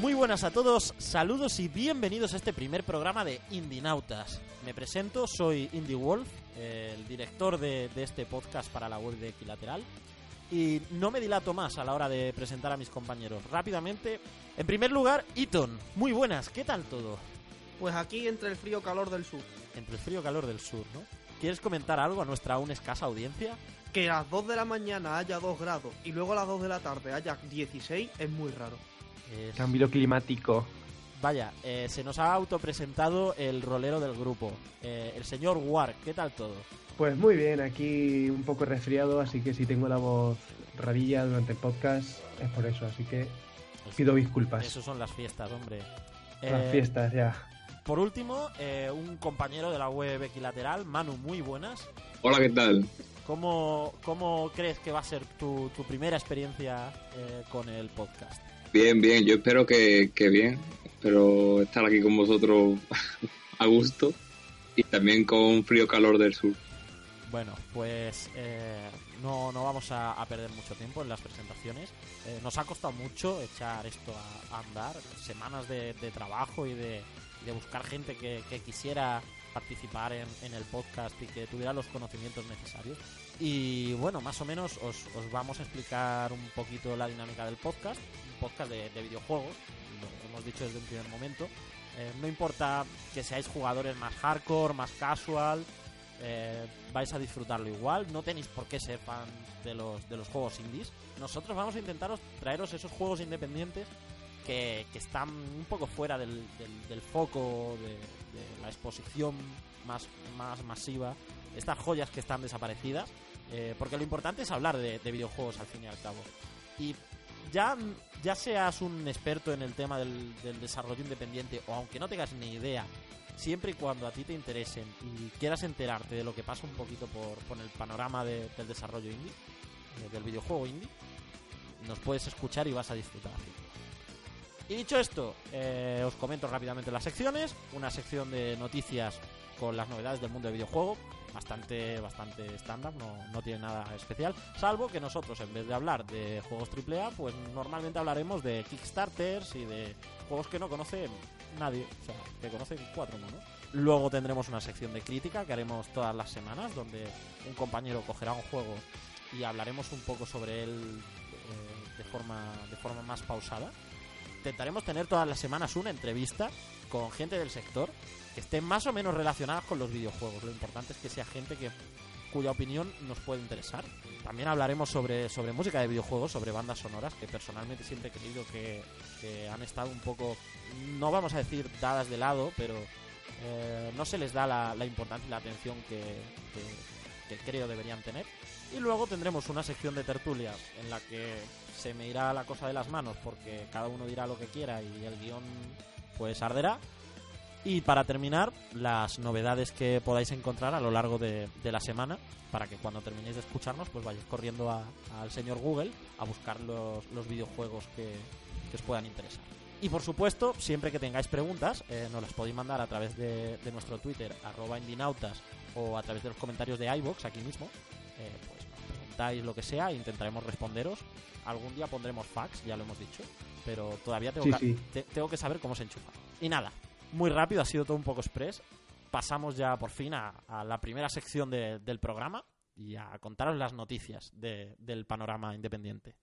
Muy buenas a todos, saludos y bienvenidos a este primer programa de Indinautas. Me presento, soy Indy Wolf, el director de, de este podcast para la web de Equilateral. Y no me dilato más a la hora de presentar a mis compañeros. Rápidamente, en primer lugar, Eton. Muy buenas, ¿qué tal todo? Pues aquí entre el frío calor del sur. Entre el frío y calor del sur, ¿no? ¿Quieres comentar algo a nuestra aún escasa audiencia? Que a las 2 de la mañana haya 2 grados y luego a las 2 de la tarde haya 16 es muy raro. Es- Cambio climático. Vaya, eh, se nos ha autopresentado el rolero del grupo, eh, el señor War. ¿Qué tal todo? Pues muy bien, aquí un poco resfriado, así que si tengo la voz rarilla durante el podcast es por eso, así que pido disculpas. Eso son las fiestas, hombre. Las Eh, fiestas ya. Por último, eh, un compañero de la web equilateral, Manu, muy buenas. Hola, ¿qué tal? ¿Cómo, cómo crees que va a ser tu, tu primera experiencia eh, con el podcast? Bien, bien, yo espero que, que bien. Espero estar aquí con vosotros a gusto y también con frío calor del sur. Bueno, pues eh, no, no vamos a, perder mucho tiempo en las presentaciones. Eh, nos ha costado mucho echar esto a, andar, semanas de, trabajo y de, buscar gente que, quisiera participar en, en el podcast y que tuviera los conocimientos necesarios. Y bueno, más o menos os, os vamos a explicar un poquito la dinámica del podcast, un podcast de, de videojuegos, lo hemos dicho desde un primer momento. Eh, no importa que seáis jugadores más hardcore, más casual, eh, vais a disfrutarlo igual. No tenéis por qué ser fan de los, de los juegos indies. Nosotros vamos a intentaros traeros esos juegos independientes que, que están un poco fuera del, del- foco de, la exposición más, más masiva. Estas joyas que están desaparecidas. eh, porque lo importante es hablar de, de videojuegos al fin y al cabo. Y ya, ya seas un experto en el tema del, del desarrollo independiente o aunque no tengas ni idea siempre y cuando a ti te interesen y quieras enterarte de lo que pasa un poquito por, el panorama de- del desarrollo indie, eh, del videojuego indie, nos puedes escuchar y vas a disfrutar. Y dicho esto, eh, os comento rápidamente las secciones. Una sección de noticias con las novedades del mundo del videojuego, bastante bastante estándar, no, no tiene nada especial, salvo que nosotros en vez de hablar de juegos AAA, pues normalmente hablaremos de Kickstarters y de juegos que no conoce nadie, o sea, que conocen cuatro monos. Luego tendremos una sección de crítica que haremos todas las semanas, donde un compañero cogerá un juego y hablaremos un poco sobre él eh, de, forma, de forma más pausada. Intentaremos tener todas las semanas una entrevista con gente del sector que esté más o menos relacionada con los videojuegos. Lo importante es que sea gente que cuya opinión nos puede interesar. También hablaremos sobre, sobre música de videojuegos, sobre bandas sonoras, que personalmente siempre he creído que, han estado un poco, no vamos a decir dadas de lado, pero eh, no se les da la, importancia y la atención que creo deberían tener. Y luego tendremos una sección de tertulias en la que se me irá la cosa de las manos porque cada uno dirá lo que quiera y el guion pues arderá. Y para terminar, las novedades que podáis encontrar a lo largo de, de la semana, para que cuando terminéis de escucharnos, pues vayáis corriendo al señor Google a buscar los, los videojuegos que, que os puedan interesar. Y por supuesto, siempre que tengáis preguntas, eh, nos las podéis mandar a través de, de nuestro Twitter, arroba indinautas, o a través de los comentarios de iVoox aquí mismo. Eh, pues nos preguntáis lo que sea e intentaremos responderos. Algún día pondremos fax, ya lo hemos dicho, pero todavía tengo, Sí, que, sí. te- tengo que saber cómo se enchufa. Y nada, muy rápido, ha sido todo un poco express. Pasamos ya por fin a, la primera sección de- del programa y a contaros las noticias de- del panorama independiente.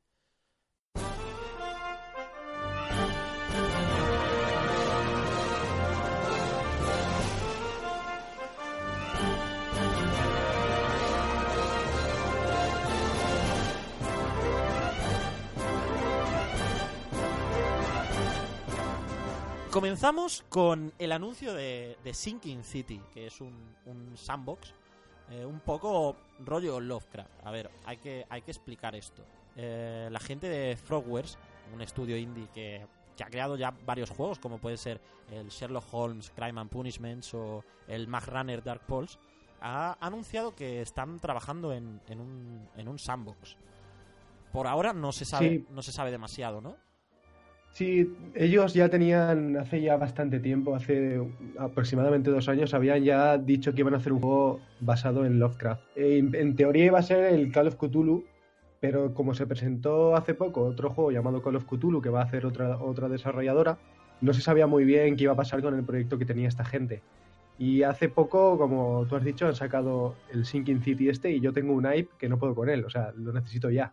Comenzamos con el anuncio de, de Sinking City, que es un, un sandbox, eh, un poco rollo Lovecraft. A ver, hay que, hay que explicar esto. Eh, la gente de Frogwares, un estudio indie que, que ha creado ya varios juegos, como puede ser el Sherlock Holmes Crime and Punishments o el Mag Runner Dark Pulse, ha anunciado que están trabajando en, en un, en un sandbox. por ahora no se sabe, Sí. no se sabe demasiado, ¿no? Sí, ellos ya tenían, hace ya bastante tiempo, hace aproximadamente dos años, habían ya dicho que iban a hacer un juego basado en Lovecraft. Eh, En, en teoría iba a ser el Call of Cthulhu, pero como se presentó hace poco otro juego llamado Call of Cthulhu que va a hacer otra, otra desarrolladora, no se sabía muy bien qué iba a pasar con el proyecto que tenía esta gente. Y hace poco, como tú has dicho, han sacado el Sinking City este y yo tengo un hype que no puedo con él, o sea, lo necesito ya.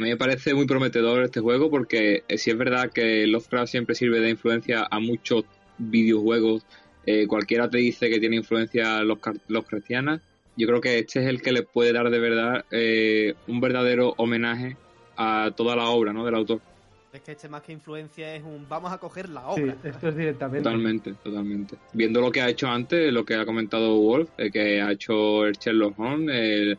A mí me parece muy prometedor este juego porque eh, sí es verdad que Lovecraft siempre sirve de influencia a muchos videojuegos. Eh, cualquiera te dice que tiene influencia Lovecraftiana. Yo creo que este es el que le puede dar de verdad eh, un verdadero homenaje a toda la obra ¿no? del autor. Es que este más que influencia es un vamos a coger la Sí, obra. esto es directamente. Totalmente, totalmente. Viendo lo que ha hecho antes, lo que ha comentado Wolf, eh, que ha hecho el Sherlock Holmes, eh,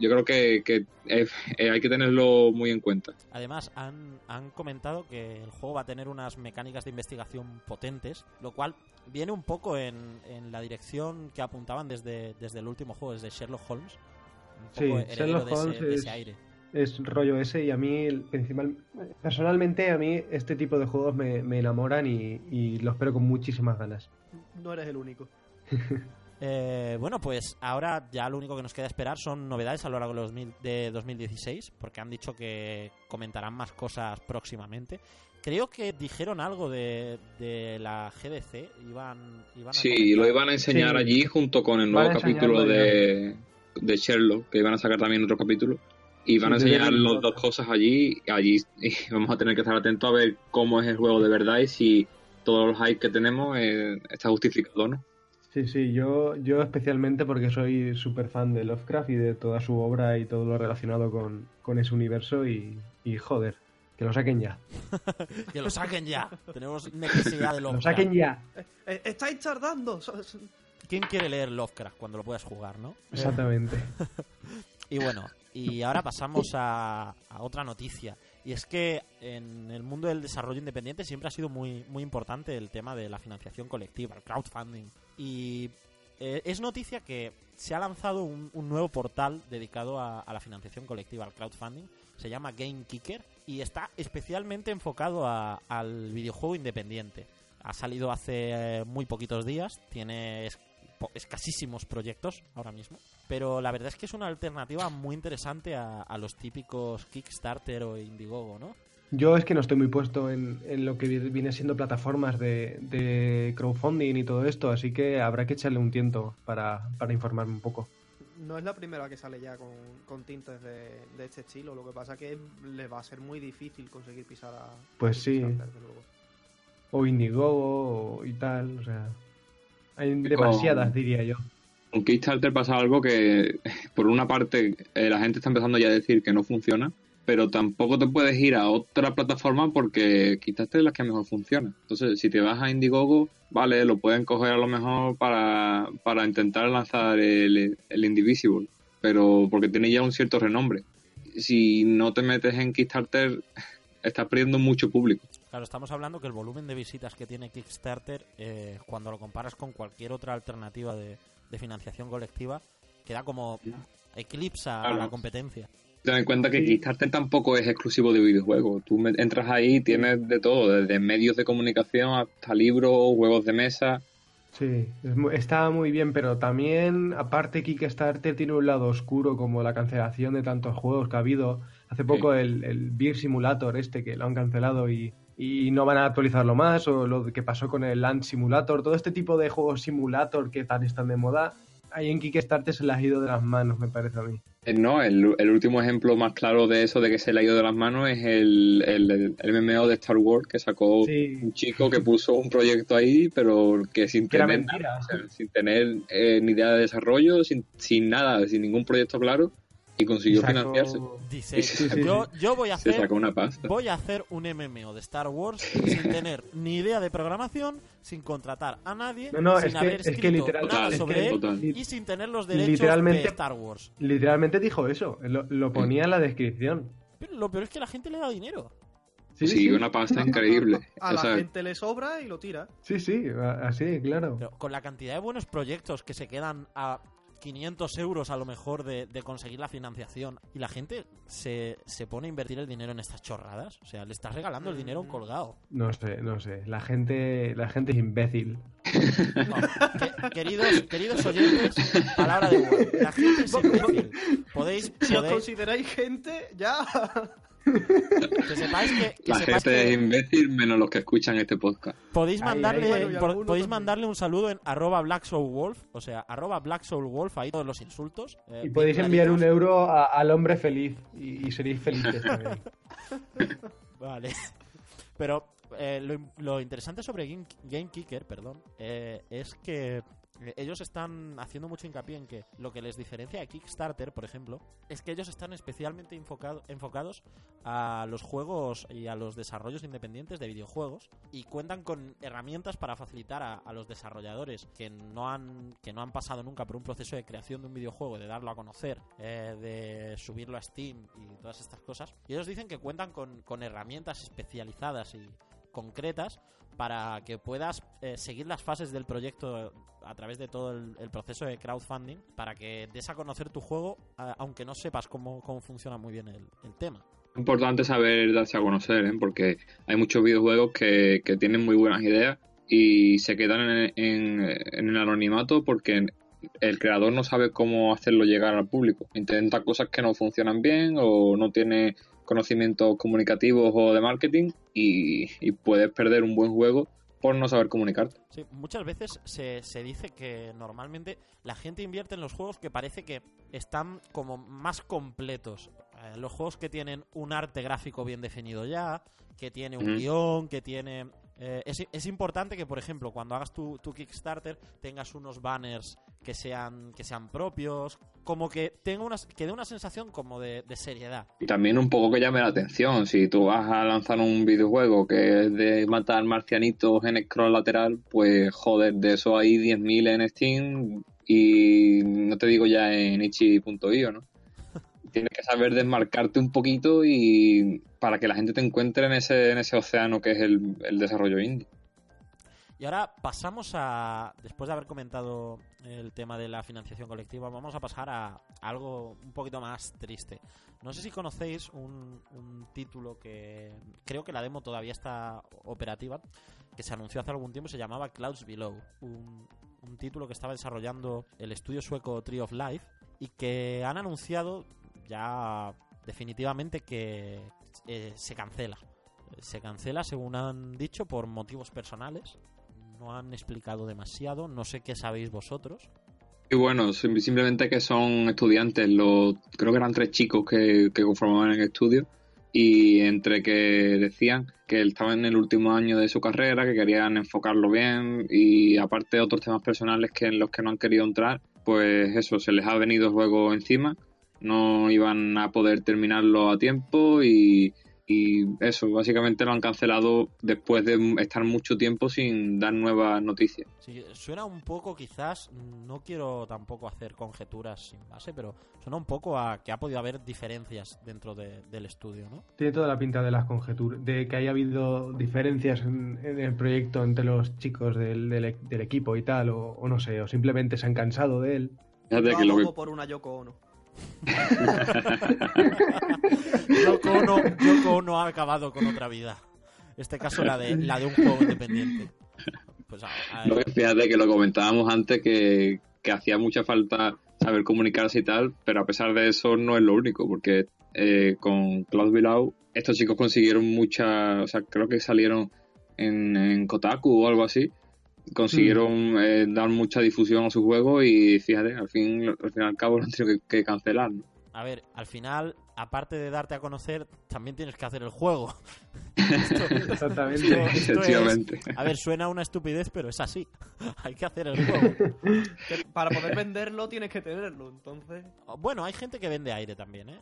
yo creo que, que eh, eh, hay que tenerlo muy en cuenta. Además, han, han comentado que el juego va a tener unas mecánicas de investigación potentes, lo cual viene un poco en, en la dirección que apuntaban desde, desde el último juego, desde Sherlock Holmes. Un Sí, poco Sherlock de ese- Holmes de ese es- aire. es rollo ese y a mí el principal personalmente a mí este tipo de juegos me, me enamoran y, y los espero con muchísimas ganas No eres el único. Eh, bueno, pues ahora ya lo único que nos queda esperar son novedades a lo largo de, los mil- de 2016, porque han dicho que comentarán más cosas próximamente. Creo que dijeron algo de, de la GDC, iban, iban Sí, comentar- lo iban a enseñar Sí. allí junto con el nuevo capítulo de, de Sherlock, que iban a sacar también otro capítulo. Y van a Sí, enseñar las dos cosas allí, allí y vamos a tener que estar atentos a ver cómo es el juego de verdad y si todos los hype que tenemos eh, está justificado, ¿no? Sí sí yo yo especialmente porque soy súper fan de Lovecraft y de toda su obra y todo lo relacionado con, con ese universo y, y joder que lo saquen ya Que lo saquen ya. Tenemos necesidad de lo Lovecraft. saquen ya Eh, estáis tardando. ¿Quién quiere leer Lovecraft cuando lo puedas jugar, no? exactamente Y bueno, y ahora pasamos a, a otra noticia. Y es que en el mundo del desarrollo independiente siempre ha sido muy, muy importante el tema de la financiación colectiva, el crowdfunding. Y eh, es noticia que se ha lanzado un, nuevo portal dedicado a, la financiación colectiva, al crowdfunding. Se llama Game Kicker y está especialmente enfocado al videojuego independiente. Ha salido hace eh, muy poquitos días, tiene es- po- escasísimos proyectos ahora mismo, pero la verdad es que es una alternativa muy interesante a los típicos Kickstarter o Indiegogo, ¿no? Yo es que no estoy muy puesto en, en lo que vi- viene siendo plataformas de, de crowdfunding y todo esto así que habrá que echarle un tiento para, para informarme un poco No es la primera que sale ya con, con tintes de, de este estilo. Lo que pasa que le va a ser muy difícil conseguir pisar a. Pues sí. Luego. o Indiegogo o- y tal, o sea, hay Con- demasiadas diría yo. Con Kickstarter pasa algo que, por una parte, eh, la gente está empezando ya a decir que no funciona, pero tampoco te puedes ir a otra plataforma porque Kickstarter es la que mejor funciona. Entonces, si te vas a Indiegogo, vale, lo pueden coger a lo mejor para, para intentar lanzar el, el Indivisible, pero porque tiene ya un cierto renombre. Si no te metes en Kickstarter, estás perdiendo mucho público. Claro, estamos hablando que el volumen de visitas que tiene Kickstarter, eh, cuando lo comparas con cualquier otra alternativa de, de financiación colectiva, queda como eclipsa a la competencia. Ten en cuenta que. Kickstarter tampoco es exclusivo de videojuegos. Tú entras ahí y tienes de todo, desde medios de comunicación hasta libros, juegos de mesa. Sí, es mu- está muy bien, pero también, aparte, Kickstarter tiene un lado oscuro como la cancelación de tantos juegos que ha habido. Hace poco el, el Beer Simulator este que lo han cancelado y, y no van a actualizarlo más, o lo que pasó con el Land Simulator, todo este tipo de juegos simulator que tan están de moda, ahí en Kickstarter se les ha ido de las manos, me parece a mí. Eh, No, el, el último ejemplo más claro de eso, de que se le ha ido de las manos, es el, el, el MMO de Star Wars que sacó Sí. un chico que puso un proyecto ahí, pero que sin era tener nada, o sea, sin tener eh, ni idea de desarrollo, sin, sin nada, sin ningún proyecto claro, y consiguió Y sacó- financiarse. Dice, yo, yo voy a Se hacer sacó una pasta. voy a hacer un MMO de Star Wars sin tener ni idea de programación, sin contratar a nadie, No, no, sin es que- haber es que escrito literal- nada es que- sobre él total. y sin tener los derechos Literalmente- de Star Wars. Literalmente dijo eso, lo, lo ponía en la descripción. Pero lo peor es que la gente le da dinero. Sí, Sí, sí, una pasta increíble. A O la sea, gente le sobra y lo tira. sí, sí, así, claro. Pero con la cantidad de buenos proyectos que se quedan a, 500 euros a lo mejor de, de conseguir la financiación y la gente se, se pone a invertir el dinero en estas chorradas. O sea, le estás regalando el dinero a un colgado. No sé, no sé. La gente, la gente es imbécil. No, que- queridos, queridos oyentes, palabra de igual. La gente es imbécil. Podéis, Si os podéis consideráis gente, ya. Que sepáis que, que La sepáis gente que es imbécil menos los que escuchan este podcast. podéis mandarle, ahí, bueno, y por- alguno podéis también. mandarle un saludo en arroba Black Soul Wolf, o sea, arroba Black Soul Wolf, ahí todos los insultos. eh, Y podéis enviar un euro a- al hombre feliz y, y seréis felices también. Vale. Pero eh, lo, lo interesante sobre Game, Game Kicker, perdón, eh, es que ellos están haciendo mucho hincapié en que lo que les diferencia de Kickstarter, por ejemplo, es que ellos están especialmente enfocado- enfocados a los juegos y a los desarrollos independientes de videojuegos y cuentan con herramientas para facilitar a, a los desarrolladores que no han que no han pasado nunca por un proceso de creación de un videojuego, de darlo a conocer, eh, de subirlo a Steam y todas estas cosas. Y ellos dicen que cuentan con, con herramientas especializadas y concretas para que puedas eh, seguir las fases del proyecto a través de todo el, proceso de crowdfunding para que des a conocer tu juego aunque no sepas cómo, cómo funciona muy bien el, el tema. Importante saber darse a conocer, ¿eh? porque hay muchos videojuegos que, que tienen muy buenas ideas y se quedan en, en- en el anonimato porque el creador no sabe cómo hacerlo llegar al público. Intenta cosas que no funcionan bien o no tiene conocimientos comunicativos o de marketing y, y puedes perder un buen juego por no saber comunicarte. Sí, muchas veces se, se dice que normalmente la gente invierte en los juegos que parece que están como más completos. Eh, los juegos que tienen un arte gráfico bien definido ya, que tiene un guion, que tiene... eh, es, importante que, por ejemplo, cuando hagas tu, Kickstarter tengas unos banners que sean, que sean propios, como que tenga una, que dé una sensación como de, de seriedad. Y también un poco que llame la atención. Si tú vas a lanzar un videojuego que es de matar marcianitos en scroll lateral, pues joder, de eso hay 10.000 en Steam y no te digo ya en itchy.io, ¿no? Tienes que saber desmarcarte un poquito y para que la gente te encuentre en ese, en ese océano que es el, el desarrollo indie. Y ahora pasamos a, después de haber comentado el tema de la financiación colectiva, vamos a pasar a algo un poquito más triste. No sé si conocéis un, un título que creo que la demo todavía está operativa, que se anunció hace algún tiempo, se llamaba Clouds Below. Un, un título que estaba desarrollando el estudio sueco Tree of Life y que han anunciado ya definitivamente que eh, se cancela. Se cancela, según han dicho, por motivos personales. No han explicado demasiado. No sé qué sabéis vosotros. Y bueno, sim- simplemente que son estudiantes, los, creo que eran tres chicos que, que conformaban el estudio y entre que decían que estaban en el último año de su carrera, que querían enfocarlo bien y aparte otros temas personales que en los que no han querido entrar, pues eso, se les ha venido el juego encima, no iban a poder terminarlo a tiempo y, y eso, básicamente lo han cancelado después de estar mucho tiempo sin dar nuevas noticias. Sí, suena un poco, quizás, no quiero tampoco hacer conjeturas sin base, pero suena un poco a que ha podido haber diferencias dentro de- del estudio, ¿no? Tiene toda la pinta de las conjeturas, de que haya habido diferencias en, en el proyecto entre los chicos del, del del equipo y tal, o, o no sé, o simplemente se han cansado de él. Fíjate que lo que por una Yoko Ono. Yoko Ono, Yoko Ono ha acabado con otra vida. Este caso la de, la de un juego independiente. Pues a- a- Lo que fíjate que lo comentábamos antes que, que hacía mucha falta saber comunicarse y tal, pero a pesar de eso no es lo único, porque eh, con Cloud Below estos chicos consiguieron mucha, o sea, creo que salieron en, en Kotaku o algo así, consiguieron eh, dar mucha difusión a su juego y fíjate, al fin, al fin y al cabo lo han tenido que, que cancelar. ¿no? A ver, al final, aparte de darte a conocer, también tienes que hacer el juego. Esto- Exactamente. esto- esto es- Efectivamente. a ver, suena una estupidez, pero es así. Hay que hacer el juego. Para poder venderlo tienes que tenerlo, entonces. Bueno, hay gente que vende aire también, ¿eh?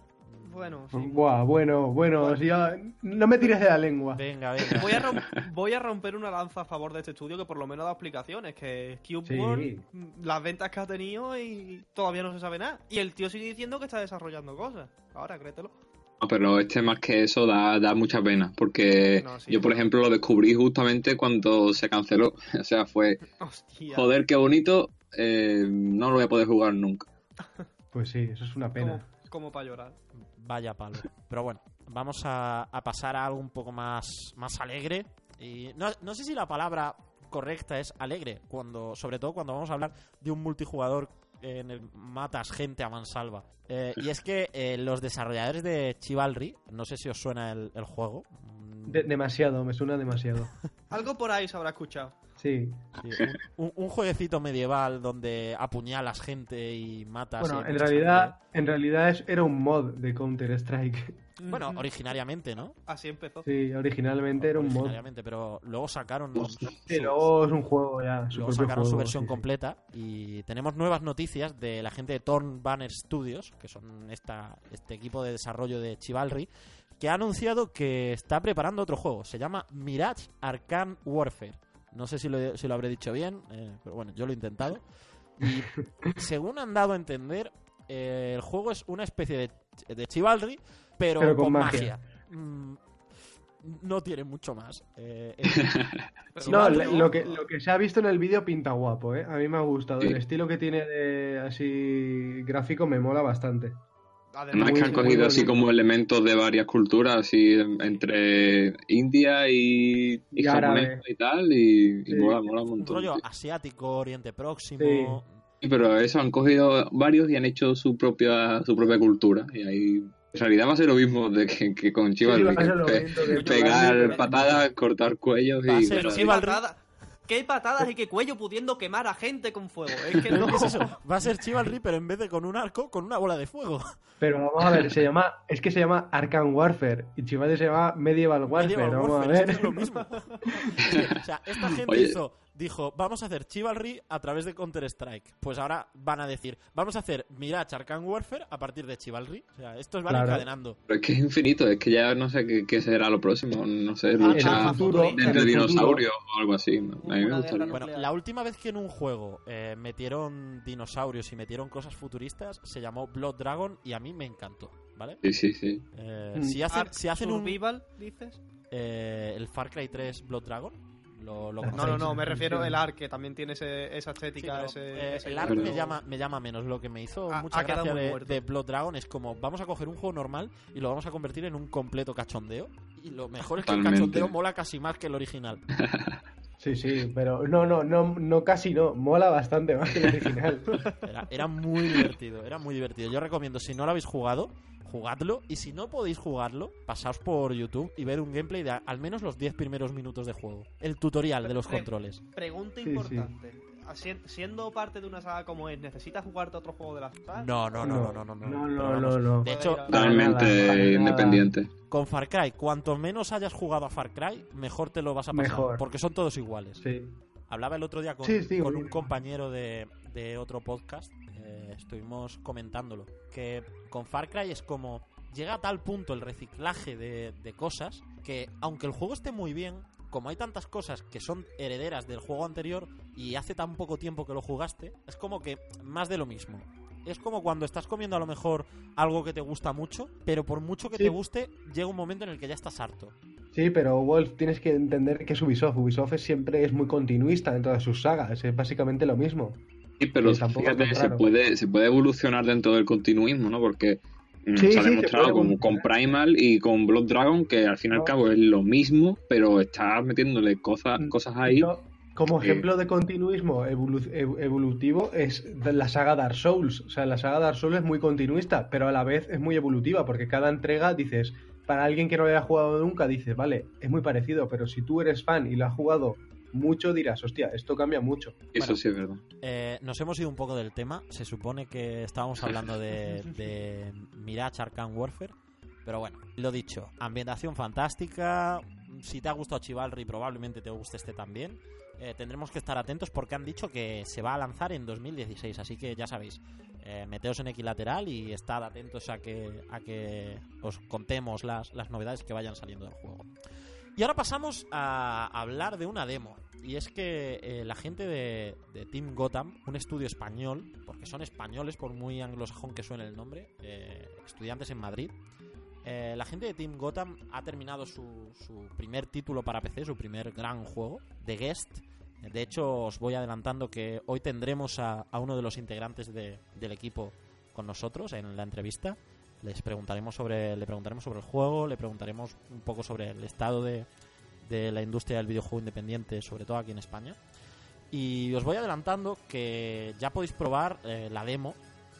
Bueno, sí. Buah, bueno, bueno, si ya- no me tires de la lengua. Venga, venga. Voy a, rom- voy a romper una lanza a favor de este estudio que por lo menos da explicaciones. Que Cube Sí. World, mm, las ventas que ha tenido y todavía no se sabe nada. Y el tío sigue diciendo que está desarrollando cosas. Ahora, créetelo. No, pero este más que eso da, da mucha pena, porque No, sí, yo, por ejemplo, lo descubrí justamente cuando se canceló. O sea, fue, Hostia. joder, qué bonito, eh, no lo voy a poder jugar nunca. Pues sí, eso es una pena. Como para llorar. Vaya palo. Pero bueno, vamos a, a pasar a algo un poco más, más alegre. Y no, no sé si la palabra correcta es alegre, cuando, sobre todo cuando vamos a hablar de un multijugador en el matas gente a mansalva. Eh, y es que eh, los desarrolladores de Chivalry, no sé si os suena el, el juego. De- demasiado, me suena demasiado. Algo por ahí se habrá escuchado. Sí. sí, un, un- jueguecito medieval donde apuñalas gente y matas. Bueno, y en realidad, en realidad es, era un mod de Counter Strike. Bueno, originariamente, ¿no? Así empezó. Sí, originalmente era un mod. Originariamente, pero luego sacaron. Su- luego es un juego ya. Su Luego sacaron su versión sí, sí. completa y tenemos nuevas noticias de la gente de Torn Banner Studios, que son esta, este equipo de desarrollo de Chivalry, que ha anunciado que está preparando otro juego. Se llama Mirage Arcane Warfare. No sé si lo, si lo habré dicho bien, eh, pero bueno, yo lo he intentado. Y según han dado a entender, eh, el juego es una especie de, de Chivalry, pero, Pero con con, magia. magia. Mm, no tiene mucho más. Eh, No, lo que, lo que se ha visto en el vídeo pinta guapo, ¿eh? A mí me ha gustado. Sí. El estilo que tiene de así gráfico me mola bastante. Además que han cogido así como elementos de varias culturas, así en- entre India y, y Y japonés y tal, y, y Sí. mola, mola un un montón. rollo sí. asiático, Oriente Próximo. Sí. Sí, pero eso han cogido varios y han hecho su propia su propia cultura. Y ahí en realidad va a ser lo mismo de que, que con Chivas. Sí, pegar patadas, cortar cuellos Va y ser qué patadas y qué cuello pudiendo quemar a gente con fuego. Es que no. ¿Qué es eso? Va a ser Chivalry, pero en vez de con un arco, con una bola de fuego. Pero vamos a ver, se llama, es que se llama Arkham Warfare y Chivalry se llama Medieval Warfare. Medieval vamos Warfare, a es que ver. es lo mismo. O sea, esta gente Oye. hizo, dijo, vamos a hacer Chivalry a través de Counter-Strike. Pues ahora van a decir, vamos a hacer Mirage Arcane Warfare a partir de Chivalry. O sea, estos van Claro. encadenando. Pero es que es infinito, es que ya no sé qué, qué será lo próximo, no sé, Ah, En el lucha futuro, de- en de, el futuro- dinosaurios o algo así. ¿no? A mí me Una gustaría. guerra Bueno, la última vez que en un juego eh, metieron dinosaurios y metieron cosas futuristas se llamó Blood Dragon y a mí me encantó, ¿vale? Sí, sí, sí. Eh, Mm. si hacen, si hacen un, Survival, dices? eh, el Far Cry 3 Blood Dragon, lo, lo No, No, no, no, me refiero al Ark, que también tiene ese- esa Sí, estética. ese, eh, ese el art me llama, me llama menos. Lo que me hizo Ha- mucha ha gracia de, Blood Dragon es como vamos a coger un juego normal y lo vamos a convertir en un completo cachondeo. Y lo mejor es que el cachondeo mola casi más que el original. Sí, sí, pero no, no, no, no casi no, mola bastante más que el original. Era, era muy divertido, era muy divertido. Yo recomiendo, si no lo habéis jugado, jugadlo. Y si no podéis jugarlo, pasaos por YouTube y ver un gameplay de al menos los 10 primeros minutos de juego. El tutorial de los Pre- controles. Pregunta Sí, importante. Siendo parte de una saga como es, ¿necesitas jugarte otro juego de la saga? No, no, no, no, no, no. no, no, no, no. De hecho, Totalmente independiente. con Far Cry, cuanto menos hayas jugado a Far Cry, mejor te lo vas a pasar. Mejor. Porque son todos iguales. Sí. Hablaba el otro día con, Sí, sí, con un compañero de, de otro podcast, estuvimos comentándolo, que con Far Cry es como llega a tal punto el reciclaje de, de cosas que aunque el juego esté muy bien, como hay tantas cosas que son herederas del juego anterior y hace tan poco tiempo que lo jugaste, es como que más de lo mismo. Es como cuando estás comiendo a lo mejor algo que te gusta mucho, pero por mucho que Sí. te guste, llega un momento en el que ya estás harto. Sí, pero Wolf, tienes que entender que es Ubisoft. Ubisoft es siempre es muy continuista en todas sus sagas, es básicamente lo mismo. Sí, pero fíjate, se puede, se puede evolucionar dentro del continuismo, ¿no? Porque mm, Sí, se ha sí, demostrado con, Primal y con Blood Dragon que al fin y al cabo es lo mismo, pero está metiéndole cosas, Mm, cosas ahí. Yo, como ejemplo de continuismo evolu- ev- evolutivo es la saga Dark Souls. O sea, la saga Dark Souls es muy continuista, pero a la vez es muy evolutiva, porque cada entrega dices, para alguien que no lo haya jugado nunca, dices, vale, es muy parecido, pero si tú eres fan y lo has jugado mucho, dirás, hostia, esto cambia mucho. Eso Bueno. sí es verdad. Eh, nos hemos ido un poco del tema. Se supone que estábamos hablando de, de Mirage Arcane Warfare. Pero bueno, lo dicho, ambientación fantástica. Si te ha gustado Chivalry, probablemente te guste este también. Eh, tendremos que estar atentos porque han dicho que se va a lanzar en 2016. Así que ya sabéis, eh, meteos en equilateral y estad atentos a que, a que os contemos las, las novedades que vayan saliendo del juego. Y ahora pasamos a hablar de una demo. Y es que eh, la gente de, de Team Gotham, un estudio español, porque son españoles por muy anglosajón que suene el nombre, eh, estudiantes en Madrid, eh, la gente de Team Gotham ha terminado su, su primer título para PC, su primer gran juego, The Guest, De hecho, os voy adelantando que hoy tendremos a, a uno de los integrantes de- del equipo con nosotros en la entrevista. Les preguntaremos sobre, le preguntaremos sobre el juego, le preguntaremos un poco sobre el estado de, de la industria del videojuego independiente, sobre todo aquí en España. Y os voy adelantando que ya podéis probar eh, la demo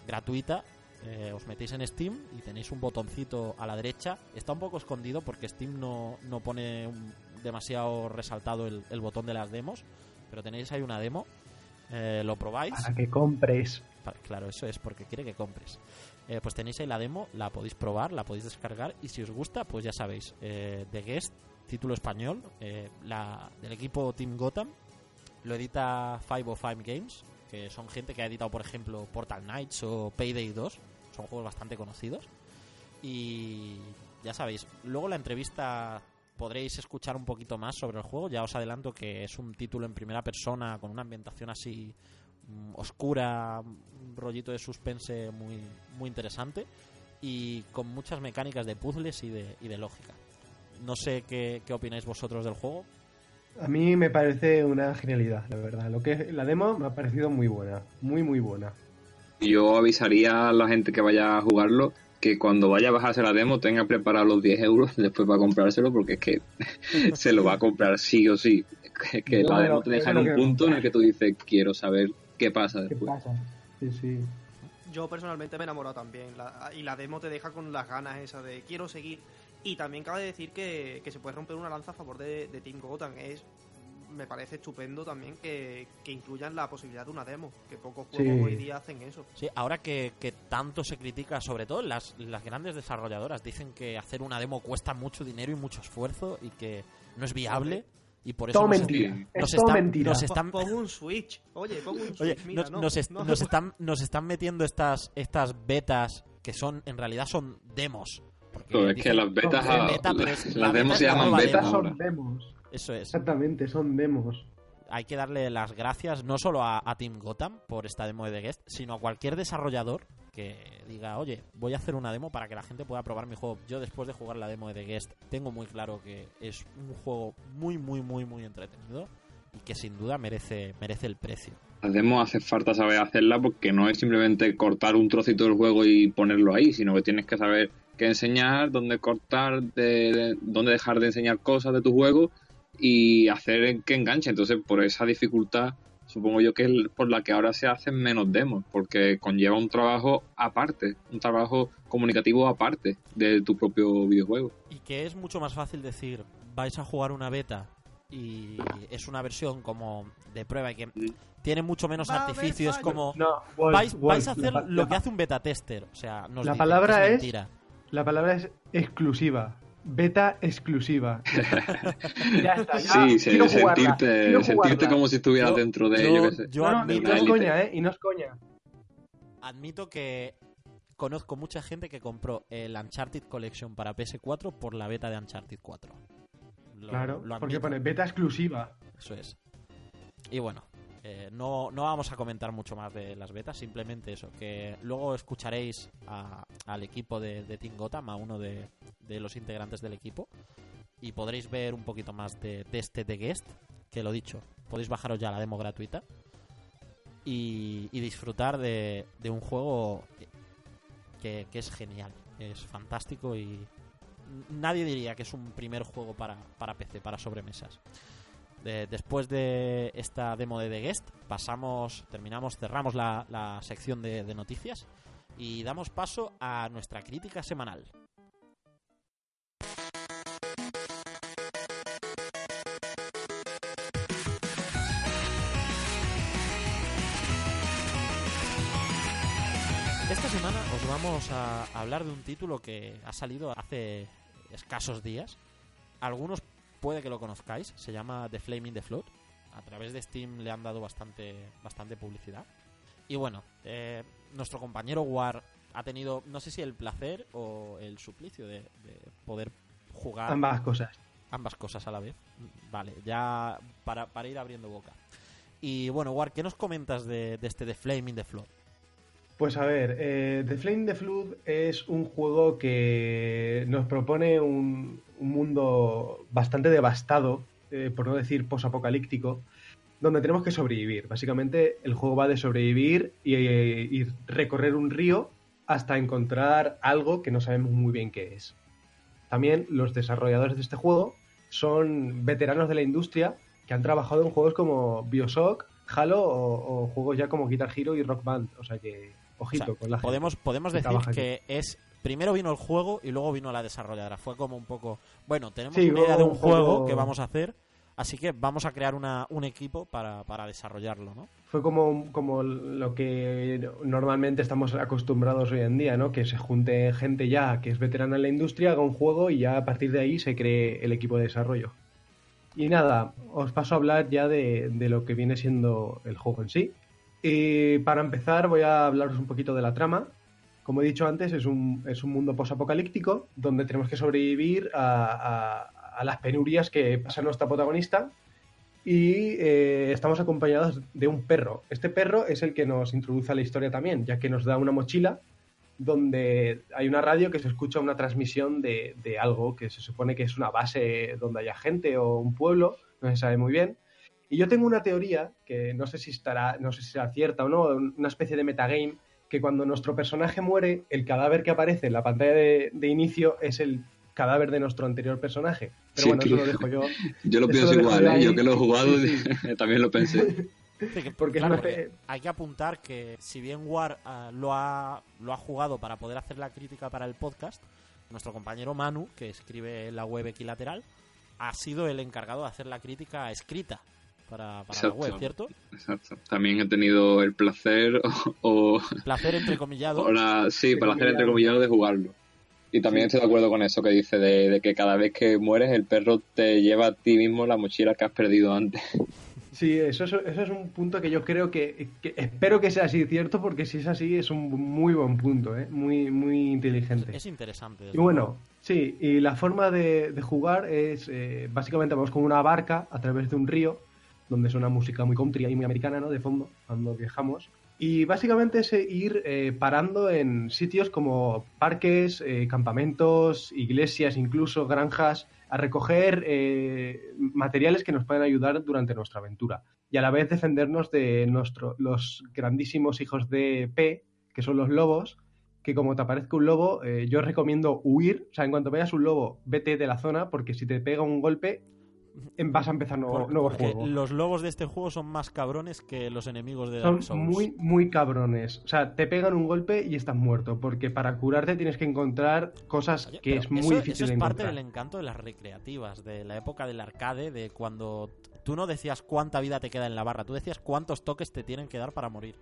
gratuita. Eh, os metéis en Steam y tenéis un botoncito a la derecha. Está un poco escondido porque Steam no, no pone un- demasiado resaltado el, el botón de las demos. Pero tenéis ahí una demo. Eh, lo probáis. Para que compres. Pa- Claro, eso es porque quiere que compres. Eh, pues tenéis ahí la demo, la podéis probar, la podéis descargar y si os gusta, pues ya sabéis, eh, The Guest, título español, eh, la, del equipo Team Gotham, lo edita 505 Games, que son gente que ha editado, por ejemplo, Portal Knights o Payday 2, son juegos bastante conocidos. Y ya sabéis, luego la entrevista podréis escuchar un poquito más sobre el juego, ya os adelanto que es un título en primera persona con una ambientación así oscura, un rollito de suspense muy, muy interesante y con muchas mecánicas de puzzles y de, y de lógica. No sé qué, qué opináis vosotros del juego. A mí me parece una genialidad, la verdad. Lo que la demo me ha parecido muy buena, muy muy buena. Yo avisaría a la gente que vaya a jugarlo que cuando vaya a bajarse la demo tenga preparados los 10 euros después para comprárselo porque es que se lo va a comprar sí o sí. Que, la demo te deja en un punto en el que tú dices quiero saber qué pasa ¿Qué después. pasa? Sí, sí. Yo personalmente me he enamorado también. la- y la demo te deja con las ganas esa de quiero seguir. Y también cabe decir que, que se puede romper una lanza a favor de, de Team Gotham. Es, me parece estupendo también que, que incluyan la posibilidad de una demo. Que pocos juegos Sí. hoy día hacen eso. Sí, ahora que, que tanto se critica, sobre todo las, las grandes desarrolladoras, dicen que hacer una demo cuesta mucho dinero y mucho esfuerzo y que no es viable y por eso Todo nos, mentira. sí. nos Es todo están- mentira. nos Po- están, Pon un Switch. Oye, pon un Switch. Oye, Mira, nos, no, nos est- no. nos están, nos están metiendo estas, estas betas que son, en realidad son demos. Porque Pero es dicen- que las betas, son ah, beta, es- la las beta demos se la llaman betas demo. son demos. Eso es. Exactamente, son demos. Hay que darle las gracias no solo a, a Team Gotham por esta demo de The Guest, sino a cualquier desarrollador que diga, oye, voy a hacer una demo para que la gente pueda probar mi juego. Yo después de jugar la demo de The Guest tengo muy claro que es un juego muy, muy, muy, muy entretenido y que sin duda merece, merece el precio. Las demos hace falta saber hacerla porque no es simplemente cortar un trocito del juego y ponerlo ahí, sino que tienes que saber qué enseñar, dónde cortar, de, de- dónde dejar de enseñar cosas de tu juego y hacer que enganche. Entonces, por esa dificultad, supongo yo que es por la que ahora se hacen menos demos, porque conlleva un trabajo aparte, un trabajo comunicativo aparte de tu propio videojuego. Y que es mucho más fácil decir, vais a jugar una beta y es una versión como de prueba y que tiene mucho menos artificios como... No, Wolf, vais, Wolf, vais a hacer lo que hace un beta tester. O sea, nos La dicen palabra es- mentira. La palabra es exclusiva. Beta exclusiva. ya está, ya sí, jugarla, sentirte, quiero sentirte como si estuvieras dentro de, yo No, no, admito- y no es coña, ¿eh? Y no es coña. Admito que conozco mucha gente que compró el Uncharted Collection para PS4 por la beta de Uncharted 4. Lo- Claro, lo porque pone beta exclusiva. Eso es. Y bueno, eh, no, no vamos a comentar mucho más de las betas, simplemente eso, que luego escucharéis a- al equipo de, de Team Gotham, a uno de, de los integrantes del equipo, y podréis ver un poquito más de, este The Guest, que lo dicho, podéis bajaros ya la demo gratuita y, disfrutar de, de un juego que, que es genial, es fantástico y nadie diría que es un primer juego para, para PC, para sobremesas. De- después de esta demo de The Guest, pasamos, terminamos, cerramos la, la sección de noticias y damos paso a nuestra crítica semanal. Esta semana os vamos a hablar de un título que ha salido hace escasos días. Algunos puede que lo conozcáis, se llama The Flame in the Flood. A través de Steam le han dado bastante, bastante publicidad. Y bueno, eh, nuestro compañero War ha tenido, no sé si el placer o el suplicio de, de poder jugar Ambas cosas. ambas cosas a la vez. Vale, ya para, para ir abriendo boca. Y bueno, War, ¿qué nos comentas de, de este The Flame in the Flood? Pues a ver, eh, The Flame the Flood es un juego que nos propone un, un mundo bastante devastado, eh, por no decir posapocalíptico, donde tenemos que sobrevivir. Básicamente el juego va de sobrevivir y, y recorrer un río hasta encontrar algo que no sabemos muy bien qué es. También los desarrolladores de este juego son veteranos de la industria que han trabajado en juegos como Bioshock, Halo o, o juegos ya como Guitar Hero y Rock Band. O sea que, ojito O sea, con la podemos, gente podemos que decir que es primero vino el juego y luego vino la desarrolladora. Fue como un poco, bueno, tenemos Sí, una idea de un juego poco- que vamos a hacer, así que vamos a crear una, un equipo para, para desarrollarlo, ¿no? Fue como, como lo que normalmente estamos acostumbrados hoy en día, ¿no? Que se junte gente ya que es veterana en la industria, haga un juego y ya a partir de ahí se cree el equipo de desarrollo. Y nada, os paso a hablar ya de, de lo que viene siendo el juego en sí. Y para empezar voy a hablaros un poquito de la trama. Como he dicho antes, es un, es un mundo posapocalíptico donde tenemos que sobrevivir a, a- a las penurias que pasa nuestra protagonista y eh, estamos acompañados de un perro. Este perro es el que nos introduce a la historia también, ya que nos da una mochila donde hay una radio que se escucha una transmisión de, de algo que se supone que es una base donde haya gente o un pueblo, no se sabe muy bien. Y yo tengo una teoría que no sé si estará, no sé si será cierta o no, una especie de metagame, que cuando nuestro personaje muere, el cadáver que aparece en la pantalla de, de inicio es el cadáver de nuestro anterior personaje. Pero Sí, bueno, eso lo dejo yo. Yo lo Eso pienso lo igual, ¿eh? Yo que lo he jugado Sí, también lo pensé. Sí, que- Porque claro, fe- hay que apuntar que si bien War ah, lo, ha, lo ha jugado para poder hacer la crítica para el podcast, nuestro compañero Manu, que escribe en la web equilateral, ha sido el encargado de hacer la crítica escrita para, para la web, ¿cierto? Exacto. También he tenido el placer o, Placer entrecomillado. o la- sí, para hacer entre comillas de jugarlo. Y también Sí. estoy de acuerdo con eso que dice de, de que cada vez que mueres el perro te lleva a ti mismo la mochila que has perdido antes. Sí, eso es, eso es un punto que yo creo que, que espero que sea así cierto, porque si es así es un muy buen punto, ¿eh? muy, muy inteligente. Es interesante. Y bueno, sí, y la forma de, de jugar es, eh, básicamente vamos con una barca a través de un río, donde suena música muy country y muy americana, ¿no? De fondo, cuando viajamos. Y básicamente es eh, ir eh, parando en sitios como parques, eh, campamentos, iglesias, incluso granjas, a recoger materiales que nos pueden ayudar durante nuestra aventura. Y a la vez defendernos de los grandísimos hijos de P, que son los lobos, que como te aparezca un lobo, yo recomiendo huir. O sea, en cuanto veas un lobo, vete de la zona, porque si te pega un golpe, vas a empezar nuevo, Por- nuevo porque juego. los lobos de este juego son más cabrones que los enemigos de Son Dark Souls. muy, muy cabrones. O sea, te pegan un golpe y estás muerto, porque para curarte tienes que encontrar cosas Oye, que es muy eso, difícil eso es de parte encontrar. del encanto de las recreativas, de la época del arcade, de cuando tú no decías cuánta vida te queda en la barra, tú decías cuántos toques te tienen que dar para morir.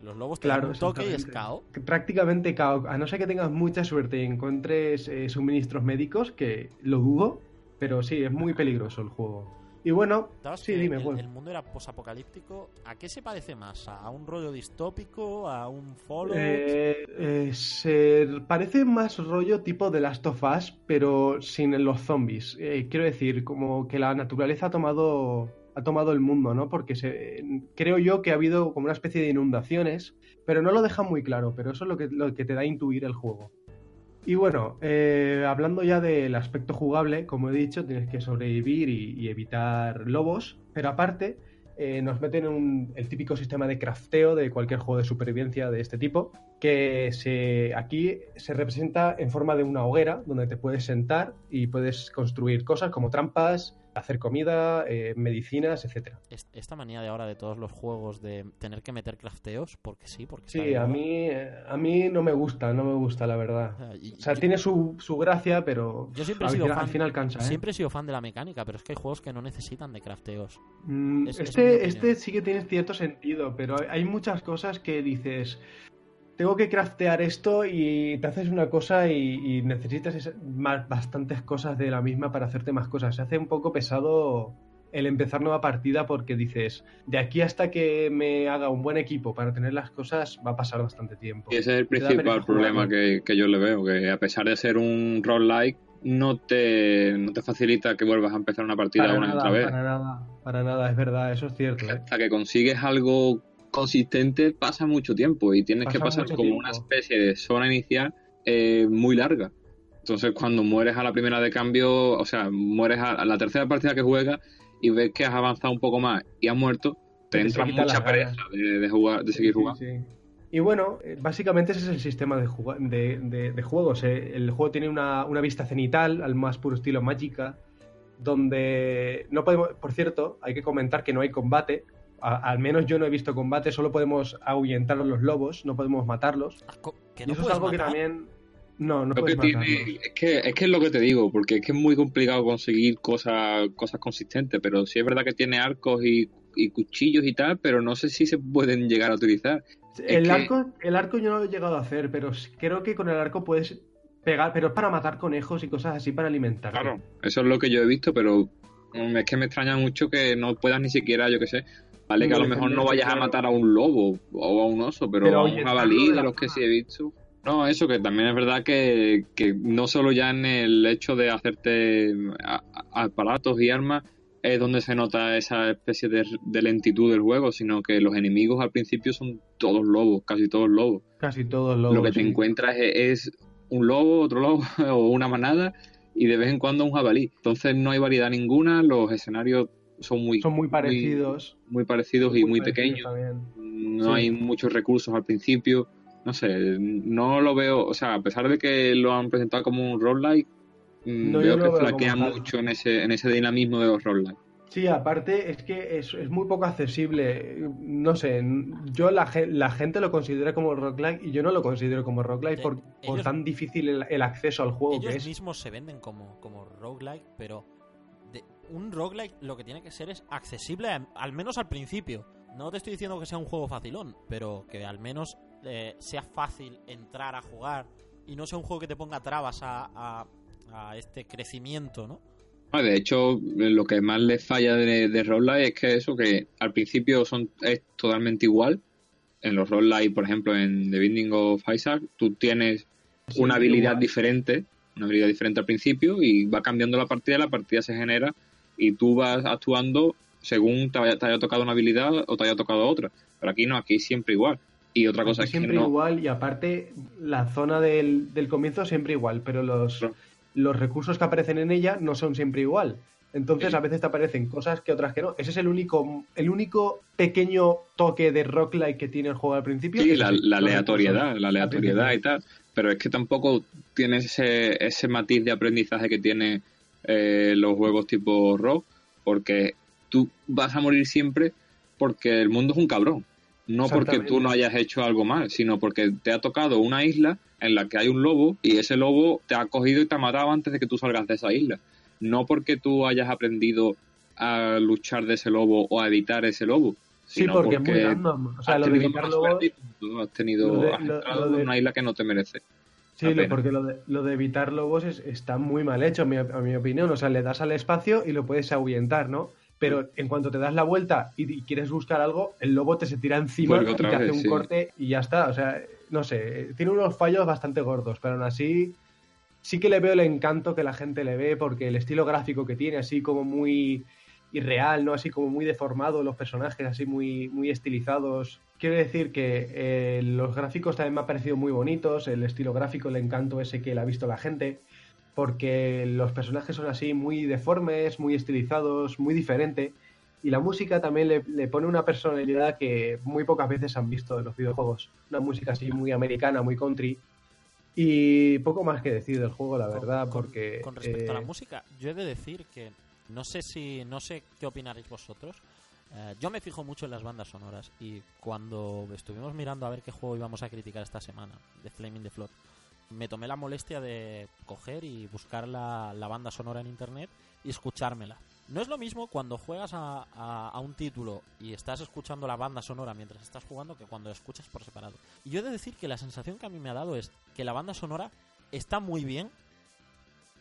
Los lobos te Claro, dan un toque y es. KO. Prácticamente cao. A no ser que tengas mucha suerte y encuentres eh, suministros médicos, que lo dudo, pero sí, es muy peligroso el juego. Y bueno, sí, dime, el, Wolf. el mundo era posapocalíptico. ¿A qué se parece más? ¿A un rollo distópico? ¿A un Fallout? Eh, eh, se parece más rollo tipo de Last of Us, pero sin los zombies. Eh, quiero decir, como que la naturaleza ha tomado, ha tomado el mundo, ¿no? Porque se, creo yo que ha habido como una especie de inundaciones, pero no lo deja muy claro, pero eso es lo que, lo que te da a intuir el juego. Y bueno, eh, hablando ya del aspecto jugable, como he dicho, tienes que sobrevivir y, y evitar lobos, pero aparte eh, nos meten un- el típico sistema de crafteo de cualquier juego de supervivencia de este tipo, que se, aquí se representa en forma de una hoguera donde te puedes sentar y puedes construir cosas como trampas, hacer comida, eh, medicinas, etcétera. Es- Esta manía de ahora de todos los juegos de tener que meter crafteos, porque sí, porque Sí, a mí, a mí no me gusta, no me gusta la verdad. O sea, y- O sea, y- tiene su, su gracia, pero Yo siempre he al, sido final, fan- al final cansa. ¿eh? Siempre he sido fan de la mecánica, pero es que hay juegos que no necesitan de crafteos. Mm, Es- este, este sí que tiene cierto sentido, pero hay muchas cosas que dices, tengo que craftear esto y te haces una cosa y, y necesitas esa- más- bastantes cosas de la misma para hacerte más cosas. Se hace un poco pesado el empezar nueva partida porque dices, de aquí hasta que me haga un buen equipo para tener las cosas va a pasar bastante tiempo. Y ese es el principal problema que, que yo le veo, que a pesar de ser un roguelike, no te, no te facilita que vuelvas a empezar una partida Para una y otra vez. para nada, para nada, es verdad, eso es cierto. ¿eh? Hasta que consigues algo consistente pasa mucho tiempo y tienes que Pasa pasar como tiempo. una especie de zona inicial eh, muy larga. Entonces cuando mueres a la primera de cambio, o sea, mueres a, la tercera partida que juegas y ves que has avanzado un poco más y has muerto, te Te entra mucha pereza de, de jugar, de seguir Sí, jugando. sí. Y bueno, eh, básicamente ese es el sistema de, juga- de, de- de juegos. eh. El juego tiene una, una vista cenital, al más puro estilo Magica, donde no podemos, por cierto, hay que comentar que no hay combate. A- al menos yo no he visto combate, solo podemos ahuyentar a los lobos, no podemos matarlos. Ah, Que y no eso es algo que también... No, no Lo que puedes tiene, matarlos. es que, es que es lo que te digo, porque es que es muy complicado conseguir cosas, cosas consistentes, pero sí es verdad que tiene arcos y, y cuchillos y tal, pero no sé si se pueden llegar a utilizar. El, que- arco, el arco yo no lo he llegado a hacer, pero creo que con el arco puedes pegar, pero es para matar conejos y cosas así para alimentar. Claro, eso es lo que yo he visto, pero mm, es que me extraña mucho que no puedas ni siquiera, yo qué sé, vale que a lo mejor no vayas a matar a un lobo o a un oso, pero, Pero a un jabalí de los que sí he visto. No, eso que también es verdad que, que no solo ya en el hecho de hacerte aparatos y armas es donde se nota esa especie de, de lentitud del juego, sino que los enemigos al principio son todos lobos, casi todos lobos. Casi todos los Lo que te encuentras es, es un lobo, otro lobo o una manada y de vez en cuando un jabalí. Entonces no hay variedad ninguna, los escenarios son muy, son muy parecidos. muy parecidos y muy parecidos pequeños. también. No Sí. hay muchos recursos al principio. No sé, no lo veo, o sea, a pesar de que lo han presentado como un roguelike, mm, No, veo que flaquea mucho en ese, en ese dinamismo de los roguelike. Sí, aparte es que es, es muy poco accesible. No sé, yo la, la gente lo considera como roguelike y yo no lo considero como roguelike Eh, por, por tan difícil el, el acceso al juego Ellos que es. mismos se venden como, como roguelike, pero un roguelike lo que tiene que ser es accesible, a- al menos al principio. No te estoy diciendo que sea un juego facilón, pero que al menos eh, sea fácil entrar a jugar y no sea un juego que te ponga trabas a, a- a este crecimiento, ¿no? Ah, De hecho, lo que más les falla de, de roguelike es que eso, que al principio son es totalmente igual. En los roguelike, por ejemplo, en The Binding of Isaac, tú tienes Sí, una habilidad igual. diferente, una habilidad diferente al principio y va cambiando la partida, la partida se genera y tú vas actuando según te haya, te haya tocado una habilidad o te haya tocado otra. Pero aquí no, aquí siempre igual. Y otra cosa Aquí es que siempre no, igual y aparte la zona del, del comienzo siempre igual, pero los, los recursos que aparecen en ella no son siempre igual. Entonces Sí. a veces te aparecen cosas que otras que no. Ese es el único, el único pequeño toque de roguelike que tiene el juego al principio. Sí, la, la aleatoriedad, la al aleatoriedad y tal. Pero es que tampoco tienes ese, ese matiz de aprendizaje que tiene eh, los juegos tipo rock, porque tú vas a morir siempre porque el mundo es un cabrón. No porque tú no hayas hecho algo mal, sino porque te ha tocado una isla en la que hay un lobo y ese lobo te ha cogido y te ha matado antes de que tú salgas de esa isla. No porque tú hayas aprendido a luchar de ese lobo o a evitar ese lobo. Sí, sino porque, es muy random. O sea, has lo de tenido evitar lobos. has lo de- lo- lo una isla que no te merece. Sí, lo- porque lo de, lo de evitar lobos es- está muy mal hecho, a mi, a mi opinión. O sea, le das al espacio y lo puedes ahuyentar, ¿no? Pero en cuanto te das la vuelta y, y quieres buscar algo, el lobo te se tira encima y te hace un sí. corte y ya está. O sea, no sé, tiene unos fallos bastante gordos, pero aún así sí que le veo el encanto que la gente le ve porque el estilo gráfico que tiene, así como muy irreal, ¿no? Así como muy deformado, los personajes así muy, muy estilizados. Quiero decir que eh, los gráficos también me han parecido muy bonitos, el estilo gráfico, el encanto ese que le ha visto la gente, porque los personajes son así muy deformes, muy estilizados, muy diferente. Y la música también le, le pone una personalidad que muy pocas veces han visto en los videojuegos. Una música así muy americana, muy country. Y poco más que decir del juego, la verdad, Con- porque... Con respecto a la eh, música, yo he de decir que no sé si no sé qué opinaréis vosotros. Eh, yo me fijo mucho en las bandas sonoras y cuando estuvimos mirando a ver qué juego íbamos a criticar esta semana de Flaming the Flood, me tomé la molestia de coger y buscar la, la banda sonora en internet y escuchármela. No es lo mismo cuando juegas a, a- a un título y estás escuchando la banda sonora mientras estás jugando que cuando escuchas por separado. Y yo he de decir que la sensación que a mí me ha dado es que la banda sonora está muy bien,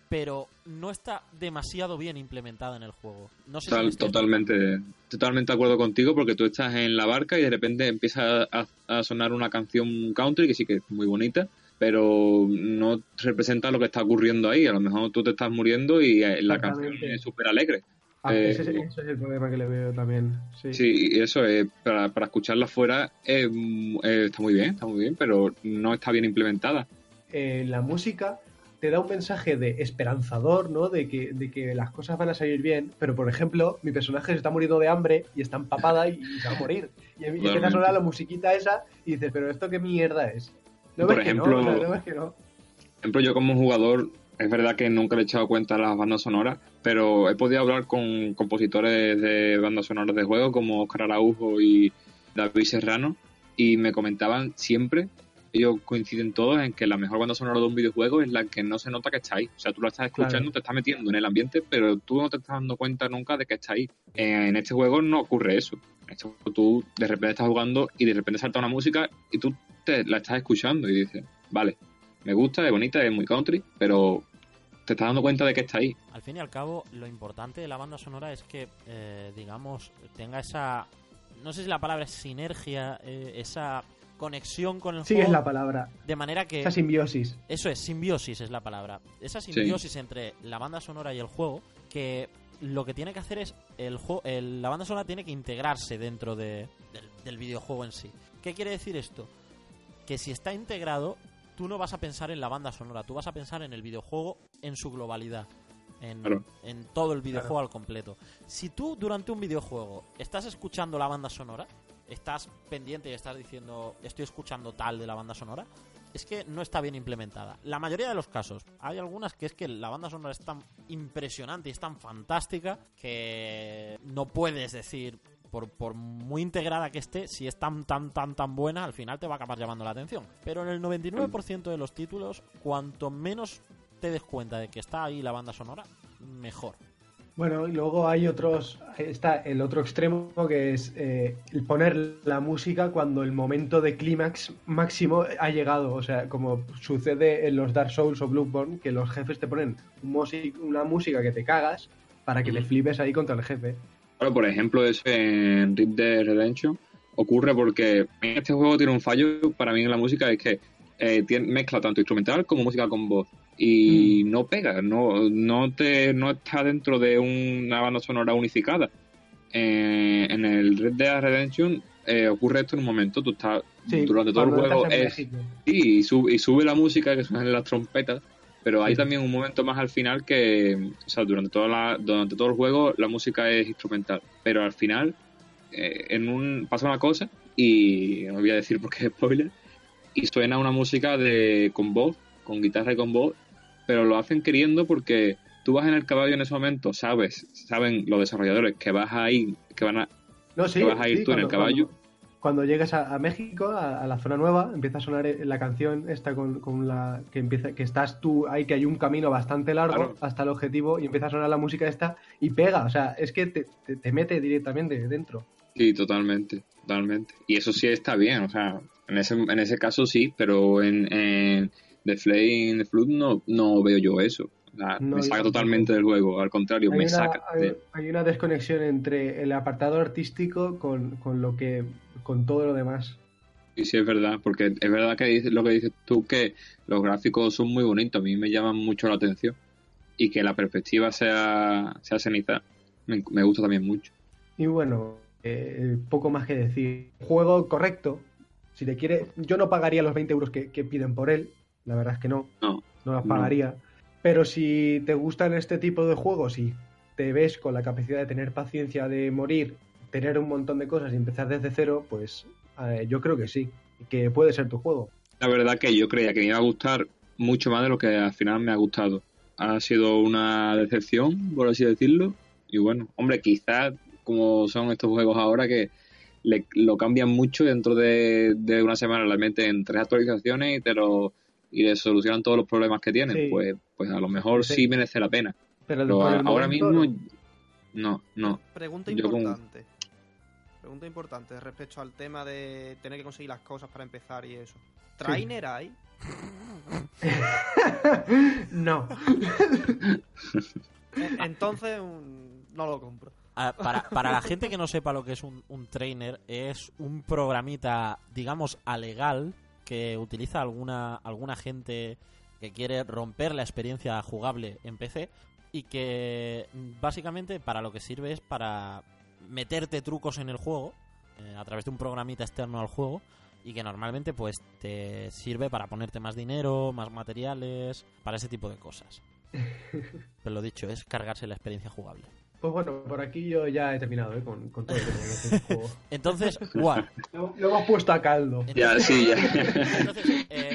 pero no está demasiado bien implementada en el juego. No sé si Tal- totalmente, totalmente de acuerdo contigo porque tú estás en la barca y de repente empieza a, a sonar una canción country que sí que es muy bonita, pero no representa lo que está ocurriendo ahí. A lo mejor tú te estás muriendo y eh, la canción es súper alegre. ah, eh, ese, es- ese es el problema que le veo también. Sí. Sí, y eso es, para, para escucharla afuera es, mm, eh, está muy bien, está muy bien, pero no está bien implementada. eh, la música te da un mensaje de esperanzador, ¿no? De que, de que las cosas van a salir bien, pero por ejemplo, mi personaje se está muriendo de hambre y está empapada y, y se va a morir. Y, y empieza a sonar la musiquita esa y dices, pero esto qué mierda es. ¿No Por ves que no? ejemplo- O sea, ¿no que no? Por ejemplo, yo como jugador, es verdad que nunca le he echado cuenta a las bandas sonoras, pero he podido hablar con compositores de bandas sonoras de juegos como Oscar Araujo y David Serrano, y me comentaban siempre, ellos coinciden todos en que la mejor banda sonora de un videojuego es la que no se nota que está ahí. O sea, tú la estás escuchando, Claro. te estás metiendo en el ambiente, pero tú no te estás dando cuenta nunca de que está ahí. En este juego no ocurre eso. En este juego tú de repente estás jugando y de repente salta una música y tú te la estás escuchando y dices, vale, me gusta, es bonita, es muy country, pero te estás dando cuenta de que está ahí. Al fin y al cabo, lo importante de la banda sonora es que, eh, digamos, tenga esa. No sé si la palabra es sinergia, eh, esa conexión con el Sí, juego. es la palabra. De manera que. Esa simbiosis. Eso es, simbiosis es la palabra. Esa simbiosis entre la banda sonora y el juego, que lo que tiene que hacer es, el juego, la banda sonora tiene que integrarse dentro de- del, del videojuego en sí. ¿Qué quiere decir esto? Que si está integrado, tú no vas a pensar en la banda sonora, tú vas a pensar en el videojuego en su globalidad. En, Claro. en todo el videojuego al completo. Si tú durante un videojuego estás escuchando la banda sonora, estás pendiente y estás diciendo estoy escuchando tal de la banda sonora, es que no está bien implementada. La mayoría de los casos, hay algunas que es que la banda sonora es tan impresionante y es tan fantástica que no puedes decir, por, por muy integrada que esté, si es tan, tan, tan, tan buena, al final te va a acabar llamando la atención. Pero en el 99% de los títulos, cuanto menos te des cuenta de que está ahí la banda sonora, mejor. Bueno, y luego hay otros, está el otro extremo que es eh, el poner la música cuando el momento de clímax máximo ha llegado, o sea, como sucede en los Dark Souls o Bloodborne, que los jefes te ponen una música que te cagas para que te flipes ahí contra el jefe. Claro, por ejemplo, eso en Red Dead Redemption ocurre porque este juego tiene un fallo para mí en la música, es que eh, tiene- mezcla tanto instrumental como música con voz y no pega, no, no te no está dentro de una banda sonora unificada. Eh, en el Red Dead Redemption eh, ocurre esto en un momento, tú estás Sí, durante todo el juego es y sube, y sube la música que suenan las trompetas, pero hay también un momento más al final que, o sea, durante, toda la, durante todo el juego la música es instrumental, pero al final eh, en un pasa una cosa y no voy a decir porque es spoiler y suena una música de con voz, con guitarra y con voz, pero lo hacen queriendo porque tú vas en el caballo en ese momento, sabes, saben los desarrolladores que vas a ir, que van a, No, sí, que vas a ir sí, tú en el caballo. Cuando, cuando llegas a, a México, a, a la zona nueva, empieza a sonar la canción esta con, con la que empieza, que estás tú ahí, que hay un camino bastante largo Claro. hasta el objetivo y empieza a sonar la música esta y pega, o sea, es que te, te- te mete directamente dentro. Sí, totalmente, totalmente. Y eso sí está bien, o sea, en ese, en ese caso sí, pero en, en The Flame, The Flood no, no veo yo eso. No, me saca totalmente del juego, al contrario, me una, saca. hay, de- hay una desconexión entre el apartado artístico con, con lo que con todo lo demás. Y sí, es verdad, porque es verdad que dices, lo que dices tú, que los gráficos son muy bonitos, a mí me llaman mucho la atención. Y que la perspectiva sea, sea ceniza, me, me gusta también mucho. Y bueno, eh, poco más que decir. Juego correcto. Si te quiere, yo no pagaría los 20 euros que, que piden por él. La verdad es que no. No, no las No. pagaría. Pero si te gustan este tipo de juegos y te ves con la capacidad de tener paciencia de morir, tener un montón de cosas y empezar desde cero, pues eh, yo creo que sí, que puede ser tu juego. La verdad que yo creía que me iba a gustar mucho más de lo que al final me ha gustado. Ha sido una decepción, por así decirlo. Y bueno, hombre, quizás como son estos juegos ahora que le- lo cambian mucho y dentro de, de una semana le meten tres actualizaciones y te lo y le solucionan todos los problemas que tienen, Sí. pues pues a lo mejor Sí. sí merece la pena. Pero, Pero a- ahora mismo no. no, no. Pregunta Yo con- importante. Pregunta importante respecto al tema de tener que conseguir las cosas para empezar y eso. ¿Trainer hay? no. E- Entonces no lo compro. Para, para la gente que no sepa lo que es un, un trainer, es un programita, digamos, alegal que utiliza alguna, alguna gente que quiere romper la experiencia jugable en PC y que mm, básicamente para lo que sirve es para meterte trucos en el juego eh, a través de un programita externo al juego y que normalmente pues te sirve para ponerte más dinero, más materiales, para ese tipo de cosas. Pero lo dicho, es cargarse la experiencia jugable. Pues bueno, por aquí yo ya he terminado ¿eh? con, con todo lo que el juego. Entonces, War. Lo, lo hemos puesto a caldo. Ya, sí, ya. Entonces, eh,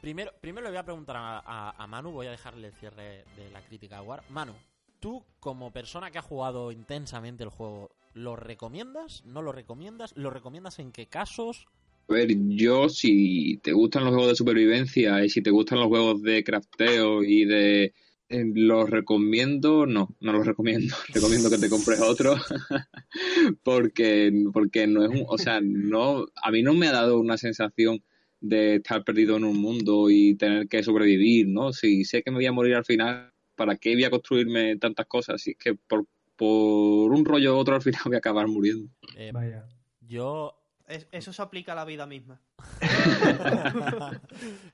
primero, primero le voy a preguntar a, a- a Manu, voy a dejarle el cierre de la crítica a War. Manu, tú como persona que ha jugado intensamente el juego, ¿lo recomiendas? ¿No lo recomiendas? ¿Lo recomiendas en qué casos? A ver, yo si te gustan los juegos de supervivencia y si te gustan los juegos de crafteo y de... eh, los recomiendo, no, no los recomiendo. recomiendo que te compres otro porque, porque no es un... O sea, no, a mí no me ha dado una sensación de estar perdido en un mundo y tener que sobrevivir, ¿no? Si sé que me voy a morir al final, ¿para qué voy a construirme tantas cosas? Si es que por, por un rollo u otro al final voy a acabar muriendo. Eh, Vaya. yo Es- eso se aplica a la vida misma.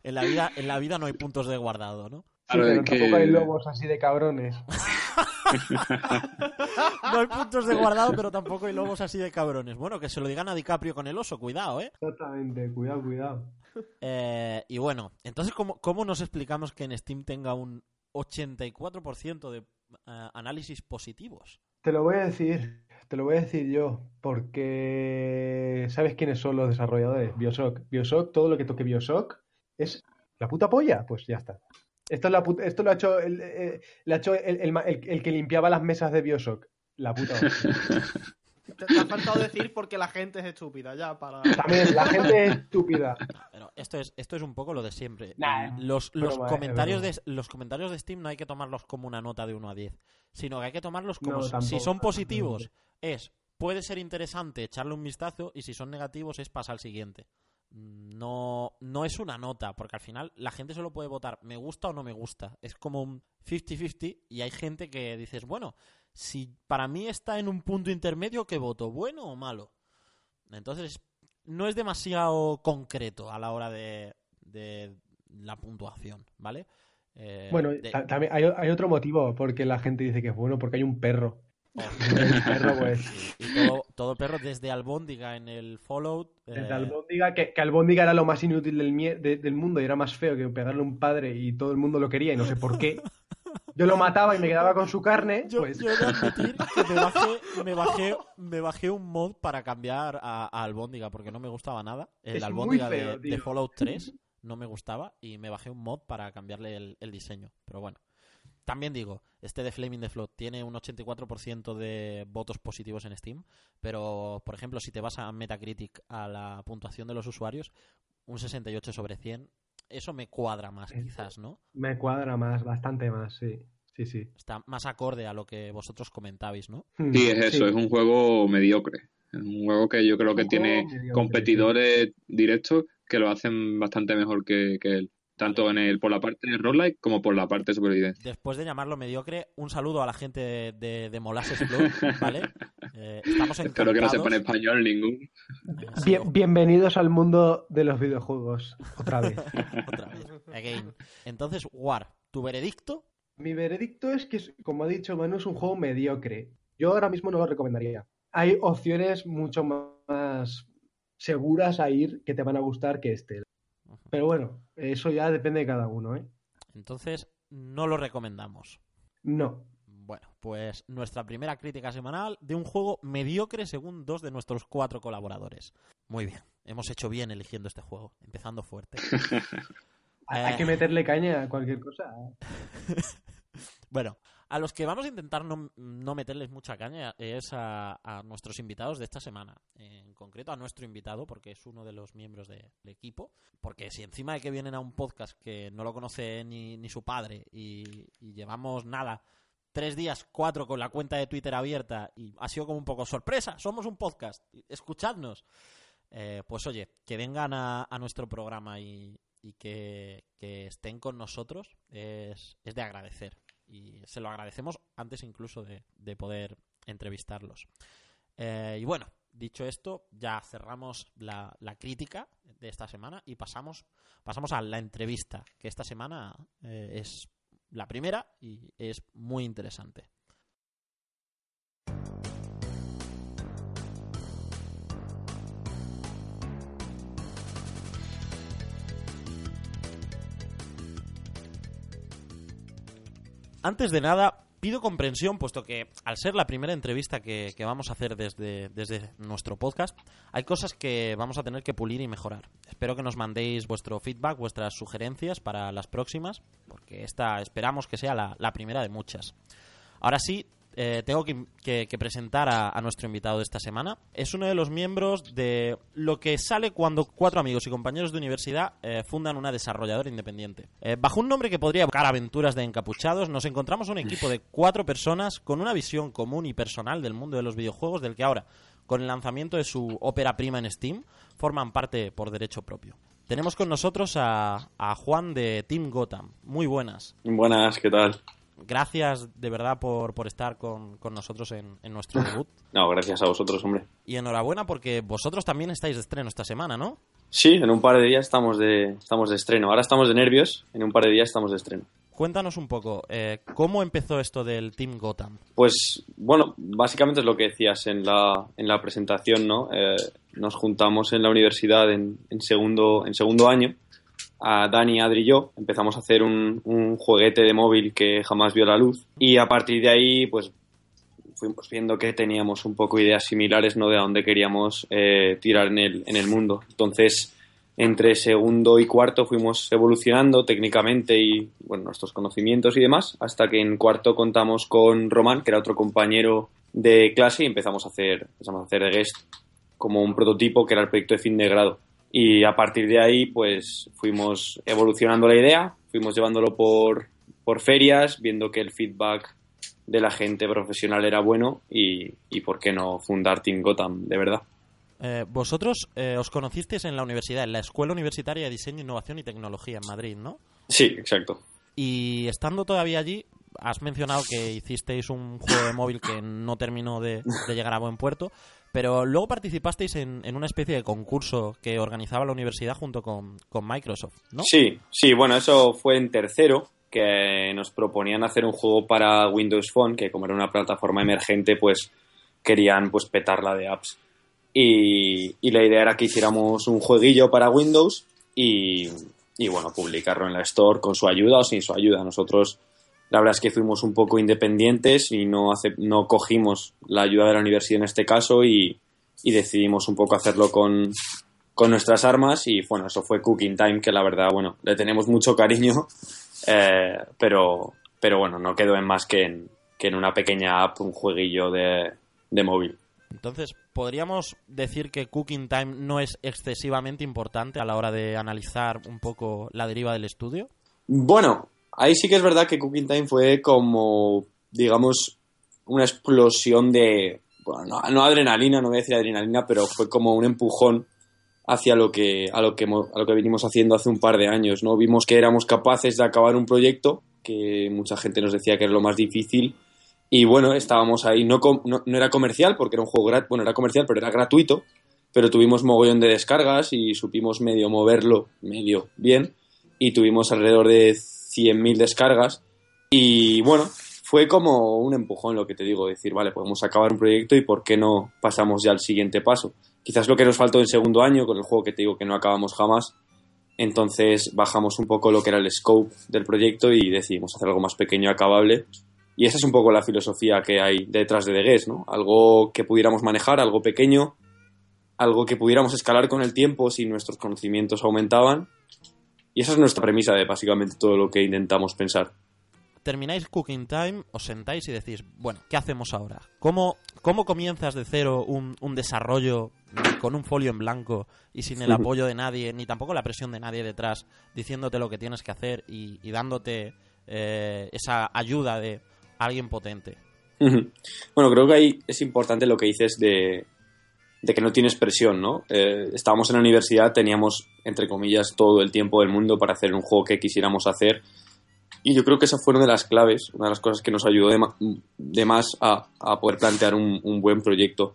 en la vida en la vida no hay puntos de guardado, ¿no? Sí, pero que- tampoco hay lobos así de cabrones. No hay puntos de guardado, pero tampoco hay lobos así de cabrones. Bueno, que se lo digan a DiCaprio con el oso, cuidado, ¿eh? Exactamente, cuidado, cuidado. Eh, y bueno, entonces, ¿cómo, ¿cómo nos explicamos que en Steam tenga un 84% de eh, análisis positivos? Te lo voy a decir, te lo voy a decir yo, porque ¿sabes quiénes son los desarrolladores? Bioshock. Bioshock, todo lo que toque Bioshock es la puta polla, pues ya está. Esto, es la puta- esto lo ha hecho, el, eh, lo ha hecho el, el ma- el- el que limpiaba las mesas de Bioshock. La puta. Te, te ha faltado decir porque la gente es estúpida, ya, para... También, la gente es estúpida. Pero esto es, esto es un poco lo de siempre. Nah, los, los broma, eh, comentarios de, los comentarios de Steam no hay que tomarlos como una nota de 1 a 10, sino que hay que tomarlos como No, si- son tampoco. positivos es puede ser interesante echarle un vistazo y si son negativos es pasar al siguiente. No, no es una nota, porque al final la gente solo puede votar me gusta o no me gusta. Es como un 50-50 y hay gente que dices, bueno, si para mí está en un punto intermedio, ¿qué voto? ¿Bueno o malo? Entonces, no es demasiado concreto a la hora de, de la puntuación, ¿vale? Eh, Bueno, de- también hay, hay otro motivo porque la gente dice que es bueno, porque hay un perro. Perro, pues. Y todo, todo perro desde Albóndiga en el Fallout. eh, Desde Albóndiga, que, que Albóndiga era lo más inútil del, de- del mundo y era más feo que pegarle a un padre y todo el mundo lo quería y no sé por qué. Yo lo mataba y me quedaba con su carne, yo, pues yo he de admitir que me bajé, me, bajé, me bajé un mod para cambiar a, a Albóndiga porque no me gustaba nada. El Es Albóndiga de- feo, de, tío. Fallout 3 no me gustaba y me bajé un mod para cambiarle el, el diseño. Pero bueno. También digo, este de Flaming the Flood tiene un 84% de votos positivos en Steam, pero por ejemplo, si te vas a Metacritic a la puntuación de los usuarios, un 68 sobre 100, eso me cuadra más Eso. quizás, ¿no? me cuadra más, bastante más, sí. Sí, sí. Está más acorde a lo que vosotros comentabais, ¿no? Hmm, Sí, es eso, sí. es un juego mediocre. Es un juego que yo creo que tiene competidores directos que lo hacen bastante mejor que, que él. Tanto en el, por la parte de roguelike como por la parte de supervivencia. Después de llamarlo mediocre, un saludo a la gente de, de, de Molasses Blue, ¿vale? Eh, estamos Espero que no encantados. sepan español ningún. Eh, Bien- bienvenidos al mundo de los videojuegos, otra vez. otra vez, again. Entonces, War, ¿tu veredicto? Mi veredicto es que, como ha dicho Manu, es un juego mediocre. Yo ahora mismo no lo recomendaría. Hay opciones mucho más seguras a ir que te van a gustar que este. Pero bueno, eso ya depende de cada uno, ¿eh? Entonces, no lo recomendamos. No. Bueno, pues nuestra primera crítica semanal de un juego mediocre según dos de nuestros cuatro colaboradores. Muy bien, hemos hecho bien eligiendo este juego, empezando fuerte. Hay Eh. hay que meterle caña a cualquier cosa. Bueno, a los que vamos a intentar no, meterles mucha caña es a, nuestros invitados de esta semana. En concreto a nuestro invitado, porque es uno de los miembros de- del equipo. Porque si encima de que vienen a un podcast que no lo conoce ni, su padre y, llevamos nada, tres días, cuatro con la cuenta de Twitter abierta y ha sido como un poco sorpresa, somos un podcast, escuchadnos. Eh, pues oye, que vengan a, nuestro programa y, que, estén con nosotros es de agradecer y se lo agradecemos antes incluso de, de poder entrevistarlos. Eh, y bueno, dicho esto, ya cerramos la, la crítica de esta semana y pasamos, pasamos a la entrevista, que esta semana eh, es la primera y es muy interesante. Antes de nada, pido comprensión, puesto que al ser la primera entrevista que, que vamos a hacer desde, desde nuestro podcast, hay cosas que vamos a tener que pulir y mejorar. Espero que nos mandéis vuestro feedback, vuestras sugerencias para las próximas, porque esta esperamos que sea la, la primera de muchas. Ahora sí, eh, tengo que, presentar a, a nuestro invitado de esta semana. Es uno de los miembros de lo que sale cuando cuatro amigos y compañeros de universidad eh, fundan una desarrolladora independiente. Eh, bajo un nombre que podría evocar aventuras de encapuchados, nos encontramos un equipo de cuatro personas con una visión común y personal del mundo de los videojuegos, del que ahora, con el lanzamiento de su ópera prima en Steam, forman parte por derecho propio. Tenemos con nosotros a, a Juan de Team Gotham. Muy buenas. Buenas, ¿qué tal? Gracias de verdad por, por estar con, con nosotros en, en nuestro debut. No, gracias a vosotros, hombre. Y enhorabuena porque vosotros también estáis de estreno esta semana, ¿no? Sí, en un par de días estamos de, estamos de estreno. Ahora estamos de nervios, en un par de días estamos de estreno. Cuéntanos un poco, eh, ¿cómo empezó esto del Team Gotham? Pues, bueno, básicamente es lo que decías en la, en la presentación, ¿no? Eh, nos juntamos en la universidad en, en segundo, en segundo año, a Dani, Adri y yo. Empezamos a hacer un, un juguete de móvil que jamás vio la luz. Y a partir de ahí, pues, fuimos viendo que teníamos un poco ideas similares, ¿no? De a dónde queríamos eh, tirar en el, en el mundo. Entonces, entre segundo y cuarto fuimos evolucionando técnicamente y bueno, nuestros conocimientos y demás, hasta que en cuarto contamos con Román, que era otro compañero de clase, y empezamos a hacer, empezamos a hacer guest como un prototipo que era el proyecto de fin de grado. Y a partir de ahí, pues fuimos evolucionando la idea, fuimos llevándolo por, por ferias, viendo que el feedback de la gente profesional era bueno y, y por qué no fundar Team Gotham, de verdad. Eh, vosotros eh, os conocisteis en la universidad, en la Escuela Universitaria de Diseño, Innovación y Tecnología en Madrid, ¿no? Sí, exacto. Y estando todavía allí, has mencionado que hicisteis un juego de móvil que no terminó de, de llegar a buen puerto, pero luego participasteis en, en una especie de concurso que organizaba la universidad junto con, con Microsoft, ¿no? Sí, sí, bueno, eso fue en tercero, que nos proponían hacer un juego para Windows Phone, que como era una plataforma emergente, pues querían pues petarla de apps. Y, y la idea era que hiciéramos un jueguillo para Windows y, y, bueno, publicarlo en la Store con su ayuda o sin su ayuda. Nosotros, la verdad es que fuimos un poco independientes y no, hace, no cogimos la ayuda de la universidad en este caso y, y decidimos un poco hacerlo con, con nuestras armas y bueno, eso fue Cooking Time, que la verdad, bueno, le tenemos mucho cariño, eh, pero, pero bueno, no quedó en más que en, que en una pequeña app, un jueguillo de, de móvil. Entonces, ¿podríamos decir que Cooking Time no es excesivamente importante a la hora de analizar un poco la deriva del estudio? Bueno, ahí sí que es verdad que Cooking Time fue como, digamos, una explosión de, bueno, no, adrenalina, no voy a decir adrenalina, pero fue como un empujón hacia lo que a lo que a lo que venimos haciendo hace un par de años, ¿no? Vimos que éramos capaces de acabar un proyecto que mucha gente nos decía que era lo más difícil y bueno, estábamos ahí, no, no, no era comercial porque era un juego, bueno, era comercial, pero era gratuito, pero tuvimos mogollón de descargas y supimos medio moverlo, medio bien, y tuvimos alrededor de 100.000 descargas y bueno, fue como un empujón lo que te digo, decir, vale, podemos acabar un proyecto y por qué no pasamos ya al siguiente paso. Quizás lo que nos faltó en segundo año con el juego que te digo que no acabamos jamás, entonces bajamos un poco lo que era el scope del proyecto y decidimos hacer algo más pequeño acabable y esa es un poco la filosofía que hay detrás de The Guest, ¿no? Algo que pudiéramos manejar, algo pequeño, algo que pudiéramos escalar con el tiempo si nuestros conocimientos aumentaban. Y esa es nuestra premisa de básicamente todo lo que intentamos pensar. Termináis Cooking Time, os sentáis y decís, bueno, ¿qué hacemos ahora? ¿Cómo, cómo comienzas de cero un, un desarrollo con un folio en blanco y sin el apoyo de nadie, ni tampoco la presión de nadie detrás, diciéndote lo que tienes que hacer y, y dándote eh, esa ayuda de alguien potente. Bueno, creo que ahí es importante lo que dices de, de que no tienes presión, ¿no? Eh, estábamos en la universidad, teníamos, entre comillas, todo el tiempo del mundo para hacer un juego que quisiéramos hacer. Y yo creo que esa fue una de las claves, una de las cosas que nos ayudó de, más a, a, poder plantear un, buen proyecto.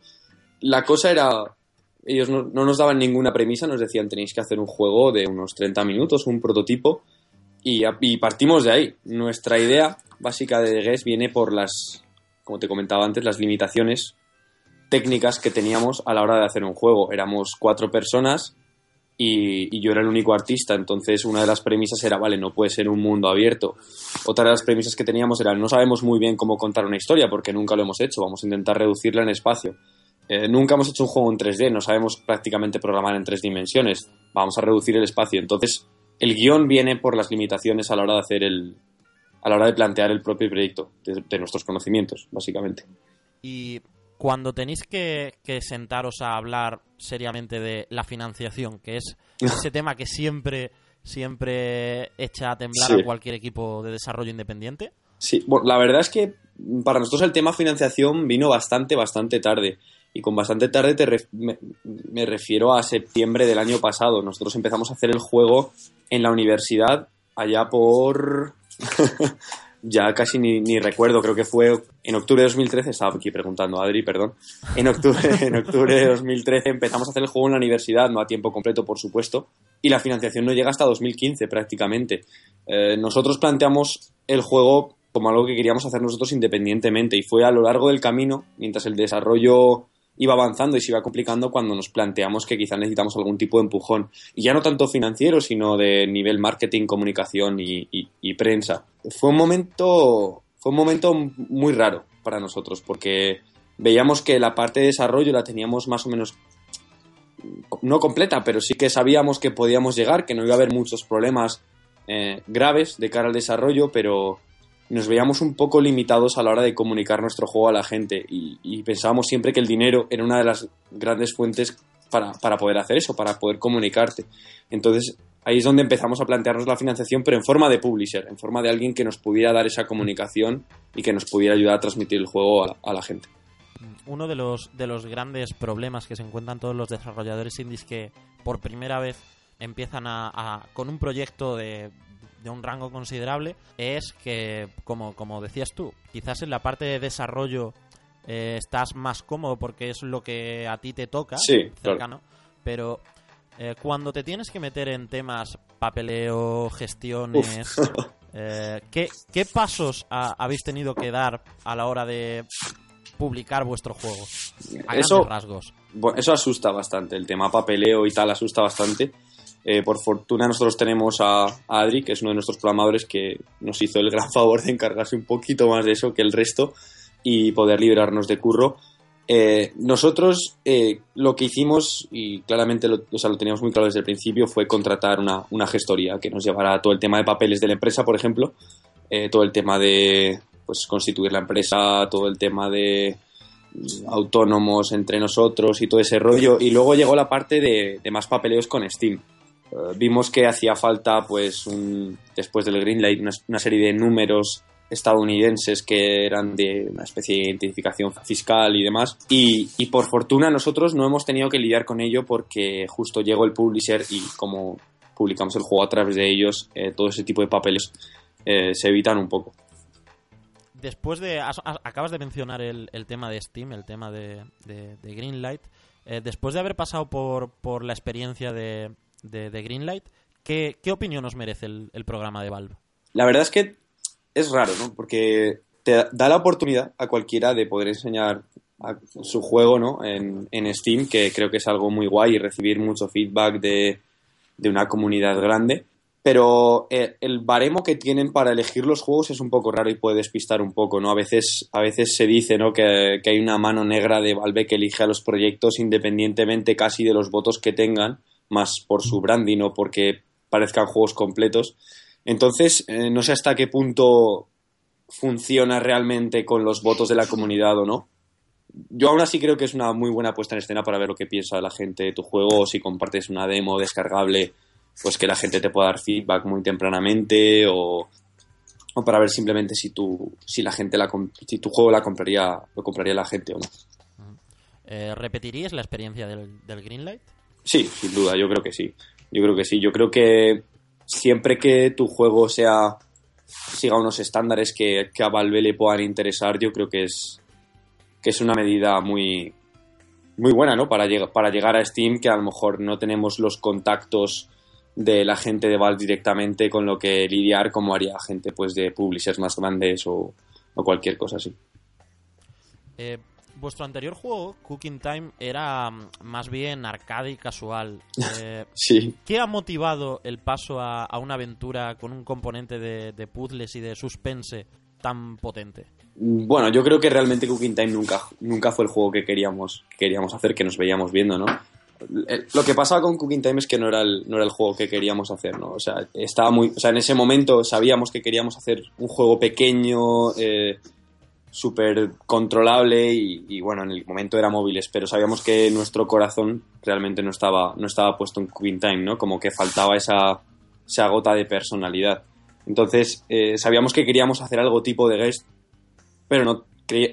La cosa era, ellos no, no, nos daban ninguna premisa, nos decían tenéis que hacer un juego de unos 30 minutos, un prototipo, y, partimos de ahí. Nuestra idea básica de The Guest viene por las, como te comentaba antes, las limitaciones técnicas que teníamos a la hora de hacer un juego. Éramos cuatro personas y, yo era el único artista, entonces una de las premisas era, vale, no puede ser un mundo abierto. Otra de las premisas que teníamos era, no sabemos muy bien cómo contar una historia porque nunca lo hemos hecho, vamos a intentar reducirla en espacio. Eh, nunca hemos hecho un juego en 3D, no sabemos prácticamente programar en tres dimensiones, vamos a reducir el espacio. Entonces, el guion viene por las limitaciones a la hora de hacer el, a la hora de plantear el propio proyecto, de, nuestros conocimientos, básicamente. Y cuando tenéis que, sentaros a hablar seriamente de la financiación, que es ese tema que siempre, siempre echa a temblar a cualquier equipo de desarrollo independiente. Sí, bueno, la verdad es que para nosotros el tema financiación vino bastante, bastante tarde. Y con bastante tarde te me, me, refiero a septiembre del año pasado. Nosotros empezamos a hacer el juego en la universidad allá por ya casi ni, recuerdo, creo que fue en octubre de 2013, estaba aquí preguntando a Adri, perdón, en octubre, en octubre de 2013 empezamos a hacer el juego en la universidad, no a tiempo completo, por supuesto, y la financiación no llega hasta 2015 prácticamente. Eh, nosotros planteamos el juego como algo que queríamos hacer nosotros independientemente y fue a lo largo del camino, mientras el desarrollo iba avanzando y se iba complicando cuando nos planteamos que quizás necesitamos algún tipo de empujón. Y ya no tanto financiero, sino de nivel marketing, comunicación y, prensa. Fue un momento. Fue un momento muy raro para nosotros, porque veíamos que la parte de desarrollo la teníamos más o menos no completa, pero sí que sabíamos que podíamos llegar, que no iba a haber muchos problemas eh, graves de cara al desarrollo, pero nos veíamos un poco limitados a la hora de comunicar nuestro juego a la gente y, pensábamos siempre que el dinero era una de las grandes fuentes para, poder hacer eso, para poder comunicarte. Entonces ahí es donde empezamos a plantearnos la financiación, pero en forma de publisher, en forma de alguien que nos pudiera dar esa comunicación y que nos pudiera ayudar a transmitir el juego a la, gente uno de los, de los grandes problemas que se encuentran todos los desarrolladores indies que por primera vez empiezan a con un proyecto de, de un rango considerable es que, como, como decías tú, quizás en la parte de desarrollo eh, estás más cómodo porque es lo que a ti te toca, cercano, pero eh, cuando te tienes que meter en temas papeleo, gestiones, eh, ¿qué, ¿qué, pasos habéis tenido que dar a la hora de publicar vuestro juego? eso, rasgos. eso asusta bastante, el tema papeleo y tal asusta bastante. Eh, por fortuna nosotros tenemos a, Adri, que es uno de nuestros programadores, que nos hizo el gran favor de encargarse un poquito más de eso que el resto y poder librarnos de curro. Eh, nosotros eh, lo que hicimos, y claramente lo, o sea, lo, teníamos muy claro desde el principio, fue contratar una, una, gestoría que nos llevara todo el tema de papeles de la empresa, por ejemplo, todo el tema de pues, constituir la empresa, todo el tema de autónomos entre nosotros y todo ese rollo. Y luego llegó la parte de, de más papeleos con Steam. Eh, vimos que hacía falta, pues, un, después del Greenlight, una, una, serie de números estadounidenses que eran de una especie de identificación fiscal y demás. Y, por fortuna nosotros no hemos tenido que lidiar con ello porque justo llegó el publisher y como publicamos el juego a través de ellos, eh, todo ese tipo de papeles eh, se evitan un poco. Después de... acabas de mencionar el, el, tema de Steam, el tema de, de, de Greenlight. después de haber pasado por, por la experiencia de, de, Greenlight. ¿Qué, ¿Qué, opinión os merece el, programa de Valve? La verdad es que es raro, ¿no? Porque te da la oportunidad a cualquiera de poder enseñar su juego, ¿no? En, en, Steam, que creo que es algo muy guay y recibir mucho feedback de, de una comunidad grande. Pero eh, el baremo que tienen para elegir los juegos es un poco raro y puede despistar un poco, ¿no? A veces, a veces se dice, ¿no? Que, que hay una mano negra de Valve que elige a los proyectos independientemente casi de los votos que tengan más por su branding o porque parezcan juegos completos. Entonces, eh, no sé hasta qué punto funciona realmente con los votos de la comunidad o no. Yo aún así creo que es una muy buena puesta en escena para ver lo que piensa la gente de tu juego, si compartes una demo descargable, pues que la gente te pueda dar feedback muy tempranamente o, o para ver simplemente si tu, si la gente la, si tu juego la compraría, lo compraría la gente o no. Eh, ¿Repetirías la experiencia del, del Greenlight? Sí, sin duda, yo creo que sí. Yo creo que sí. Yo creo que siempre que tu juego sea siga unos estándares que, a Valve le puedan interesar, yo creo que es que es una medida muy muy buena, ¿no? Para, llegar para llegar a Steam, que a lo mejor no tenemos los contactos de la gente de Valve directamente con lo que lidiar como haría gente pues de publishers más grandes o, cualquier cosa así. Eh, vuestro anterior juego, Cooking Time, era mm, más bien arcade y casual. Eh, Sí. ¿Qué ha motivado el paso a, a una aventura con un componente de, de puzzles y de suspense tan potente? Bueno, yo creo que realmente Cooking Time nunca, nunca fue el juego que queríamos, que queríamos hacer, que nos veíamos viendo, ¿no? Eh, Lo que pasaba con Cooking Time es que no era el, no era el juego que queríamos hacer, ¿no? O sea, estaba muy, o sea, en ese momento sabíamos que queríamos hacer un juego pequeño, eh, súper controlable y, bueno, en el momento era móviles, pero sabíamos que nuestro corazón realmente no estaba, no estaba puesto en Cooking Time, ¿no? Como que faltaba esa, esa gota de personalidad. Entonces, eh, sabíamos que queríamos hacer algo tipo de guest, pero no,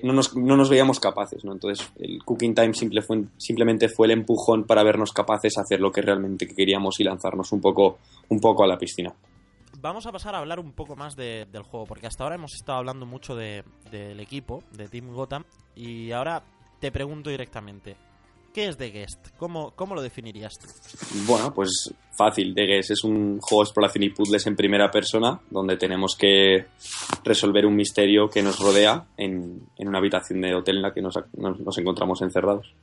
no, nos, no nos veíamos capaces, ¿no? Entonces, el Cooking Time simple fue, simplemente fue el empujón para vernos capaces de hacer lo que realmente queríamos y lanzarnos un poco, un poco a la piscina. Vamos a pasar a hablar un poco más de- del juego, porque hasta ahora hemos estado hablando mucho de- del equipo, de Team Gotham, y ahora te pregunto directamente, ¿qué es The Guest? ¿Cómo, cómo lo definirías tú? Bueno, pues fácil. The Guess es un juego de exploración y puzzles en primera persona, donde tenemos que resolver un misterio que nos rodea en, en una habitación de hotel en la que nos- nos encontramos encerrados.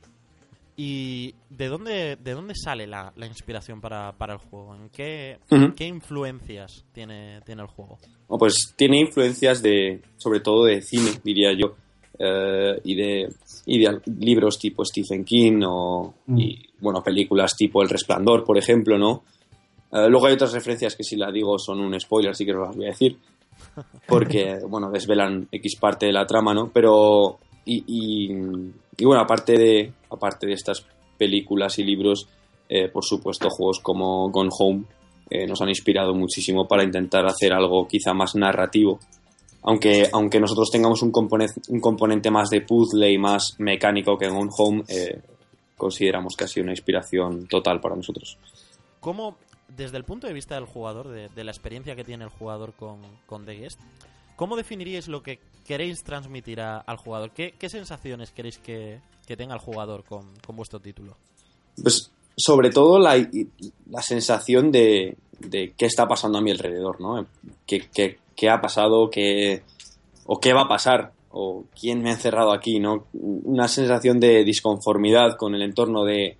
¿Y de dónde, de dónde sale la, la inspiración para, para el juego? ¿En qué, qué influencias tiene, tiene el juego? Pues tiene influencias de, sobre todo de cine, diría yo, eh, y, de, y de libros tipo Stephen King o, Mm. y, bueno, películas tipo El Resplandor, por ejemplo, ¿no? Eh, luego hay otras referencias que si la digo son un spoiler, así que no las voy a decir, porque, bueno, desvelan X parte de la trama, ¿no? Pero, y, y, y bueno, aparte de, aparte de estas películas y libros, eh, por supuesto, juegos como Gone Home eh, nos han inspirado muchísimo para intentar hacer algo quizá más narrativo. Aunque, aunque nosotros tengamos un componente, un componente más de puzzle y más mecánico que Gone Home, eh, consideramos que ha sido una inspiración total para nosotros. ¿Cómo, desde el punto de vista del jugador, de, de la experiencia que tiene el jugador con, con The Guest, ¿cómo definiríais lo que queréis transmitir a- al jugador? ¿Qué, qué sensaciones queréis que, que tenga el jugador con, con vuestro título? Pues sobre todo la, la sensación de, de qué está pasando a mi alrededor, ¿no? ¿Qué, qué- ha pasado? ¿Qué, ¿O qué va a pasar? ¿O quién me ha encerrado aquí? ¿no? Una sensación de disconformidad con el entorno, de,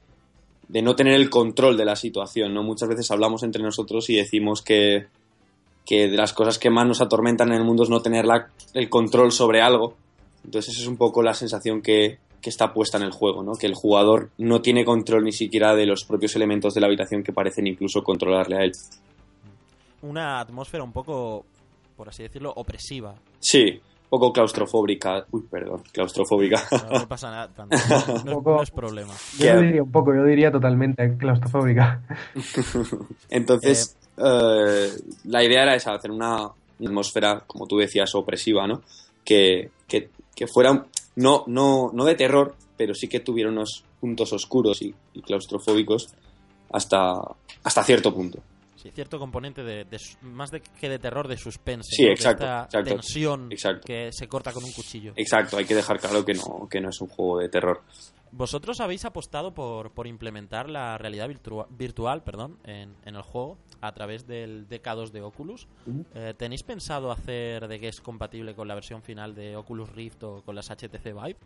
de no tener el control de la situación, ¿no? Muchas veces hablamos entre nosotros y decimos que, que de las cosas que más nos atormentan en el mundo es no tener la- el control sobre algo. Entonces esa es un poco la sensación que, que está puesta en el juego, ¿no? Que el jugador no tiene control ni siquiera de los propios elementos de la habitación que parecen incluso controlarle a él. Una atmósfera un poco, por así decirlo, opresiva. Sí, poco claustrofóbica. Uy, perdón, claustrofóbica. No, no pasa nada, tanto, no, poco- no es problema. Yo diría un poco, yo diría totalmente claustrofóbica. Entonces, eh, la idea era esa, hacer una atmósfera, como tú decías, opresiva, ¿no? Que, que, que fuera, no, no, no de terror, pero sí que tuviera unos puntos oscuros y, y claustrofóbicos hasta, hasta cierto punto. Sí, cierto componente de, más de que de terror, de suspense. Sí, ¿no? De exacto, esta exacto, tensión exacto. que se corta con un cuchillo. Exacto, hay que dejar claro que no, que no es un juego de terror. Vosotros habéis apostado por, por implementar la realidad virtua- virtual perdón, en, en el juego a través del DK2 de Oculus. Eh, ¿Tenéis pensado hacer de que es compatible con la versión final de Oculus Rift o con las HTC Vive?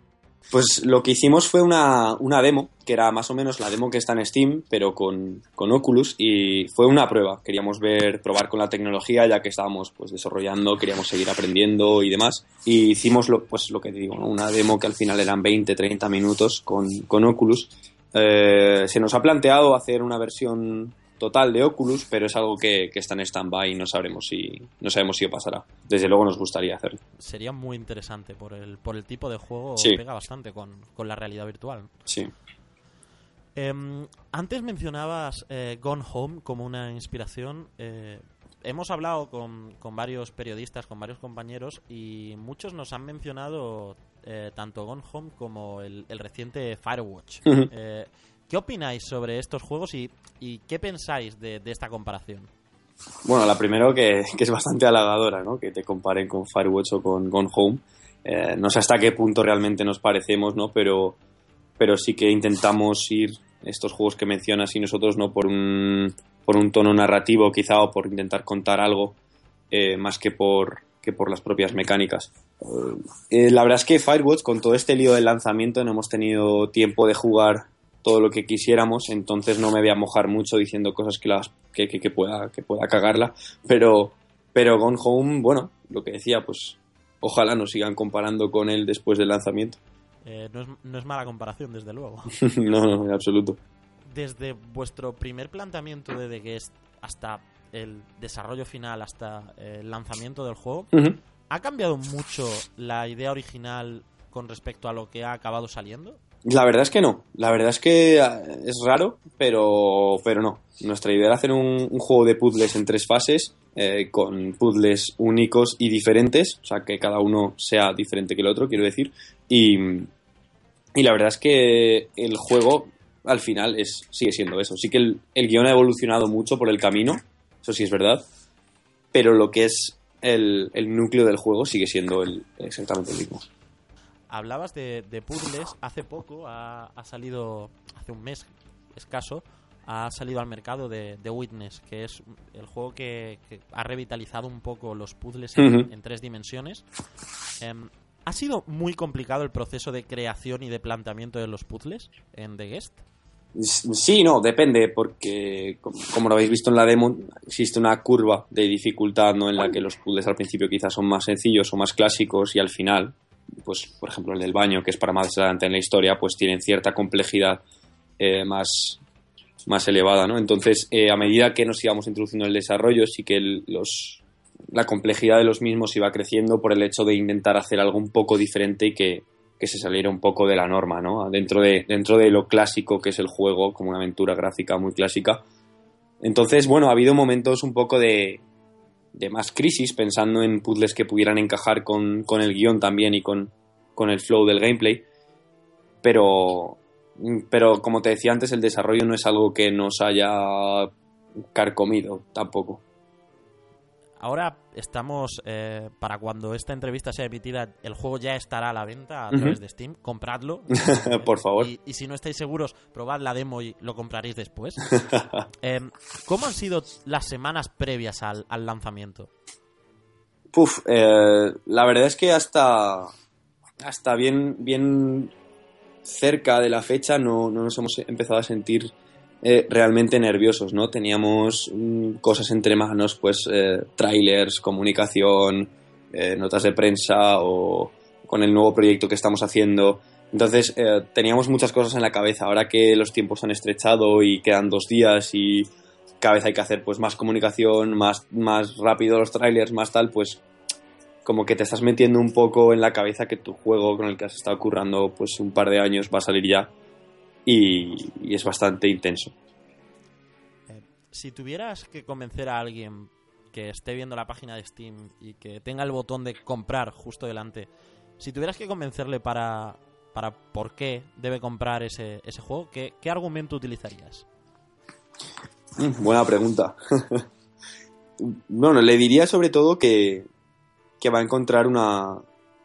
Pues lo que hicimos fue una, una demo, que era más o menos la demo que está en Steam, pero con, con Oculus, y fue una prueba. Queríamos ver, probar con la tecnología, ya que estábamos pues desarrollando, queríamos seguir aprendiendo y demás. Y hicimos lo, pues lo que digo, ¿no? una demo que al final eran 20, 30 minutos con, con Oculus. Eh, se nos ha planteado hacer una versión total de Oculus, pero es algo que, que está en stand-by y no sabremos si, no sabemos si pasará. Desde luego nos gustaría hacerlo. Sería muy interesante por el, por el tipo de juego, Sí. pega bastante con, con la realidad virtual. Sí. Em, antes mencionabas eh, Gone Home como una inspiración. eh, hemos hablado con, con varios periodistas, con varios compañeros, y muchos nos han mencionado eh, tanto Gone Home como el, el reciente Firewatch. Eh, ¿Qué opináis sobre estos juegos y, qué pensáis de, de esta comparación? Bueno, la primero que, que es bastante halagadora, ¿no? Que te comparen con Firewatch o con Gone Home. Eh, no sé hasta qué punto realmente nos parecemos, ¿no? Pero, pero sí que intentamos ir estos juegos que mencionas y nosotros no por un, por un tono narrativo quizá o por intentar contar algo eh, más que por, que por las propias mecánicas. Eh, la verdad es que Firewatch, con todo este lío del lanzamiento, no hemos tenido tiempo de jugar todo lo que quisiéramos, entonces no me voy a mojar mucho diciendo cosas que, las, que, que, que pueda, que pueda cagarla, pero, pero Gone Home, bueno, lo que decía, pues ojalá nos sigan comparando con él después del lanzamiento. Eh, no, es, no es mala comparación, desde luego. no, no, en absoluto. Desde vuestro primer planteamiento de The Guest hasta el desarrollo final, hasta el lanzamiento del juego. ¿ha cambiado mucho la idea original con respecto a lo que ha acabado saliendo? La verdad es que no. La verdad es que eh, es raro, pero, pero no. Nuestra idea era hacer un, un juego de puzzles en tres fases, eh, con puzzles únicos y diferentes, o sea, que cada uno sea diferente que el otro, quiero decir. Y, y la verdad es que el juego, al final, es, sigue siendo eso. Sí que el, el guion ha evolucionado mucho por el camino, eso sí es verdad, pero lo que es el, el núcleo del juego sigue siendo el, exactamente el mismo. Hablabas de, de puzzles, hace poco ha, ha salido, hace un mes escaso, ha salido al mercado de, de Witness, que es el juego que, que ha revitalizado un poco los puzzles en, tres dimensiones. Em, ¿Ha sido muy complicado el proceso de creación y de planteamiento de los puzzles en The Guest? Sí, no, depende, porque com- como lo habéis visto en la demo, existe una curva de dificultad, ¿no? En la que los puzzles al principio quizás son más sencillos o más clásicos y al final, pues, por ejemplo, el del baño, que es para más adelante en la historia, pues tienen cierta complejidad eh, más, más elevada, ¿no? Entonces, eh, a medida que nos íbamos introduciendo en el desarrollo, sí que los, la complejidad de los mismos iba creciendo por el hecho de intentar hacer algo un poco diferente y que, que se saliera un poco de la norma, ¿no? Dentro de, dentro de lo clásico que es el juego, como una aventura gráfica muy clásica. Entonces, bueno, ha habido momentos un poco de, de más crisis, pensando en puzzles que pudieran encajar con, con el guion también y con, con el flow del gameplay. Pero, pero, como te decía antes, el desarrollo no es algo que nos haya carcomido tampoco. Ahora estamos, eh, para cuando esta entrevista sea emitida, el juego ya estará a la venta a través de Steam. Compradlo. Por favor. Y, y si no estáis seguros, probad la demo y lo compraréis después. Em, ¿Cómo han sido las semanas previas al, al lanzamiento? Puf, eh, la verdad es que hasta, hasta bien, bien cerca de la fecha no, no nos hemos empezado a sentir eh, realmente nerviosos, ¿no? Teníamos mm, cosas entre manos, pues eh, trailers, comunicación, eh, notas de prensa o con el nuevo proyecto que estamos haciendo. Entonces eh, teníamos muchas cosas en la cabeza. Ahora que los tiempos han estrechado y quedan dos días y cada vez hay que hacer pues más comunicación, más, más rápido los trailers, más tal, pues como que te estás metiendo un poco en la cabeza que tu juego con el que has estado currando pues un par de años va a salir ya y, y es bastante intenso. Eh, si tuvieras que convencer a alguien que esté viendo la página de Steam y que tenga el botón de comprar justo delante, si tuvieras que convencerle para, para por qué debe comprar ese, ese juego, ¿qué, qué argumento utilizarías? Mm, Buena pregunta. bueno, le diría sobre todo que, que va a encontrar una,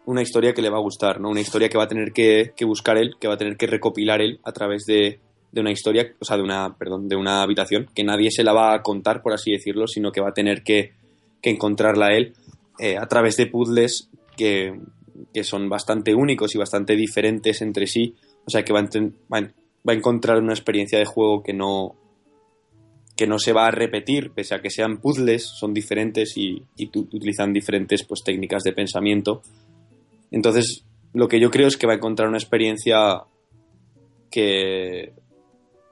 una historia que le va a gustar, ¿no? Una historia que va a tener que, buscar él, que va a tener que recopilar él a través de, una historia, o sea, de una, perdón, de una habitación, que nadie se la va a contar, por así decirlo, sino que va a tener que, que encontrarla él eh, a través de puzzles que, son bastante únicos y bastante diferentes entre sí. O sea, que va a, encontrar una experiencia de juego que no, que no se va a repetir, pese a que sean puzzles, son diferentes y, y utilizan diferentes pues, técnicas de pensamiento. Entonces, lo que yo creo es que va a encontrar una experiencia que,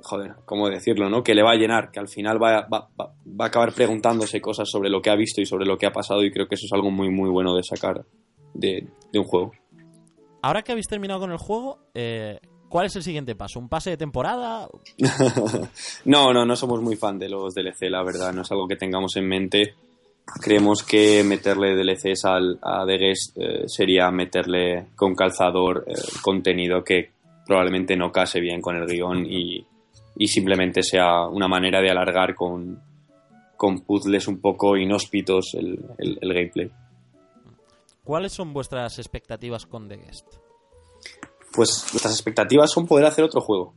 joder, ¿cómo decirlo, no? Que le va a llenar, que al final va, va- va- va a acabar preguntándose cosas sobre lo que ha visto y sobre lo que ha pasado y creo que eso es algo muy, muy bueno de sacar de, de un juego. Ahora que habéis terminado con el juego, eh, ¿cuál es el siguiente paso? ¿Un pase de temporada? no, no, no somos muy fan de los DLC, la verdad, no es algo que tengamos en mente. Creemos que meterle DLCs al, a The Guest eh, sería meterle con calzador eh, contenido que probablemente no case bien con el guion y, y simplemente sea una manera de alargar con, con puzzles un poco inhóspitos el, el- el gameplay. ¿Cuáles son vuestras expectativas con The Guest? Pues nuestras expectativas son poder hacer otro juego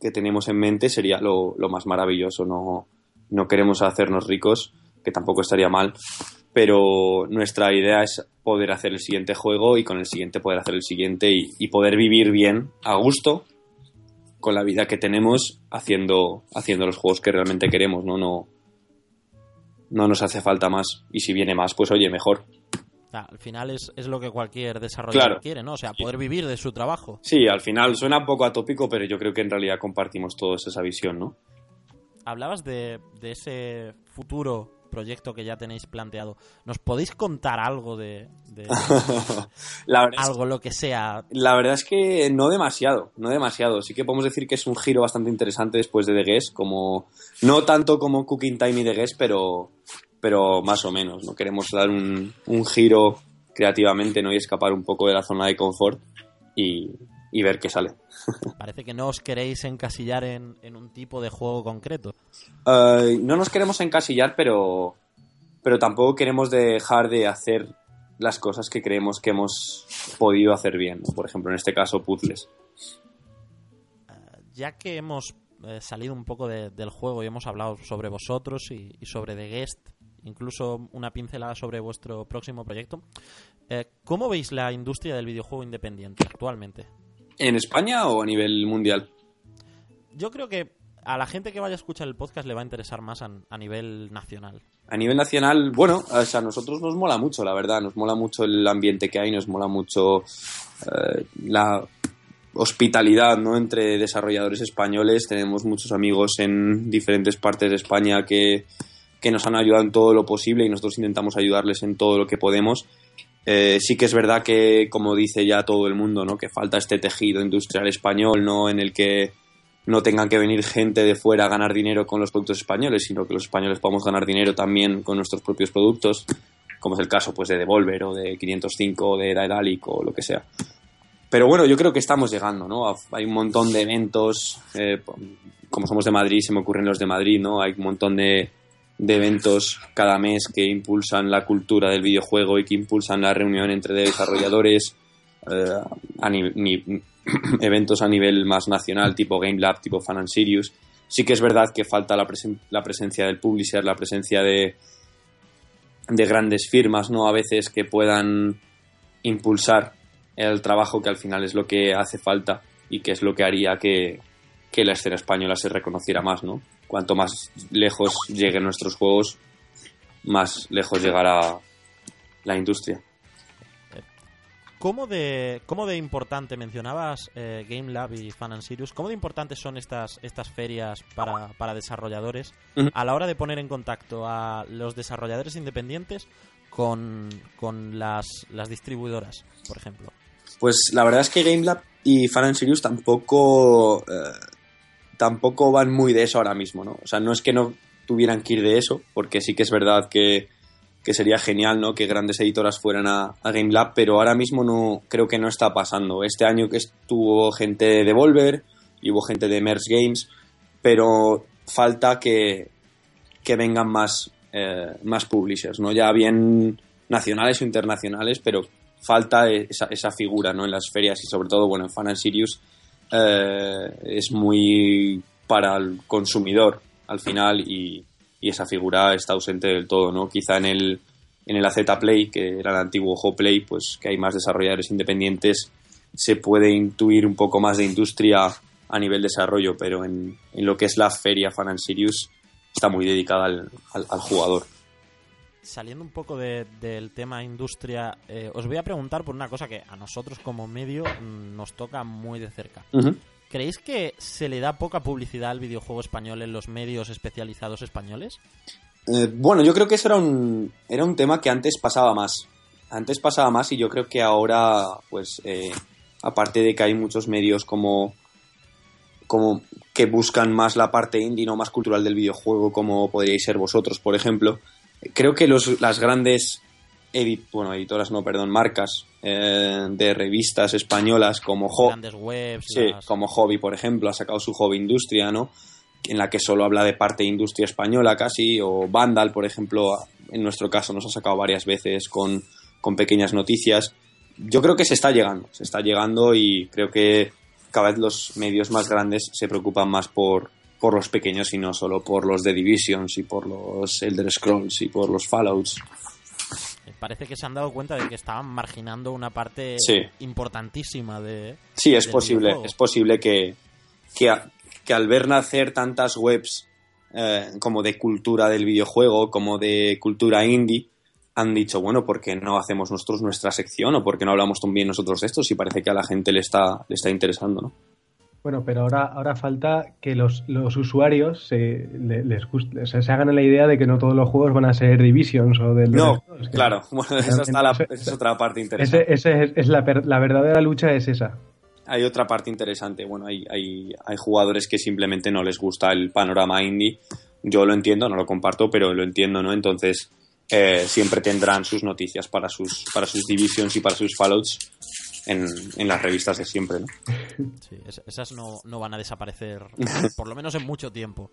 que tenemos en mente, sería lo, lo más maravilloso. No, no queremos hacernos ricos, que tampoco estaría mal, pero nuestra idea es poder hacer el siguiente juego y con el siguiente poder hacer el siguiente y, y poder vivir bien, a gusto, con la vida que tenemos haciendo, haciendo los juegos que realmente queremos, ¿no? No, no nos hace falta más. Y si viene más, pues oye, mejor. Ah, al final es, es lo que cualquier desarrollador Claro. quiere, ¿no? O sea, poder vivir de su trabajo. Sí, al final suena un poco atópico, pero yo creo que en realidad compartimos todos esa visión, ¿no? Hablabas de, de ese futuro proyecto que ya tenéis planteado. ¿Nos podéis contar algo de, de La verdad, es, algo, lo que sea? la verdad es que no demasiado, no demasiado. Sí que podemos decir que es un giro bastante interesante después de The Guest, como no tanto como Cooking Time y The Guest, pero, pero más o menos, ¿no? Queremos dar un, un giro creativamente, ¿no? Y escapar un poco de la zona de confort y, y ver qué sale. Parece que no os queréis encasillar en, en un tipo de juego concreto. Eh, no nos queremos encasillar, pero, pero tampoco queremos dejar de hacer las cosas que creemos que hemos podido hacer bien. Por ejemplo, en este caso, puzzles. Ya que hemos eh, salido un poco de- del juego y hemos hablado sobre vosotros y, y sobre The Guest, incluso una pincelada sobre vuestro próximo proyecto, eh, ¿cómo veis la industria del videojuego independiente actualmente? ¿En España o a nivel mundial? Yo creo que a la gente que vaya a escuchar el podcast le va a interesar más a, a nivel nacional. A nivel nacional, bueno, o sea, a nosotros nos mola mucho, la verdad. Nos mola mucho el ambiente que hay, nos mola mucho eh, la hospitalidad ¿no? entre desarrolladores españoles. Tenemos muchos amigos en diferentes partes de España que, que nos han ayudado en todo lo posible y nosotros intentamos ayudarles en todo lo que podemos. Eh, sí que es verdad que, como dice ya todo el mundo, ¿no? que falta este tejido industrial español, ¿no? en el que no tengan que venir gente de fuera a ganar dinero con los productos españoles, sino que los españoles podamos ganar dinero también con nuestros propios productos, como es el caso pues de Devolver o de 505 o de Daedalic o lo que sea. Pero bueno, yo creo que estamos llegando, ¿no? Hay un montón de eventos, eh, como somos de Madrid, se me ocurren los de Madrid, ¿no? Hay un montón de, de eventos cada mes que impulsan la cultura del videojuego y que impulsan la reunión entre desarrolladores, eh, eventos a nivel más nacional, tipo Game Lab, tipo Fan and Sirius. Sí que es verdad que falta la, la presencia del publisher, la presencia de, de grandes firmas, ¿no? A veces que puedan impulsar el trabajo que al final es lo que hace falta y que es lo que haría que, que la escena española se reconociera más, ¿no? Cuanto más lejos lleguen nuestros juegos, más lejos llegará la industria. ¿Cómo de, cómo de importante mencionabas eh, Game Lab y Fan and Sirius? ¿Cómo de importantes son estas, estas ferias para, para desarrolladores a la hora de poner en contacto a los desarrolladores independientes con, con las, las distribuidoras, por ejemplo? Pues la verdad es que GameLab y Fan and Serious tampoco, eh, tampoco van muy de eso ahora mismo, ¿no? O sea, no es que no tuvieran que ir de eso, porque sí que es verdad que, que sería genial, ¿no? Que grandes editoras fueran a, a GameLab, pero ahora mismo no creo que no está pasando. Este año que estuvo gente de Devolver y hubo gente de Merge Games, pero falta que, que vengan más, eh, más publishers, ¿no? Ya bien nacionales o internacionales, pero falta esa, esa figura ¿no? en las ferias y sobre todo bueno en Fan and Sirius eh, es muy para el consumidor al final y, esa figura está ausente del todo no quizá en el en el AZ Play que era el antiguo Ho Play pues que hay más desarrolladores independientes se puede intuir un poco más de industria a nivel desarrollo pero en, en lo que es la feria Fan and Sirius está muy dedicada al, al- al jugador Saliendo un poco de- del tema industria, eh, os voy a preguntar por una cosa que a nosotros como medio mm, nos toca muy de cerca. ¿Creéis que se le da poca publicidad al videojuego español en los medios especializados españoles? Eh, bueno, yo creo que eso era un, era un tema que antes pasaba más. Antes pasaba más y yo creo que ahora, pues, eh, aparte de que hay muchos medios como, como que buscan más la parte indie, no más cultural del videojuego, como podríais ser vosotros, por ejemplo, creo que los, las grandes edit, bueno, editoras, no, perdón, marcas eh, de revistas españolas como webs, Sí, las- como Hobby, por ejemplo, ha sacado su Hobby Industria, ¿no? En la que solo habla de parte de industria española casi, o Vandal, por ejemplo, en nuestro caso nos ha sacado varias veces con, con pequeñas noticias. Yo creo que se está llegando, se está llegando y creo que cada vez los medios más grandes se preocupan más por, por los pequeños y no solo por los de Divisions y por los Elder Scrolls y por los Fallouts. parece que se han dado cuenta de que estaban marginando una parte Sí. importantísima de... Sí, es posible, videojuego. es posible que, que, a- que al ver nacer tantas webs eh, como de cultura del videojuego, como de cultura indie, han dicho, bueno, ¿por qué no hacemos nosotros nuestra sección o por qué no hablamos también nosotros de esto si parece que a la gente le está, le está interesando, ¿no? Bueno, pero ahora, ahora falta que los, los usuarios se, le- les guste, sea, se hagan la idea de que no todos los juegos van a ser Divisions o del... No, claro, bueno, esa, está la- esa es otra parte interesante. Ese, ese es, es la, la verdadera lucha es esa. Hay otra parte interesante. Bueno, hay, hay, hay jugadores que simplemente no les gusta el panorama indie. Yo lo entiendo, no lo comparto, pero lo entiendo, ¿no? Entonces, eh, siempre tendrán sus noticias para sus, para sus Divisions y para sus Fallouts en, en las revistas de siempre, ¿no? Sí, es- esas no, no van a desaparecer, por lo menos en mucho tiempo.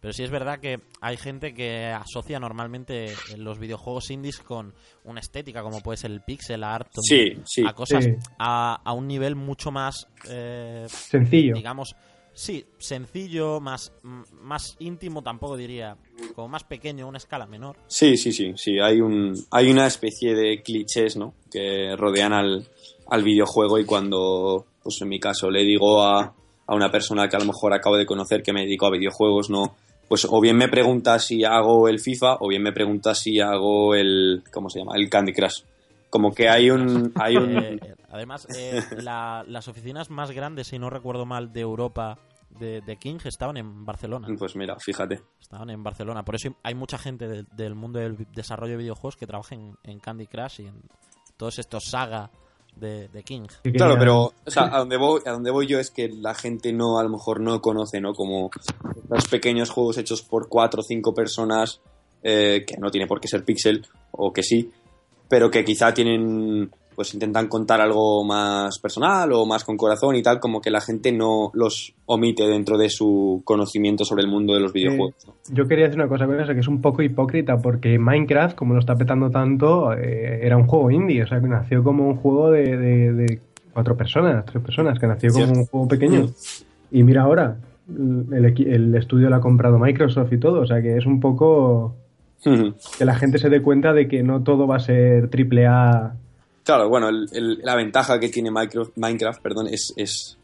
Pero sí es verdad que hay gente que asocia normalmente los videojuegos indies con una estética, como puede ser el pixel art, o Sí, sí. a cosas Sí. a, a un nivel mucho más, eh, Sencillo. digamos, sí, sencillo, más, más íntimo, tampoco diría, como más pequeño, una escala menor. Sí, sí, sí, sí. Hay un, hay una especie de clichés, ¿no? Que rodean al, al videojuego y cuando, pues en mi caso, le digo a, a una persona que a lo mejor acabo de conocer que me dedico a videojuegos, no, pues o bien me pregunta si hago el FIFA o bien me pregunta si hago el, ¿cómo se llama? El Candy Crush. Como que hay un, hay un, Eh, eh, además, eh, la- las oficinas más grandes, si no recuerdo mal, de Europa de, de King estaban en Barcelona. pues mira, fíjate. Estaban en Barcelona. Por eso hay mucha gente del, del mundo del desarrollo de videojuegos que trabaja en, en Candy Crush y en todos estos saga de, de King. Claro, pero o sea, a donde voy, a donde voy yo es que la gente no, a lo mejor no conoce, ¿no? Como los pequeños juegos hechos por cuatro o cinco personas, eh, que no tiene por qué ser pixel, o que sí, pero que quizá tienen, pues intentan contar algo más personal o más con corazón y tal, como que la gente no los omite dentro de su conocimiento sobre el mundo de los videojuegos. Yo quería decir una cosa con eso, que es un poco hipócrita, porque Minecraft, como lo está petando tanto, eh, era un juego indie, o sea, que nació como un juego de, de- de cuatro personas, tres personas, que nació como Cierto. un juego pequeño. Mm. Y mira ahora, el, el estudio lo ha comprado Microsoft y todo, o sea, que es un poco que la gente se dé cuenta de que no todo va a ser triple A. Claro, bueno, el- el- la ventaja que tiene Minecraft, Minecraft perdón, es, es,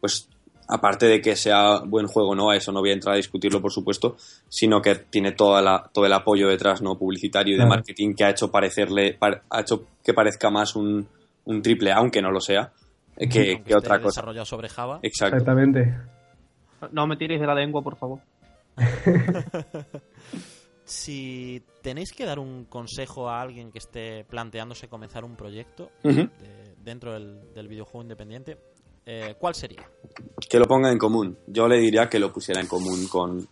pues, aparte de que sea buen juego, ¿no? A eso no voy a entrar a discutirlo, por supuesto, sino que tiene toda la, todo el apoyo detrás, ¿no? Publicitario y de Claro. marketing que ha hecho parecerle, par- ha hecho que parezca más un, un triple A, aunque no lo sea, eh, que, Aunque que otra cosa. desarrollado sobre Java. Exacto. Exactamente. No me tiréis de la lengua, por favor. Si tenéis que dar un consejo a alguien que esté planteándose comenzar un proyecto de- dentro del, del videojuego independiente, eh, ¿cuál sería? que lo ponga en común. Yo le diría que lo pusiera en común con,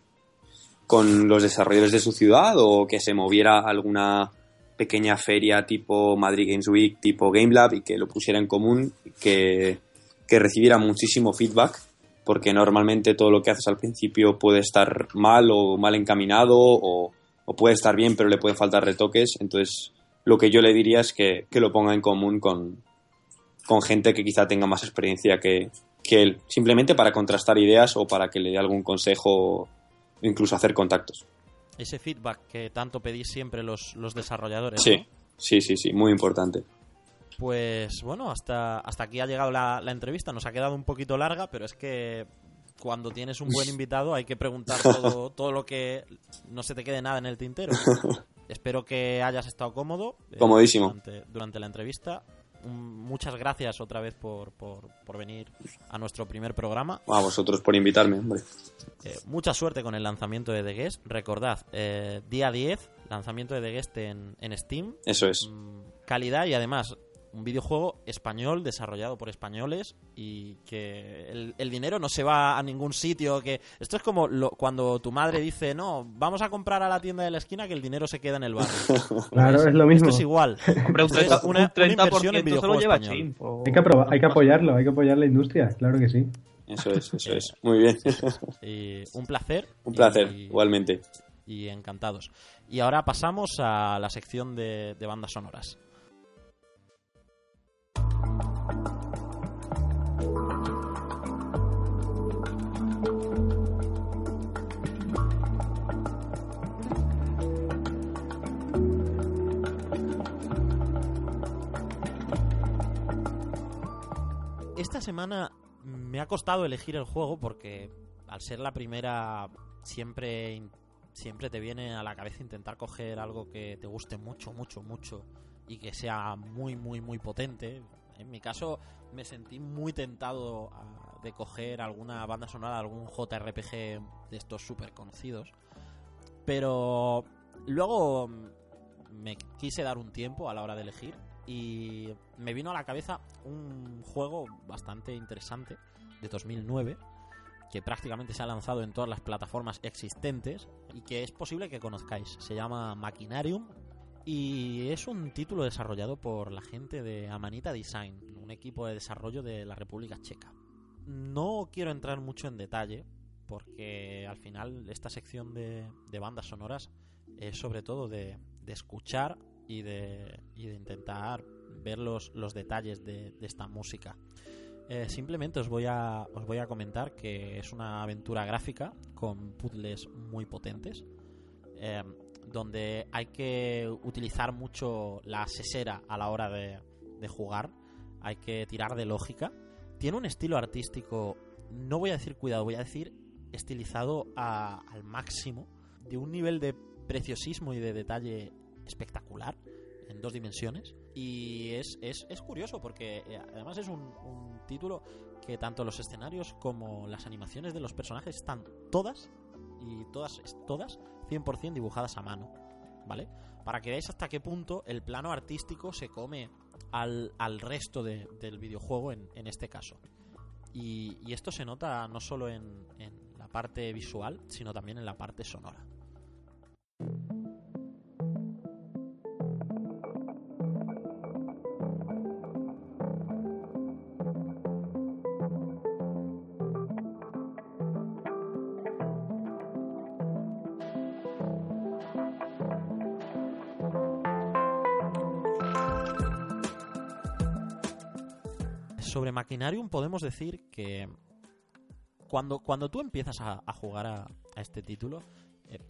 con los desarrolladores de su ciudad o que se moviera a alguna pequeña feria tipo Madrid Games Week, tipo Game Lab y que lo pusiera en común, que, que recibiera muchísimo feedback, porque normalmente todo lo que haces al principio puede estar mal o mal encaminado o, o puede estar bien pero le pueden faltar retoques. Entonces lo que yo le diría es que, que lo ponga en común con, con gente que quizá tenga más experiencia que, que él, simplemente para contrastar ideas o para que le dé algún consejo o incluso hacer contactos. Ese feedback que tanto pedís siempre los, los desarrolladores. Sí, ¿no? sí, sí, sí, muy importante. Pues bueno, hasta, hasta aquí ha llegado la, la entrevista. Nos ha quedado un poquito larga, pero es que cuando tienes un buen invitado hay que preguntar todo, todo lo que no se te quede nada en el tintero. Espero que hayas estado cómodo eh, Comodísimo. durante, durante la entrevista. Un- muchas gracias otra vez por, por, por venir a nuestro primer programa. A vosotros por invitarme, hombre. Eh, mucha suerte con el lanzamiento de The Guest. Recordad, eh, día 10, lanzamiento de The Guest en, en Steam. Eso es. Mm, calidad y además un videojuego español desarrollado por españoles y que el, el dinero no se va a ningún sitio que esto es como lo- cuando tu madre dice no vamos a comprar a la tienda de la esquina que el dinero se queda en el barrio Claro, es lo mismo. esto es igual Hombre, un Esto es 30%, una, un una 30% inversión en se lo videojuego lleva español o- Hay que, hay que apoyarlo, hay que apoyar la industria, claro que sí. Eso es, eso es. Muy bien. Y un placer Un placer, y, igualmente. y encantados y ahora pasamos a la sección de, de bandas sonoras semana me ha costado elegir el juego porque al ser la primera siempre siempre te viene a la cabeza intentar coger algo que te guste mucho, mucho, mucho y que sea muy, muy, muy potente. En mi caso me sentí muy tentado a- de coger alguna banda sonora, algún JRPG de estos súper conocidos. Pero luego me quise dar un tiempo a la hora de elegir y me vino a la cabeza un juego bastante interesante de 2009 que prácticamente se ha lanzado en todas las plataformas existentes y que es posible que conozcáis. Se llama Machinarium y es un título desarrollado por la gente de Amanita Design, un equipo de desarrollo de la República Checa. No quiero entrar mucho en detalle porque al final esta sección de, de bandas sonoras es sobre todo de, de escuchar y de, intentar ver los, detalles de, esta música. Eh, simplemente os voy, a, os voy a comentar que es una aventura gráfica con puzzles muy potentes, eh, donde hay que utilizar mucho la sesera a la hora de, de jugar, hay que tirar de lógica. Tiene un estilo artístico, no voy a decir cuidado, voy a decir estilizado al máximo, de un nivel de preciosismo y de detalle espectacular en dos dimensiones y es, es, es curioso porque eh, además es un, título que tanto los escenarios como las animaciones de los personajes están todas y todas todas 100% dibujadas a mano ¿vale? Para que veáis hasta qué punto el plano artístico se come al, al resto de- del videojuego en, en este caso. Y, esto se nota no solo en la parte visual, sino también en la parte sonora. Sobre Machinarium podemos decir que cuando, cuando tú empiezas a, jugar a, este título, eh,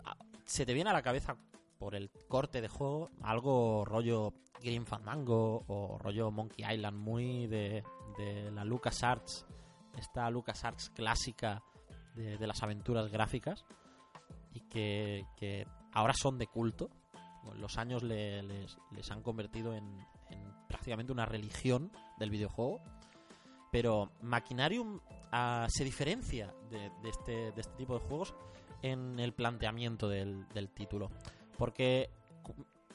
se te viene a la cabeza por el corte de juego algo rollo Green Fandango o rollo Monkey Island, muy de, de la LucasArts, esta LucasArts clásica de, las aventuras gráficas y que, que ahora son de culto. Los años le- les, les han convertido en prácticamente una religión del videojuego. Pero Machinarium ah, se diferencia de, este, de este tipo de juegos en el planteamiento del, título. Porque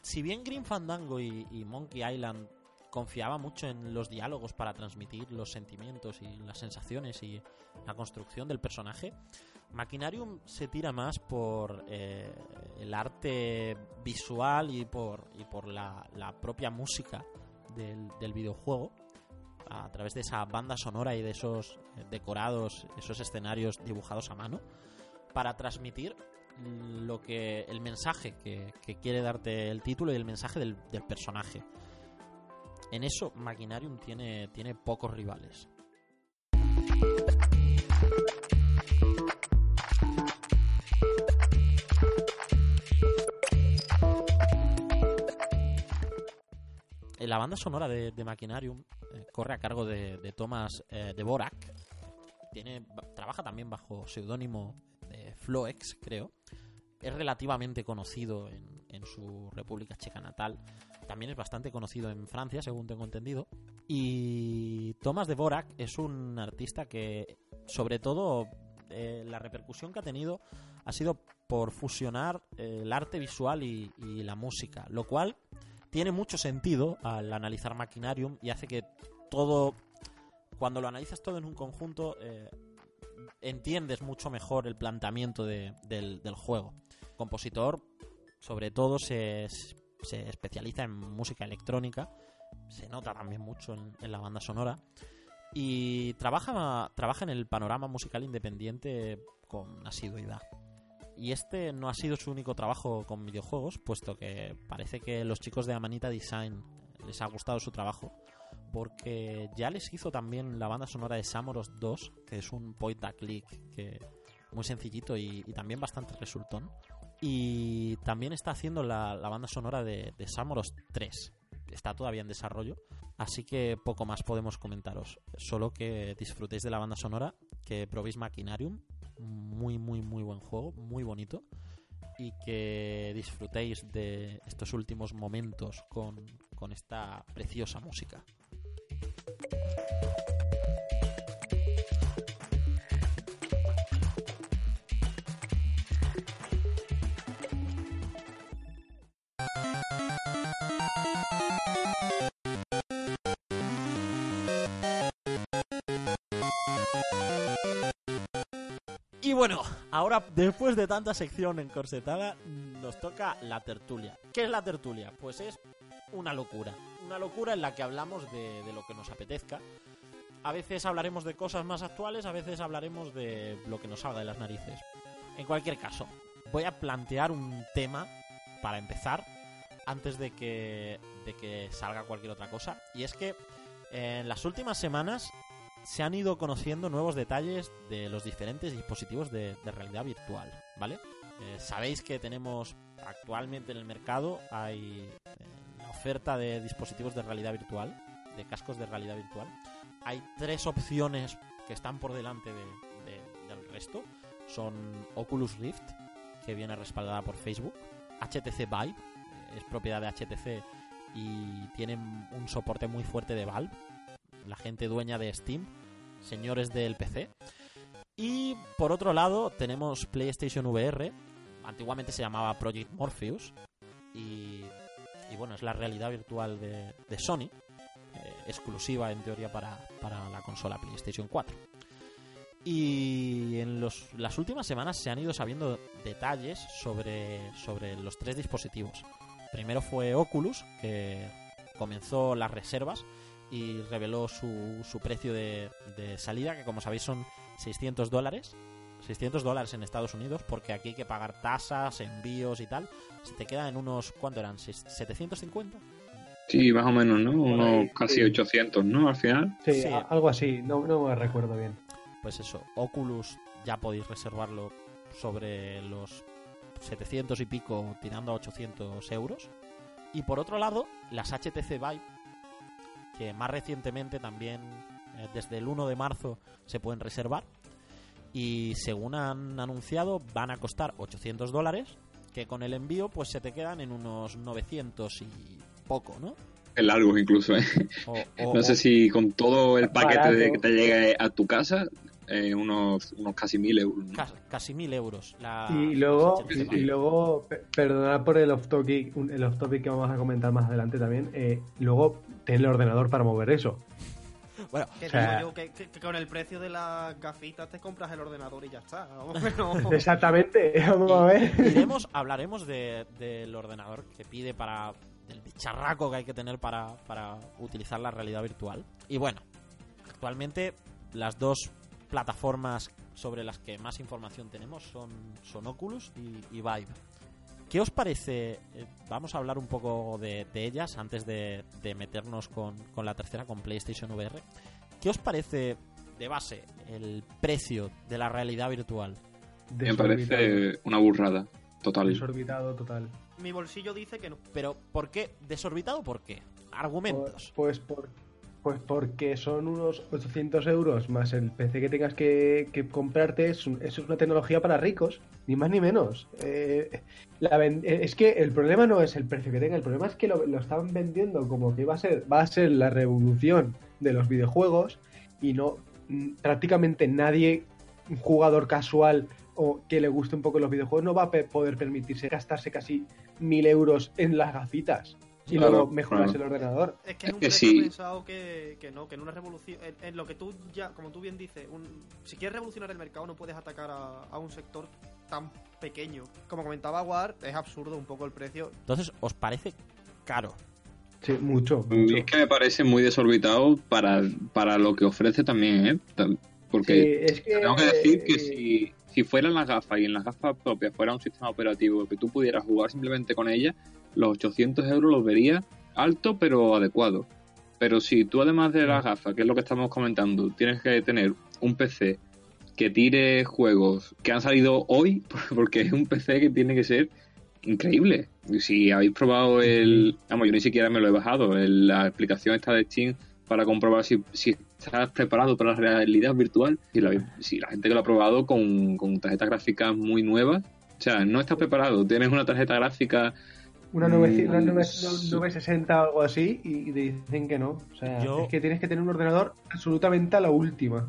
si bien Green Fandango y, Monkey Island confiaba mucho en los diálogos para transmitir los sentimientos y las sensaciones y la construcción del personaje, Machinarium se tira más por eh, el arte visual y por, y por la, propia música del videojuego a través de esa banda sonora y de esos eh, decorados, esos escenarios dibujados a mano, para transmitir lo que el mensaje que, quiere darte el título y el mensaje del, del personaje. En eso Machinarium tiene, tiene pocos rivales. La banda sonora de, de eh, corre a cargo de, de Thomas eh, Dvorak. Tiene, ba- trabaja también bajo seudónimo de Floex, creo. Es relativamente conocido en, su República Checa natal. También es bastante conocido en Francia, según tengo entendido. Y Thomas Dvorak es un artista que, sobre todo, eh, la repercusión que ha tenido ha sido por fusionar eh, el arte visual y, y la música, lo cual tiene mucho sentido al analizar Machinarium y hace que todo, cuando lo analizas todo en un conjunto, eh, entiendes mucho mejor el planteamiento de- del, juego. Compositor, sobre todo, se, se especializa en música electrónica, se nota también mucho en, en la banda sonora y trabaja, trabaja en el panorama musical independiente con asiduidad. Y este no ha sido su único trabajo con videojuegos, puesto que parece que los chicos de Amanita Design les ha gustado su trabajo, porque ya les hizo también la banda sonora de Samoros 2, que es un point and click que muy sencillito y, también bastante resultón. Y también está haciendo la, banda sonora de, Samoros 3, está todavía en desarrollo. Así que poco más podemos comentaros. Solo que disfrutéis de la banda sonora, que probéis Machinarium. Muy, muy, muy buen juego, muy bonito. Y que disfrutéis de estos últimos momentos con, con esta preciosa música. Ahora después de tanta sección encorsetada, nos toca la tertulia. ¿Qué es la tertulia? Pues es una locura. Una locura en la que hablamos de, lo que nos apetezca. A veces hablaremos de cosas más actuales, a veces hablaremos de lo que nos salga de las narices. En cualquier caso, voy a plantear un tema para empezar, antes de que, de que salga cualquier otra cosa. Y es que en las últimas semanas se han ido conociendo nuevos detalles de los diferentes dispositivos de, realidad virtual, ¿vale? Eh, Sabéis que tenemos actualmente en el mercado, hay eh, la oferta de dispositivos de realidad virtual, de cascos de realidad virtual. Hay tres opciones que están por delante de- de- del resto. Son Oculus Rift, que viene respaldada por Facebook, HTC Vive, eh, es propiedad de HTC y tiene un soporte muy fuerte de Valve, la gente dueña de Steam, señores del PC. Y por otro lado tenemos PlayStation VR, antiguamente se llamaba Project Morpheus, y, y bueno, es la realidad virtual de, Sony, eh, exclusiva en teoría para, para la consola PlayStation 4. Y en los- las últimas semanas se han ido sabiendo detalles sobre, sobre los tres dispositivos. Primero fue Oculus, que comenzó las reservas y reveló su, su precio de, de salida, que como sabéis son 600 dólares. 600 dólares en Estados Unidos, porque aquí hay que pagar tasas, envíos y tal. Se te queda en unos, ¿cuánto eran? ¿Seis- ¿750? Sí, más o menos, ¿no? Unos casi sí. 800, ¿no? Al final. Sí, algo así, no, no me recuerdo bien. Pues eso, Oculus ya podéis reservarlo sobre los 700 y pico, tirando a 800 euros. Y por otro lado, las HTC Vive, que más recientemente también, eh, desde el 1 de marzo, se pueden reservar. Y según han anunciado, van a costar 800 dólares, que con el envío pues se te quedan en unos 900 y poco, ¿no? En largos incluso, ¿eh? O- o- No sé o- si con todo el paquete Barato. de que te llegue a tu casa, eh, unos, unos casi mil euros. casi mil euros. la- Y luego, y, luego, pe- perdonad por el off topic, un- el off topic que vamos a comentar más adelante también. eh, luego, ten el ordenador para mover eso. Bueno, Que O sea- digo yo que, que- que con el precio de las gafitas te compras el ordenador y ya está. Vamos, que no- Exactamente, vamos a ver. Y- iremos, hablaremos de- del ordenador que pide para. del bicharraco que hay que tener para, para utilizar la realidad virtual. Y bueno, actualmente las dos plataformas sobre las que más información tenemos son, son Oculus y, y Vive. ¿Qué os parece? eh, vamos a hablar un poco de, de ellas antes de, de meternos con, con la tercera, con PlayStation VR. ¿Qué os parece de base el precio de la realidad virtual? Me parece una burrada total. Desorbitado total. Mi bolsillo dice que no. Pero, ¿por qué? ¿Desorbitado por qué? Argumentos. Pues, por, pues porque son unos 800 euros más el PC que tengas que, comprarte. Es, es una tecnología para ricos, ni más ni menos. Eh, eh, es que el problema no es el precio que tenga, el problema es que lo, lo están vendiendo como que va a ser, va a ser la revolución de los videojuegos y no mm, prácticamente nadie, un jugador casual o que le guste un poco los videojuegos, no va a poder permitirse gastarse casi mil euros en las gafitas y Claro, luego mejoras claro. el ordenador. Es que es Es un que precio sí. pensado que, que no, que en una revolución. En, en lo que tú ya, como tú bien dices, un, si quieres revolucionar el mercado, no puedes atacar a, a un sector tan pequeño. Como comentaba War, es absurdo un poco el precio. Entonces, ¿os parece caro? Sí, mucho. Es que me parece muy desorbitado para, para lo que ofrece también, ¿eh? Porque Sí, es que, tengo que decir que eh, si, si fueran las gafas y en las gafas propias fuera un sistema operativo que tú pudieras jugar simplemente con ellas, los 800 euros los vería alto pero adecuado. Pero si tú además de las gafas, que es lo que estamos comentando, tienes que tener un PC que tire juegos que han salido hoy, porque es un PC que tiene que ser increíble. Si habéis probado el... Vamos, yo ni siquiera me lo he bajado. el- la explicación está de Steam para comprobar si, si estás preparado para la realidad virtual. Si la, si la gente que lo ha probado con, con tarjetas gráficas muy nuevas. O sea, no estás preparado. Tienes una tarjeta gráfica Una, 900 una Mm, 9- sí. 960 o algo así y te dicen que no. O sea, Yo- es que tienes que tener un ordenador absolutamente a la última.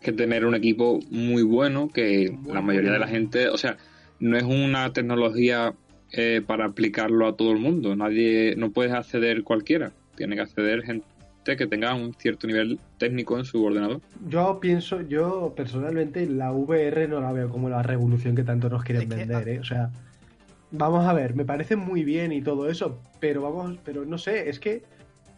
que tener un equipo muy bueno que Muy la mayoría de la gente, o sea, no es una tecnología eh, para aplicarlo a todo el mundo. Nadie, no puedes acceder cualquiera. Tiene que acceder gente que tenga un cierto nivel técnico en su ordenador. Yo pienso, yo personalmente la VR no la veo como la revolución que tanto nos quieren Es que- vender, ¿eh? O sea, vamos a ver, me parece muy bien y todo eso, pero vamos, pero no sé, es que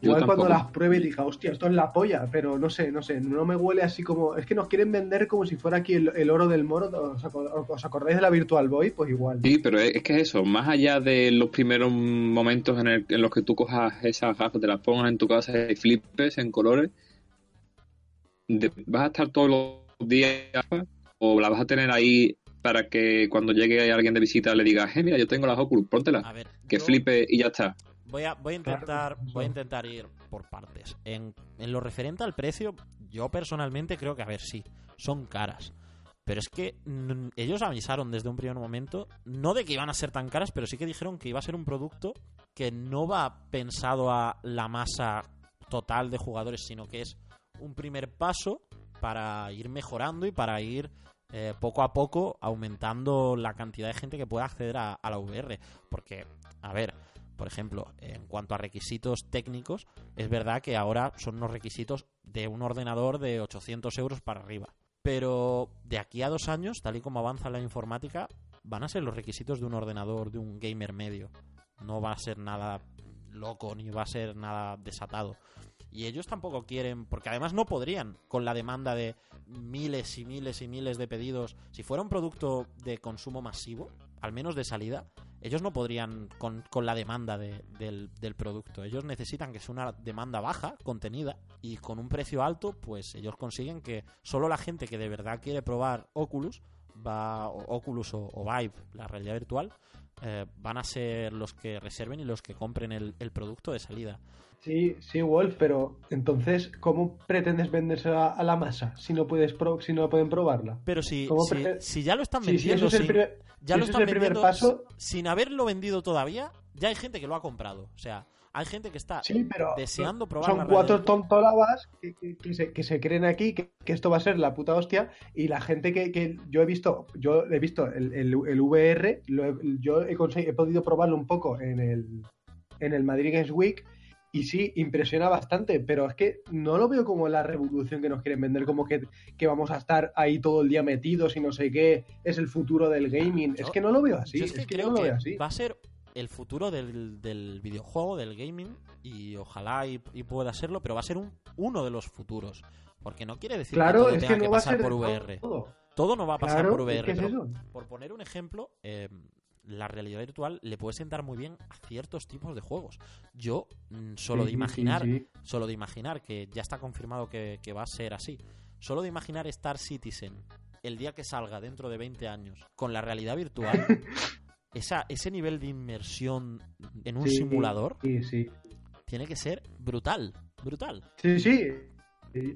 igual cuando las pruebe diga, hostia, esto es la polla, pero no sé, no sé, no me huele así como, es que nos quieren vender como si fuera aquí el, el oro del moro, ¿os, aco- os acordáis de la Virtual Boy? Pues igual. Sí, pero es, que es eso, más allá de los primeros momentos en, el- en los que tú cojas esas gafas, te las pongas en tu casa y flipes en colores, de- ¿vas a estar todos los días o la vas a tener ahí para que cuando llegue alguien de visita le diga, eh, mira, yo tengo las Oculus, póntelas, A ver, que yo flipe y ya está? voy a, voy a intentar voy a intentar ir por partes. En, en lo referente al precio, yo personalmente creo que, a ver, sí, son caras. Pero es que ellos avisaron desde un primer momento, no de que iban a ser tan caras, pero sí que dijeron que iba a ser un producto que no va pensado a la masa total de jugadores, sino que es un primer paso para ir mejorando y para ir eh, poco a poco aumentando la cantidad de gente que pueda acceder a, a la VR. Porque, a ver, por ejemplo, en cuanto a requisitos técnicos, es verdad que ahora son unos requisitos de un ordenador de 800 euros para arriba. Pero de aquí a dos años, tal y como avanza la informática, van a ser los requisitos de un ordenador, de un gamer medio. No va a ser nada loco ni va a ser nada desatado. Y ellos tampoco quieren, porque además no podrían con la demanda de miles y miles y miles de pedidos. Si fuera un producto de consumo masivo, al menos de salida, ellos no podrían con, con la demanda de- del, producto. Ellos necesitan que sea una demanda baja, contenida, y con un precio alto, pues ellos consiguen que solo la gente que de verdad quiere probar Oculus, va, Oculus o, o Vive, la realidad virtual, eh, van a ser los que reserven y los que compren el producto de salida. Sí, sí, Wolf, pero entonces, ¿cómo pretendes venderse a, a la masa si no puedes pro- si no pueden probarla? Pero si, ¿Cómo si, ya lo están Sí, sí, vendiendo, eso es sin- primer- ya si lo es están el primer vendiendo paso. sin haberlo vendido todavía, ya hay gente que lo ha comprado. O sea, hay gente que está Sí, pero deseando probar son cuatro tontolabas que, que- que se, que se creen aquí que, que esto va a ser la puta hostia y la gente que, que yo he visto, yo he visto el, el- el VR, lo he- yo he, he podido probarlo un poco en el, en el Madrid Games Week y sí, impresiona bastante, pero es que no lo veo como la revolución que nos quieren vender, como que, que vamos a estar ahí todo el día metidos y no sé qué, es el futuro del gaming. Yo- es que no lo veo así, Yo es, es que que creo no lo que así. va a ser el futuro del, del videojuego, del gaming, y ojalá y, y pueda serlo, pero va a ser un, uno de los futuros. Porque no quiere decir que Claro, todo es tenga que que no va a pasar por VR. todo. Todo no va a pasar Claro, por es VR. que es por poner un ejemplo, eh, la realidad virtual le puede sentar muy bien a ciertos tipos de juegos. Yo, mm, solo de imaginar, solo de imaginar que ya está confirmado que, que va a ser así, solo de imaginar Star Citizen el día que salga dentro de 20 años con la realidad virtual, esa, ese nivel de inmersión en un Sí, simulador Sí, sí. tiene que ser brutal, brutal. Sí, sí.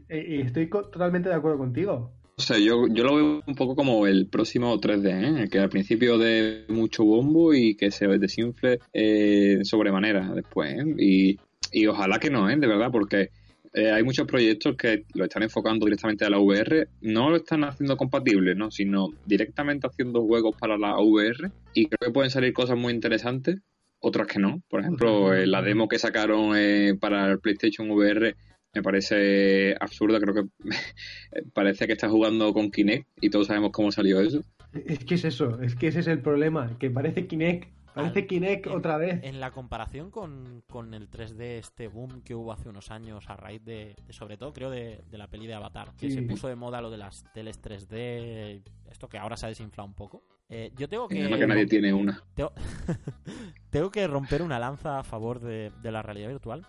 Estoy totalmente de acuerdo contigo. Sea, yo, yo lo veo un poco como el próximo 3D, ¿eh? que al principio de mucho bombo y que se desinfle eh, sobremanera después. ¿eh? Y, y ojalá que no, ¿eh? de verdad, porque eh, hay muchos proyectos que lo están enfocando directamente a la VR, no lo están haciendo compatible, ¿no? sino directamente haciendo juegos para la VR y creo que pueden salir cosas muy interesantes, otras que no. Por ejemplo, eh, la demo que sacaron eh, para el PlayStation VR me parece absurda, creo que parece que está jugando con Kinect y todos sabemos cómo salió eso. Es que es eso, es que ese es el problema, que parece Kinect, parece Al- Kinect en- otra vez. En la comparación con, con el 3D, este boom que hubo hace unos años a raíz de, de sobre todo creo de, de la peli de Avatar, que Sí. se puso de moda lo de las teles 3D, esto que ahora se ha desinflado un poco. Eh, yo tengo que, que nadie tiene una. tengo, tengo que romper una lanza a favor de, de la realidad virtual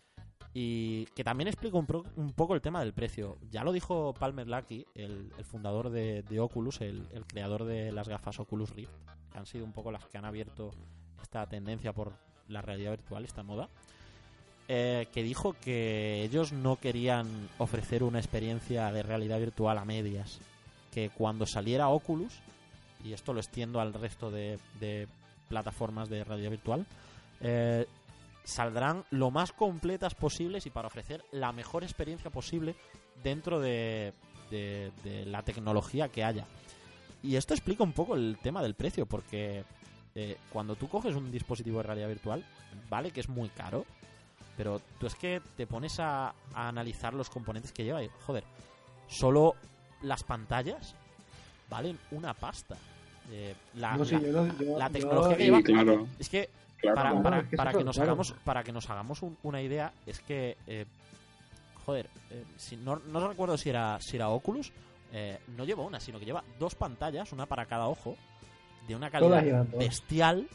y que también explico un, un poco el tema del precio. Ya lo dijo Palmer Luckey, el, el fundador de, de Oculus, el, el creador de las gafas Oculus Rift, que han sido un poco las que han abierto esta tendencia por la realidad virtual, esta moda, eh, que dijo que ellos no querían ofrecer una experiencia de realidad virtual a medias, que cuando saliera Oculus, y esto lo extiendo al resto de, de plataformas de realidad virtual, eh, saldrán lo más completas posibles y para ofrecer la mejor experiencia posible dentro de, de- de la tecnología que haya. Y esto explica un poco el tema del precio, porque eh, cuando tú coges un dispositivo de realidad virtual, vale que es muy caro, pero tú es que te pones a, a analizar los componentes que lleva y, joder, solo las pantallas valen una pasta. Eh, la, No, sí, la- yo no- yo- la yo- tecnología que lleva... claro. Es que Claro. para, para- es que para eso, que nos claro. hagamos para que nos hagamos un- una idea es que eh, joder eh, si no, no recuerdo si era si era Oculus eh, no lleva una sino que lleva dos pantallas una para cada ojo de una calidad bestial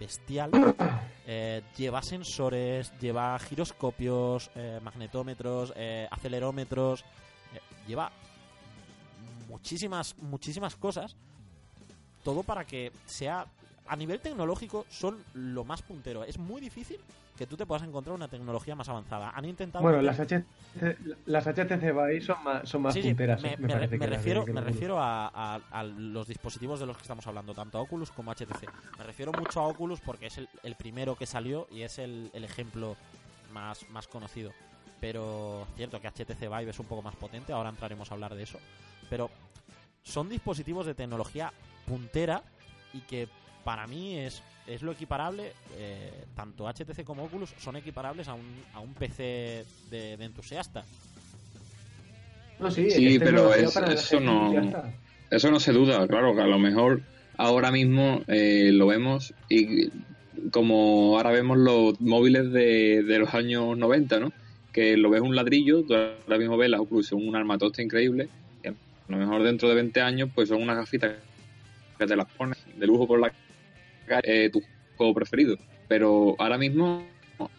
bestial lleva sensores lleva giroscopios magnetómetros acelerómetros lleva muchísimas muchísimas cosas todo para que sea a nivel tecnológico son lo más puntero. Es muy difícil que tú te puedas encontrar una tecnología más avanzada. Han intentado Bueno, las, HTC, las HTC Vive son más, son más Sí, sí, punteras. me, eh, me me me refiero, me refiero a, a- a los dispositivos de los que estamos hablando, tanto a Oculus como a HTC. Me refiero mucho a Oculus porque es el, el primero que salió y es el, el ejemplo más, más conocido. Pero cierto que HTC Vive es un poco más potente, ahora entraremos a hablar de eso. Pero son dispositivos de tecnología puntera y que para mí es, es lo equiparable, eh, tanto HTC como Oculus son equiparables a un, a un PC de, de entusiasta. No, sí, Sí, es pero es- eso no-. Eso no se duda, claro, que a lo mejor ahora mismo eh, lo vemos y como ahora vemos los móviles de, de los años 90, ¿no? Que lo ves un ladrillo, tú ahora mismo ves las Oculus son un armatoste increíble, y a lo mejor dentro de 20 años pues son unas gafitas que te las pones de lujo por la eh, tu juego preferido. Pero ahora mismo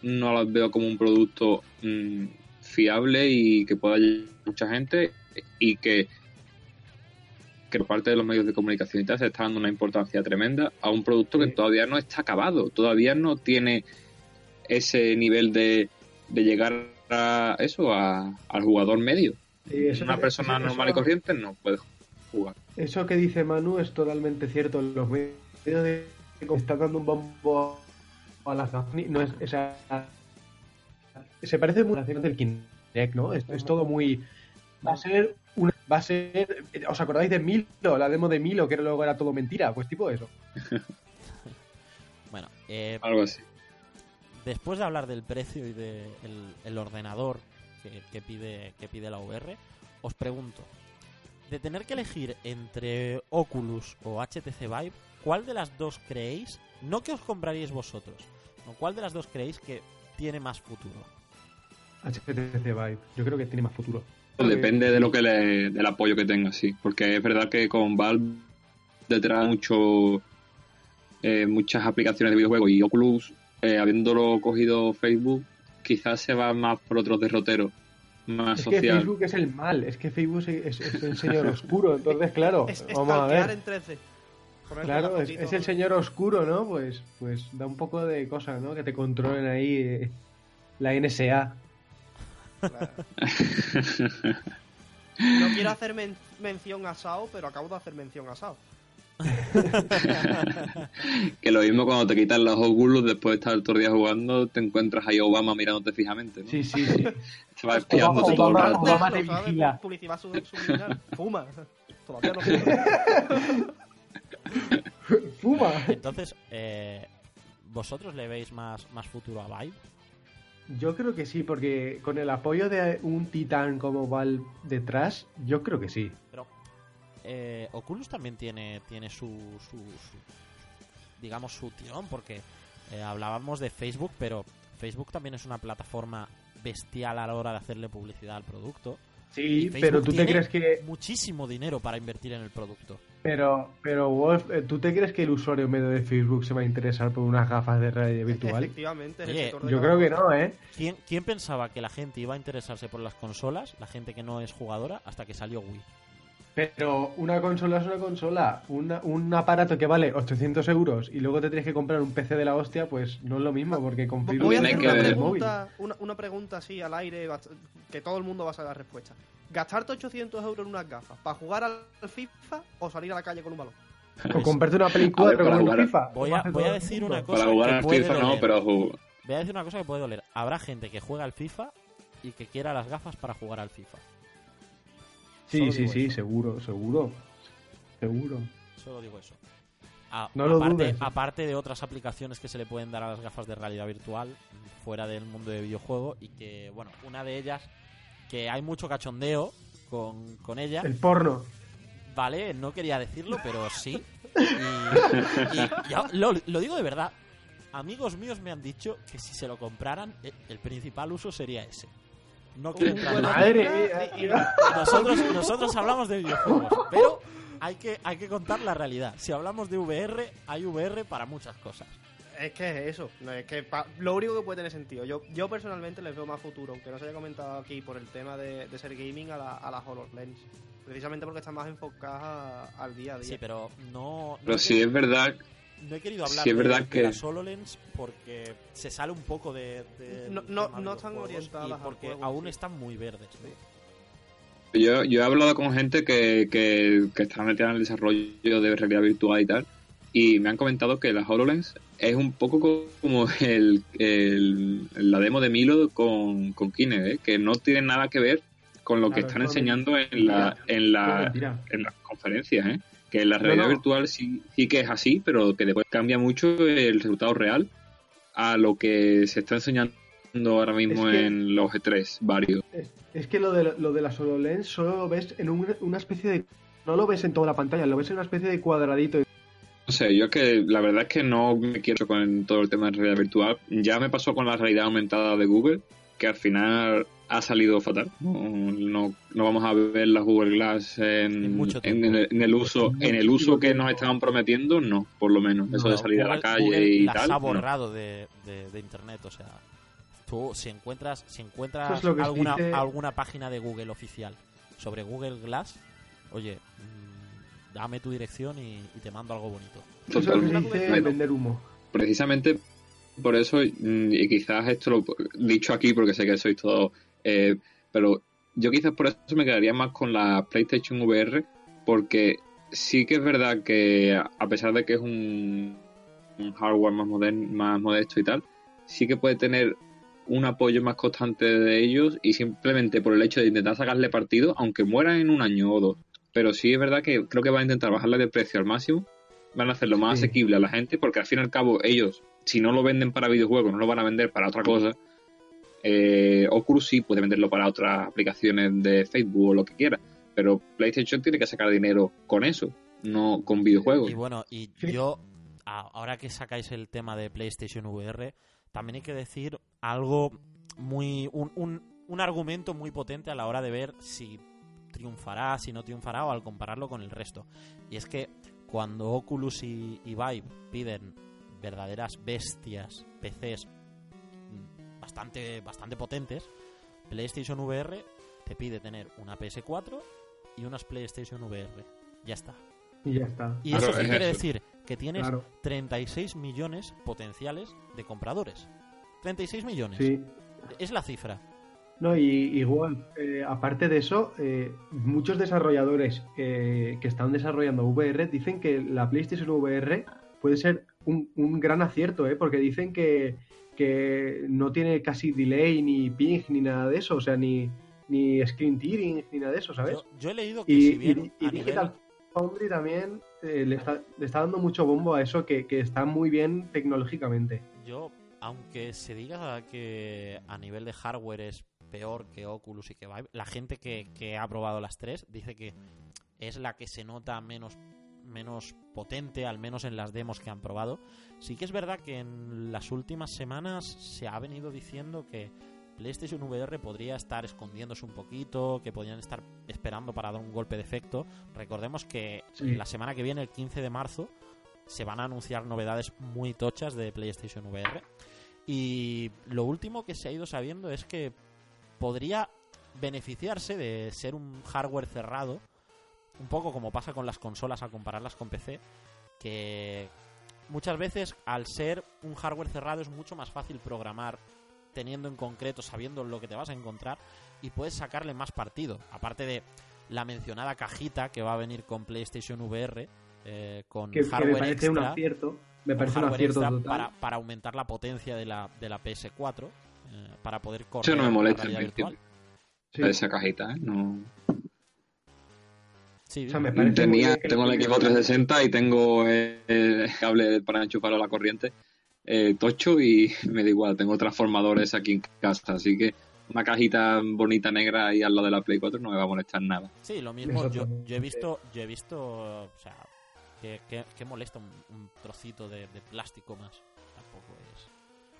no las veo como un producto mm, fiable y que pueda llegar a mucha gente y que que por parte de los medios de comunicación y tal se está dando una importancia tremenda a un producto que todavía no está acabado, todavía no tiene ese nivel de, de llegar a eso, a- al jugador medio. Sí, eso- Una persona eso- normal y corriente no puede jugar. Eso que dice Manu es totalmente cierto. Los medios de están dando un bombo a las gafas. No es, o sea, se parece muy a del Kinect, ¿no? Es, es todo muy. Va a ser una, va a ser. ¿Os acordáis de Milo? La demo de Milo, que luego era todo mentira. Pues tipo eso. Bueno, eh, Algo así. después de hablar del precio y del el ordenador que, que pide, que pide la VR, os pregunto, de tener que elegir entre Oculus o HTC Vive, ¿cuál de las dos creéis, no que os compraríais vosotros, no, cuál de las dos creéis que tiene más futuro? HTC Vive. Yo creo que tiene más futuro. Depende de lo que le, del apoyo que tenga, sí. Porque es verdad que con Valve detrás mucho eh, muchas aplicaciones de videojuegos y Oculus, eh, habiéndolo cogido Facebook, quizás se va más por otros derroteros, más Es que social. Facebook es el mal. Es que Facebook es, es el señor oscuro. Entonces, claro, Es, es vamos a ver. en 13. Ponerle Claro, la es, el señor oscuro, ¿no? Pues, pues da un poco de cosas, ¿no? Que te controlen ahí eh, la NSA. Claro. No quiero hacer men- mención a Sao, pero acabo de hacer mención a Sao. que lo mismo cuando te quitan los Oculus después de estar todo el día jugando, te encuentras ahí a Obama mirándote fijamente, ¿no? Sí, sí, sí. Se va espiándote Obama- todo el rato. Obama te Lo sabe, vigila. Publicidad subliminal. Fuma. Todavía no fuma. ¡Fuma! Entonces, eh, ¿vosotros le veis más, más futuro a Vive? Yo creo que sí, porque con el apoyo de un titán como Valve detrás, yo creo que sí. Pero eh, Oculus también tiene, tiene su, su, su- digamos, su tirón, porque eh, hablábamos de Facebook, pero Facebook también es una plataforma bestial a la hora de hacerle publicidad al producto. Sí, pero tú te crees que... Muchísimo dinero para invertir en el producto. Pero, pero Wolf, eh, ¿tú te crees que el usuario medio de Facebook se va a interesar por unas gafas de realidad virtual? Efectivamente. es el Oye, sector de Yo creo que no, ¿eh? ¿Quién, ¿Quién pensaba que la gente iba a interesarse por las consolas? La gente que no es jugadora, hasta que salió Wii. Pero una consola es una consola. Una- un aparato que vale 800 euros y luego te tienes que comprar un PC de la hostia, pues no es lo mismo, porque con Voy a Tiene hacer que una pregunta, una, una pregunta así al aire que todo el mundo va a saber la respuesta. ¿Gastarte 800 euros en unas gafas para jugar al FIFA o salir a la calle con un balón? O comprarte una Play A ver, 4 para con el jugar- FIFA. Voy a- voy decir una cosa. Para jugar que al puede FIFA no, doler. pero ju- Voy a decir una cosa que puede doler. Habrá gente que juega al FIFA y que quiera las gafas para jugar al FIFA. Sí, Solo sí, sí, eso. seguro, seguro. Seguro. Solo digo eso. A- No lo aparte, dudes. aparte de otras aplicaciones que se le pueden dar a las gafas de realidad virtual fuera del mundo de videojuego y que, bueno, una de ellas que hay mucho cachondeo con, con ella, El porno. vale, no quería decirlo, pero sí. Y, y ya lo, lo digo de verdad. Amigos míos me han dicho que si se lo compraran, e- el principal uso sería ese. No quiero Madre nosotros, nosotros hablamos de videojuegos, pero hay que, hay que contar la realidad. Si hablamos de VR, hay VR para muchas cosas. Es que es eso, no, es que pa- lo único que puede tener sentido. Yo, yo personalmente les veo más futuro, aunque no se haya comentado aquí por el tema de, de ser gaming a la, a la HoloLens. Precisamente porque están más enfocadas a- al día a día. Sí, pero no, no, Pero he, sí es verdad, no he querido hablar sí es de, verdad de que- las HoloLens porque se sale un poco de... de- No- no- no están orientadas porque juego, aún sí. están muy verdes. ¿no? Yo, yo he hablado con gente que, que, que está metida en el desarrollo de realidad virtual y tal, y me han comentado que la HoloLens es un poco co- como el, el- la demo de Milo con, con Kinect, ¿eh? que no tiene nada que ver con lo que están enseñando en, la, en, la, en las conferencias. ¿eh? Que en la realidad no. virtual sí, sí que es así, pero que después cambia mucho el resultado real a lo que se está enseñando ahora mismo Es que- en los E3 varios. Es, es que lo de, lo de la HoloLens solo lo ves en un- una especie de... No lo ves en toda la pantalla, lo ves en una especie de cuadradito. No sé, yo es que la verdad es que no me quiero con todo el tema de realidad virtual. Ya me pasó con la realidad aumentada de Google, que al final ha salido fatal. No, no, no vamos a ver las Google Glass en, En mucho en el, en el uso en el uso que nos estaban prometiendo, no, por lo menos. Eso de salir a la calle Google y las tal. ha no. borrado de, de- de internet, o sea, tú si encuentras si encuentras alguna dice- alguna página de Google oficial sobre Google Glass, oye, dame tu dirección y, y te mando algo bonito. Totalmente. vender humo. precisamente por eso, mm, y quizás esto lo he dicho aquí porque sé que sois todos, eh, pero yo quizás por eso me quedaría más con la PlayStation VR, porque sí que es verdad que a pesar de que es un, un hardware más, moderno, más modesto y tal, sí que puede tener un apoyo más constante de ellos y simplemente por el hecho de intentar sacarle partido, aunque mueran en un año o dos. Pero sí es verdad que creo que van a intentar bajarle de precio al máximo van a hacerlo más Sí. asequible a la gente porque al fin y al cabo ellos si no lo venden para videojuegos no lo van a vender para otra cosa eh, Oculus sí puede venderlo para otras aplicaciones de Facebook o lo que quiera pero PlayStation tiene que sacar dinero con eso no con videojuegos Y bueno, y Sí. yo, ahora que sacáis el tema de PlayStation VR, también hay que decir algo muy. Un, un, un argumento muy potente a la hora de ver si triunfará, si no triunfará, o al compararlo con el resto. Y es que cuando Oculus y, y Vive piden verdaderas bestias, PCs mm, bastante, bastante potentes, PlayStation VR te pide tener una PS4 y unas PlayStation VR. Ya está. Y ya está. Y Claro, eso es quiere eso. decir que tienes Claro. 36 millones potenciales de compradores. 36 millones. Sí. Es la cifra. No, y igual, eh, aparte de eso, eh, muchos desarrolladores eh, que están desarrollando VR dicen que la PlayStation VR puede ser un, un gran acierto, ¿eh? porque dicen que, que no tiene casi delay, ni ping, ni nada de eso, o sea, ni, ni screen tearing, ni nada de eso, ¿sabes? Yo, yo he leído que Y, si bien y- y a nivel... Digital Foundry también eh, le, está, le está dando mucho bombo a eso, que, que está muy bien tecnológicamente. Yo, aunque se diga que a nivel de hardware es peor que Oculus y que Vive, la gente que, que ha probado las tres dice que es la que se nota menos menos potente, al menos en las demos que han probado. Sí que es verdad que en las últimas semanas se ha venido diciendo que PlayStation VR podría estar escondiéndose un poquito, que podrían estar esperando para dar un golpe de efecto. Recordemos que Sí. la semana que viene, el 15 de marzo, se van a anunciar novedades muy tochas de PlayStation VR. Y lo último que se ha ido sabiendo es que podría beneficiarse de ser un hardware cerrado un poco como pasa con las consolas al compararlas con PC, que muchas veces al ser un hardware cerrado es mucho más fácil programar teniendo en concreto, sabiendo lo que te vas a encontrar y puedes sacarle más partido. Aparte de la mencionada cajita que va a venir con PlayStation VR, eh, con Que, que hardware me parece un acierto. Me parece un hardware acierto total. para, para aumentar la potencia de la, de la PS4, eh, para poder correr Eso no me molesta en virtual. Sí. Esa cajita, ¿eh? No... Sí, O sea, me parece muy Tenía, tengo el equipo 360 y tengo eh, el cable para enchufarlo a la corriente eh, tocho y me da igual, tengo transformadores aquí en casa, así que una cajita bonita negra ahí al lado de la Play 4 no me va a molestar nada. Sí, lo mismo. Yo, yo he visto, yo he visto, o sea, que, que- que molesta un, un trocito de, de plástico más.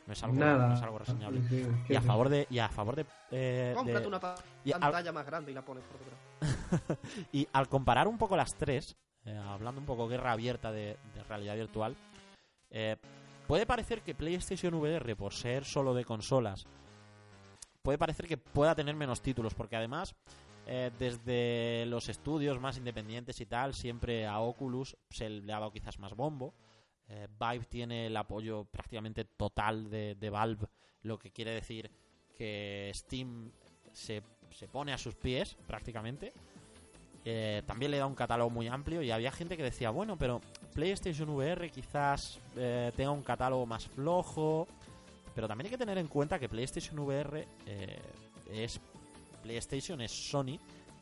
No es algo, Nada. no es algo reseñable. Sí, sí, Y a favor de, y a favor de, eh, Cómprate de- una pa- y al- pantalla más grande y la pones por detrás. y al comparar un poco las tres, eh, hablando un poco guerra abierta de, de realidad virtual, eh, puede parecer que PlayStation VR, por ser solo de consolas, puede parecer que pueda tener menos títulos, porque además, eh, desde los estudios más independientes y tal, siempre a Oculus se le ha dado quizás más bombo. Eh, Vive tiene el apoyo prácticamente total de, Valve, lo que quiere decir que Steam se, se pone a sus pies prácticamente. Eh, también le da un catálogo muy amplio y había gente que decía, bueno, pero PlayStation VR quizás eh, tenga un catálogo más flojo, pero también hay que tener en cuenta que PlayStation VR eh, es PlayStation, es Sony.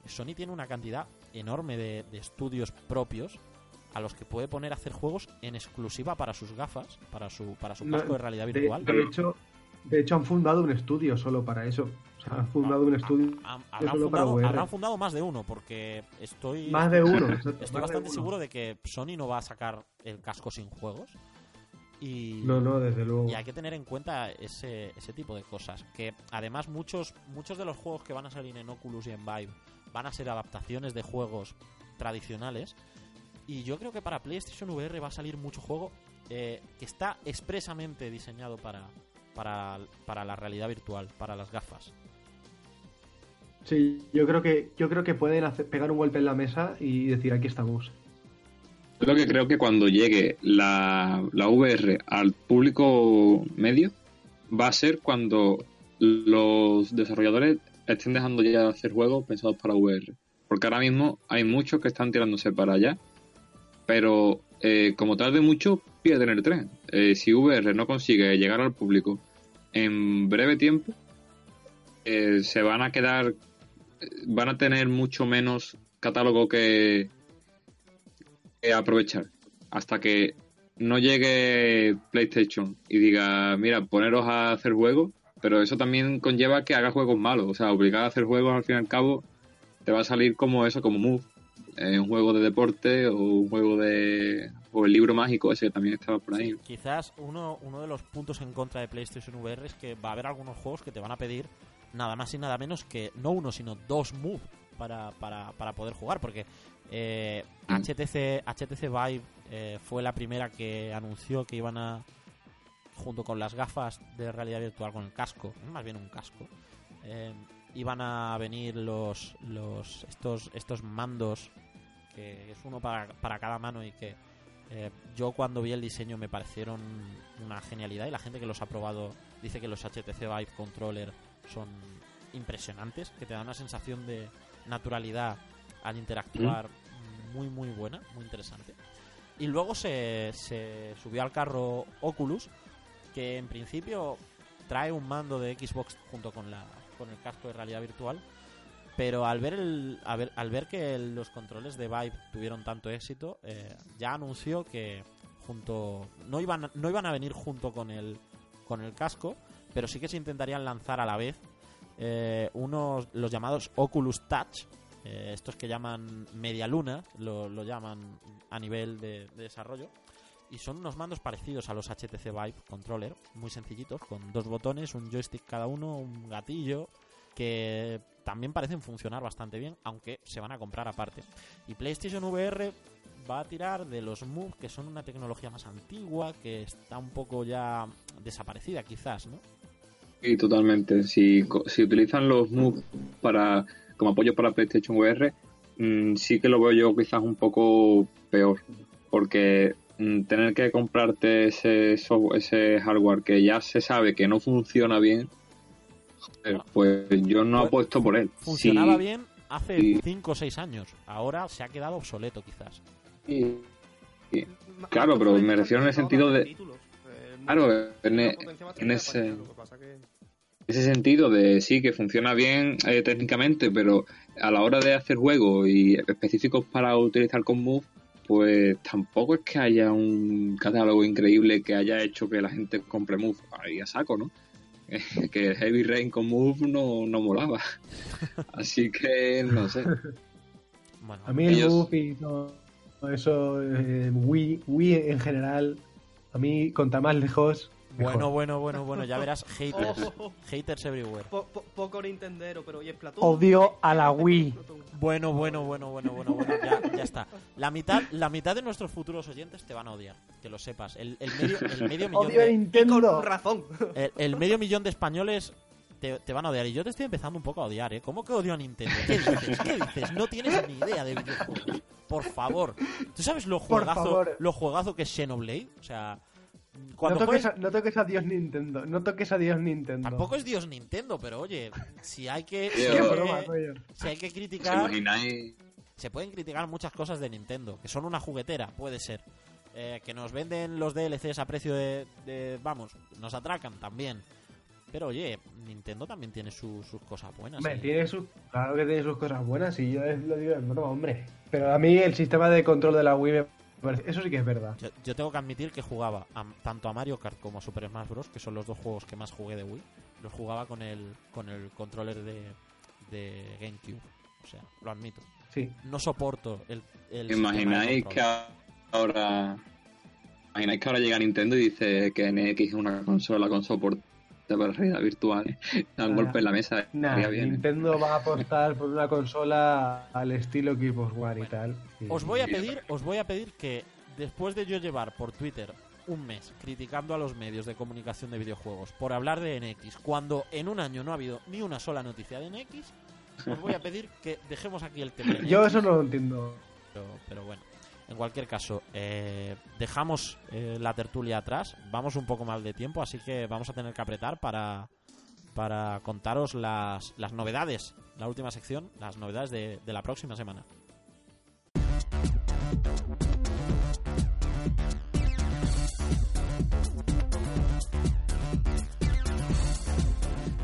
Sony tiene una cantidad enorme de estudios propios a los que puede poner a hacer juegos en exclusiva para sus gafas, para su, para su No, casco de realidad virtual. de hecho, de hecho, han fundado un estudio solo para eso. O sea, han fundado un estudio Ha- habrán, solo para fundado, VR. habrán fundado más de uno, porque estoy, más de uno. estoy más de bastante uno. seguro de que Sony no va a sacar el casco sin juegos. Y, No, no, desde luego. y hay que tener en cuenta ese, ese tipo de cosas. Que además muchos, muchos de los juegos que van a salir en Oculus y en Vive van a ser adaptaciones de juegos tradicionales. Y yo creo que para PlayStation VR va a salir mucho juego eh, que está expresamente diseñado para, para, para la realidad virtual, para las gafas. Sí, yo creo que yo creo que pueden hacer- pegar un golpe en la mesa y decir aquí estamos. Yo lo que creo que cuando llegue la, la VR al público medio va a ser cuando los desarrolladores estén dejando ya de hacer juegos pensados para VR. Porque ahora mismo hay muchos que están tirándose para allá, pero eh, como tarde mucho, pierden el tren. Eh, si VR no consigue llegar al público en breve tiempo, eh, se van a quedar, van a tener mucho menos catálogo que, que aprovechar. Hasta que no llegue PlayStation y diga, mira, poneros a hacer juegos, pero eso también conlleva que haga juegos malos. O sea, obligar a hacer juegos al fin y al cabo te va a salir como eso, como Move. Eh, un juego de deporte o un juego de... o el libro mágico ese que también estaba por ahí. Quizás uno, uno de los puntos en contra de PlayStation VR es que va a haber algunos juegos que te van a pedir nada más y nada menos que no uno, sino dos Move para, para, para poder jugar. Porque eh, Mm. HTC, HTC Vive eh, fue la primera que anunció que iban a, junto con las gafas de realidad virtual, con el casco, más bien un casco, eh, iban a venir los, los estos, estos mandos, que es uno para, para cada mano y que eh, yo cuando vi el diseño me parecieron una genialidad y la gente que los ha probado dice que los HTC Vive Controller son impresionantes, que te dan una sensación de naturalidad al interactuar muy muy buena, muy interesante. Y luego se, se subió al carro Oculus, que en principio trae un mando de Xbox junto con la con el casco de realidad virtual, pero al ver el a ver- al ver que los controles de Vive tuvieron tanto éxito, eh, ya anunció que junto no iban no iban a venir junto con el con el casco, pero sí que se intentarían lanzar a la vez eh, unos los llamados Oculus Touch, eh, estos que llaman media luna, lo, lo llaman a nivel de, de desarrollo. Y son unos mandos parecidos a los HTC Vive Controller, muy sencillitos, con dos botones, un joystick cada uno, un gatillo, que también parecen funcionar bastante bien, aunque se van a comprar aparte. Y PlayStation VR va a tirar de los Move, que son una tecnología más antigua, que está un poco ya desaparecida quizás, ¿no? Sí, totalmente. Si, si utilizan los Move para, como apoyo para PlayStation VR, mm, sí que lo veo yo quizás un poco peor. Porque mm, tener que comprarte ese, software- ese hardware que ya se sabe que no funciona bien, joder, pues yo no Pues, apuesto por él. Funcionaba Sí, bien hace sí. 5 o 6 años. Ahora se ha quedado obsoleto, quizás. Claro, pero me refiero en el sentido de-. Eh, Claro, en, e- en ese, ese sentido de sí que funciona bien eh, técnicamente, pero a la hora de hacer juegos y específicos para utilizar con Move, pues tampoco es que haya un catálogo increíble que haya hecho que la gente compre Move. Ahí a saco, ¿no? que el Heavy Rain con Move no, no molaba. Así que no sé. Bueno, A mí el Ellos- Move y todo eso, eh, Wii, Wii en general, a mí, contra más lejos, mejor. bueno, bueno, bueno, bueno, ya verás haters. Haters everywhere. po- po- poco Nintendero, pero oye, Splatoon. Odio a la ¿qué- Wii. Bueno, bueno, bueno, bueno, bueno, bueno, ya, ya está. La mitad, la mitad de nuestros futuros oyentes te van a odiar, que lo sepas. El, el medio, el medio millón Odio a de, Y Nintendo. con razón. el, el medio millón de españoles te, te van a odiar. Y yo te estoy empezando un poco a odiar, ¿eh? ¿Cómo que odio a Nintendo? ¿Qué dices? ¿Qué dices? No tienes ni idea de videojuegos. Por favor. ¿Tú sabes lo juegazo, lo juegazo que es Xenoblade? O sea, No toques, juegues- a, no toques a Dios Nintendo. No toques a Dios Nintendo. Tampoco es Dios Nintendo, pero oye, si hay que, si Tío, hay Qué que- broma, coño. si hay que ¿Os criticar, se pueden criticar muchas cosas de Nintendo, que son una juguetera, puede ser. Eh, que nos venden los DLCs a precio de, de- Vamos, nos atracan también. Pero oye, Nintendo también tiene su- sus cosas buenas. Hombre, ¿eh? tiene sus, claro que tiene sus cosas buenas y yo lo digo en broma, hombre. Pero a mí el sistema de control de la Wii me. Eso sí que es verdad. Yo, yo tengo que admitir que jugaba a- tanto a Mario Kart como a Super Smash Bros., que son los dos juegos que más jugué de Wii, los jugaba con el, con el controller de, de GameCube. O sea, lo admito. Sí. No soporto el. el ¿Os imagináis que ahora imagináis que ahora llega Nintendo y dice que NX es una consola con soporte para realidad virtual? Da un Nah. golpe en la mesa. Nah, ¿eh? Nintendo va a apostar por una consola al estilo Xbox One y tal. y- Os voy a pedir, os voy a pedir que después de yo llevar por Twitter un mes criticando a los medios de comunicación de videojuegos por hablar de NX, cuando en un año no ha habido ni una sola noticia de NX, os voy a pedir que dejemos aquí el tema. Yo eso no lo entiendo. pero, pero bueno. En cualquier caso, eh, dejamos eh, la tertulia atrás, vamos un poco mal de tiempo, así que vamos a tener que apretar para, para contaros las, las novedades, la última sección, las novedades de, de la próxima semana.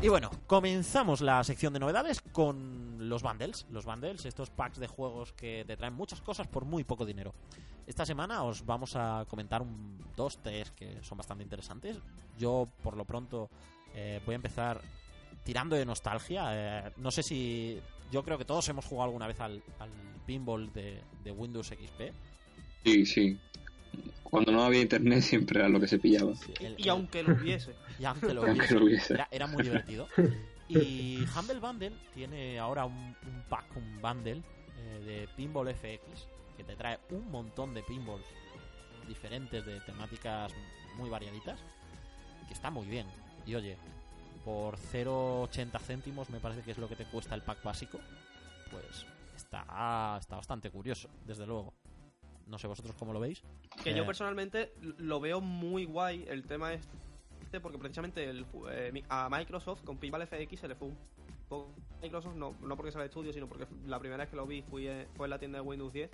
Y bueno, comenzamos la sección de novedades con los bundles. Los bundles, estos packs de juegos que te traen muchas cosas por muy poco dinero. Esta semana os vamos a comentar un, dos, tres que son bastante interesantes. Yo, por lo pronto, eh, voy a empezar tirando de nostalgia. Eh, no sé si. Yo creo que todos hemos jugado alguna vez al, al pinball de, de Windows XP. Sí, sí. Cuando no había internet siempre era lo que se pillaba. El- Y aunque lo hubiese. y aunque lo Aunque hubiese, lo hubiese. Era, era muy divertido. Y Humble Bundle tiene ahora un, un pack, un bundle eh, de Pinball FX que te trae un montón de pinballs diferentes de temáticas muy variaditas que está muy bien. Y oye, por 0,80 céntimos me parece que es lo que te cuesta el pack básico, pues está, está bastante curioso, desde luego. No sé vosotros cómo lo veis. Que Eh. yo personalmente lo veo muy guay el tema porque precisamente el, eh, a Microsoft con Pinball FX se le fue un poco Microsoft no, no porque sea de estudio sino porque la primera vez que lo vi fui en- fue en la tienda de Windows 10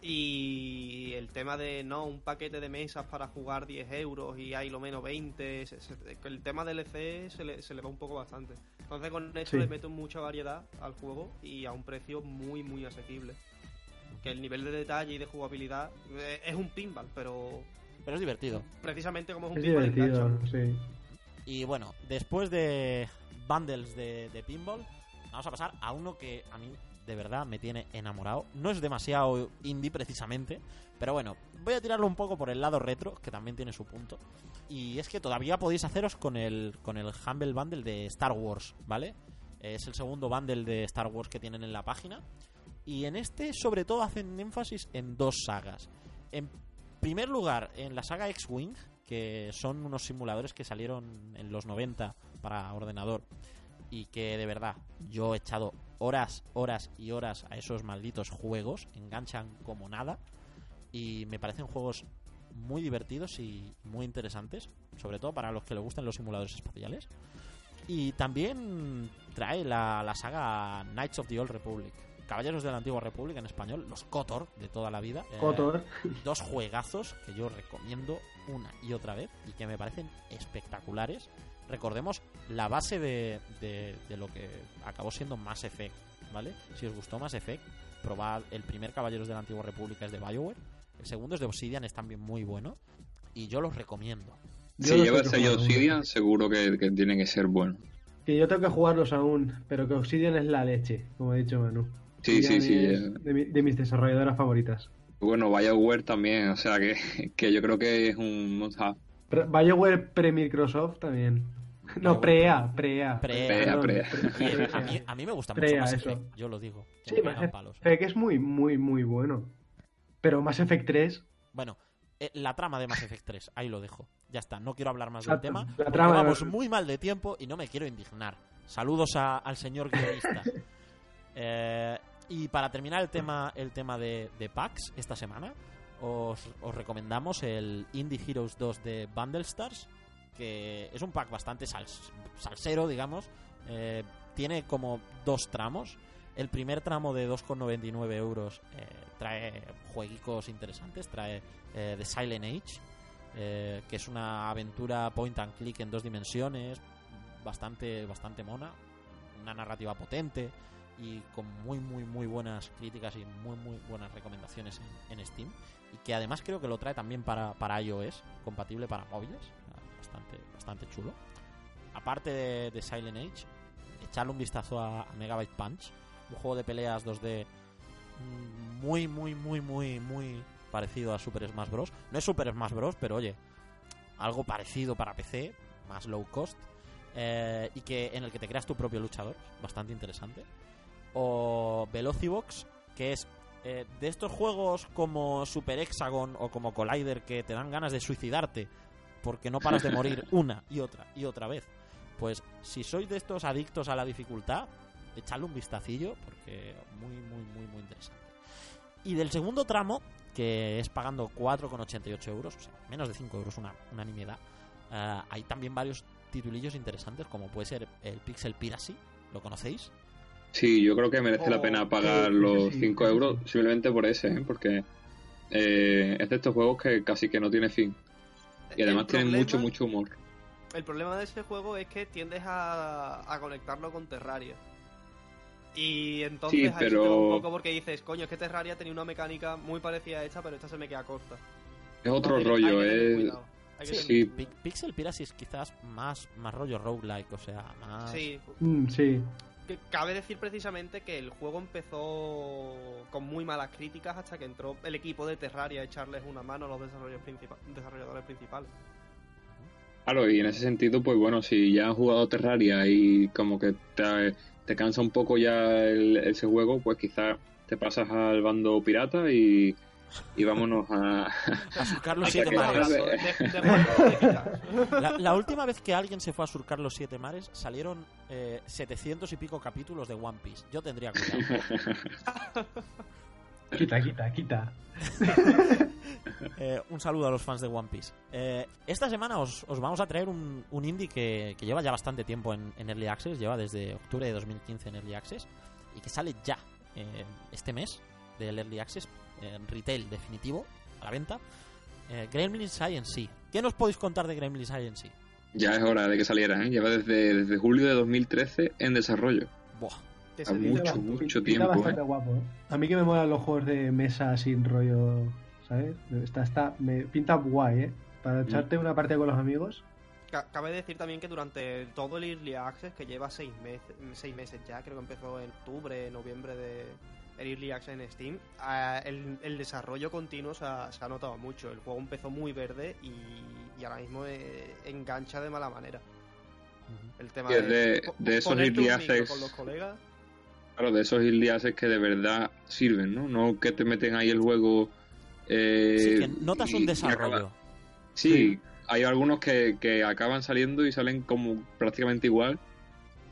y el tema de no un paquete de mesas para jugar 10 euros y hay lo menos 20 se- se- el tema del LC se le, se le va un poco bastante. Entonces con esto Sí. le meto mucha variedad al juego y a un precio muy muy asequible. Que el nivel de detalle y de jugabilidad eh, es un pinball, pero Pero es divertido. precisamente como es un Es pinball divertido, sí. Y bueno, después de bundles de, de pinball, vamos a pasar a uno que a mí de verdad me tiene enamorado. No es demasiado indie precisamente, pero bueno, voy a tirarlo un poco por el lado retro, que también tiene su punto. Y es que todavía podéis haceros con el, con el Humble Bundle de Star Wars, ¿vale? Es el segundo bundle de Star Wars que tienen en la página. Y en este, sobre todo, hacen énfasis en dos sagas. En primer lugar, en la saga X-Wing, que son unos simuladores que salieron en los 90 para ordenador y que de verdad yo he echado horas, horas y horas a esos malditos juegos, enganchan como nada y me parecen juegos muy divertidos y muy interesantes, sobre todo para los que les gusten los simuladores espaciales. Y también trae la, la saga Knights of the Old Republic. Caballeros de la Antigua República en español, los KOTOR de toda la vida. Eh, Kotor. dos juegazos que yo recomiendo una y otra vez y que me parecen espectaculares. Recordemos la base de, de- de lo que acabó siendo Mass Effect, ¿vale? Si os gustó Mass Effect, probad el primer Caballeros de la Antigua República es de Bioware, el segundo es de Obsidian, es también muy bueno y yo los recomiendo. Yo Si lleva el sello. Obsidian, seguro que, que tiene que ser bueno. Que yo tengo que jugarlos aún, pero que Obsidian es la leche, como ha dicho Manu. Sí, sí, sí. De, mi- de mis desarrolladoras favoritas. Bueno, BioWare también, o sea que, que yo creo que es un must-have. Pre- BioWare pre-Microsoft también. No, pre-EA, pre-EA. Pre- perdón, Pre-EA. Y pre- a, mí, a mí me gusta mucho Prea, Mass eso. Effect, yo lo digo. Sí, me Mass. Effect es muy, muy, muy bueno. Pero Mass Effect 3, Bueno, eh, la trama de Mass Effect 3, ahí lo dejo. Ya está, no quiero hablar más del tema. la trama- vamos muy mal de tiempo y no me quiero indignar. Saludos a- al señor guionista. Eh, y para terminar el tema, el tema de, packs esta semana, os, os recomendamos el Indie Heroes 2 de Bundle Stars, que es un pack bastante sals- salsero, digamos. Eh, tiene como dos tramos. El primer tramo de 2,99 euros eh, trae jueguicos interesantes, trae eh, The Silent Age, que es una aventura point and click en dos dimensiones, bastante, bastante mona, una narrativa potente y con muy, muy, muy buenas críticas y muy, muy buenas recomendaciones en, Steam. Y que además creo que lo trae también para, para iOS, compatible para móviles, bastante, bastante chulo. Aparte de, Silent Age, echarle un vistazo a, a Megabyte Punch, un juego de peleas 2D mm, muy, muy, muy, muy, muy parecido a Super Smash Bros. No es Super Smash Bros, pero oye, algo parecido para PC, más low cost, eh, y que en el que te creas tu propio luchador, bastante interesante. O Velocibox, que es eh, de estos juegos como Super Hexagon o como Collider que te dan ganas de suicidarte porque no paras de morir una y otra y otra vez. Pues si sois de estos adictos a la dificultad, echadle un vistacillo porque muy, muy, muy, muy interesante. Y del segundo tramo, que es pagando 4,88 euros, o sea, menos de 5 euros, una, una nimiedad, eh, hay también varios titulillos interesantes, como puede ser el Pixel Piracy, ¿lo conocéis? Sí, yo creo que merece la Oh, pena pagar sí, los sí, 5 sí, euros sí. simplemente por ese, ¿eh? porque eh, es de estos juegos que casi que no tiene fin. Y además El tiene problema- mucho, mucho humor. El problema de ese juego es que tiendes a, a conectarlo con Terraria. Y entonces Sí, pero- un poco porque dices, coño, es que Terraria tenía una mecánica muy parecida a esta, pero esta se me queda corta. Es otro hay rollo, que tener es... cuidado, hay que Sí. Pixel Piracy es quizás más, más rollo roguelike, o sea, más... Sí, mm, sí. Cabe decir precisamente que el juego empezó con muy malas críticas hasta que entró el equipo de Terraria a echarles una mano a los desarrolladores principales. Claro, y en ese sentido, pues bueno, si ya has jugado Terraria y como que te, te cansa un poco ya el- ese juego, pues quizás te pasas al bando pirata y, y vámonos a... A surcar los Hay siete que mares. La, la última vez que alguien se fue a surcar los siete mares salieron eh, 700 y pico capítulos de One Piece. Yo tendría cuidado. Quita, quita, quita. Eh, un saludo a los fans de One Piece. Eh, esta semana os, os vamos a traer un, un indie que, que lleva ya bastante tiempo en, en Early Access, lleva desde octubre de 2015 en Early Access y que sale ya eh, este mes del Early Access, en retail definitivo, a la venta. Eh, Gremlins Science ¿Qué nos podéis contar de Gremlins Science ya es hora de que saliera, ¿eh? Lleva desde, desde julio de 2013 en desarrollo. Buah, A mucho, mucho tiempo, bastante ¿eh? guapo, ¿eh? A mí que me molan los juegos de mesa sin rollo, ¿sabes? Está, está, me pinta guay, ¿eh? Para echarte una partida con los amigos. Ca- Cabe decir también que durante todo el Early Access, que lleva seis meses, seis meses ya, creo que empezó en octubre, noviembre de Early Access en Steam, el, el desarrollo continuo se ha, se ha notado mucho. El juego empezó muy verde y, y ahora mismo eh, engancha de mala manera. El tema de- de esos Early Access- con los colegas. Claro, de esos early que de verdad sirven, ¿no? No que te meten ahí el juego... Eh, sí, que notas y- un desarrollo. Sí, hay algunos que, que acaban saliendo y salen como prácticamente igual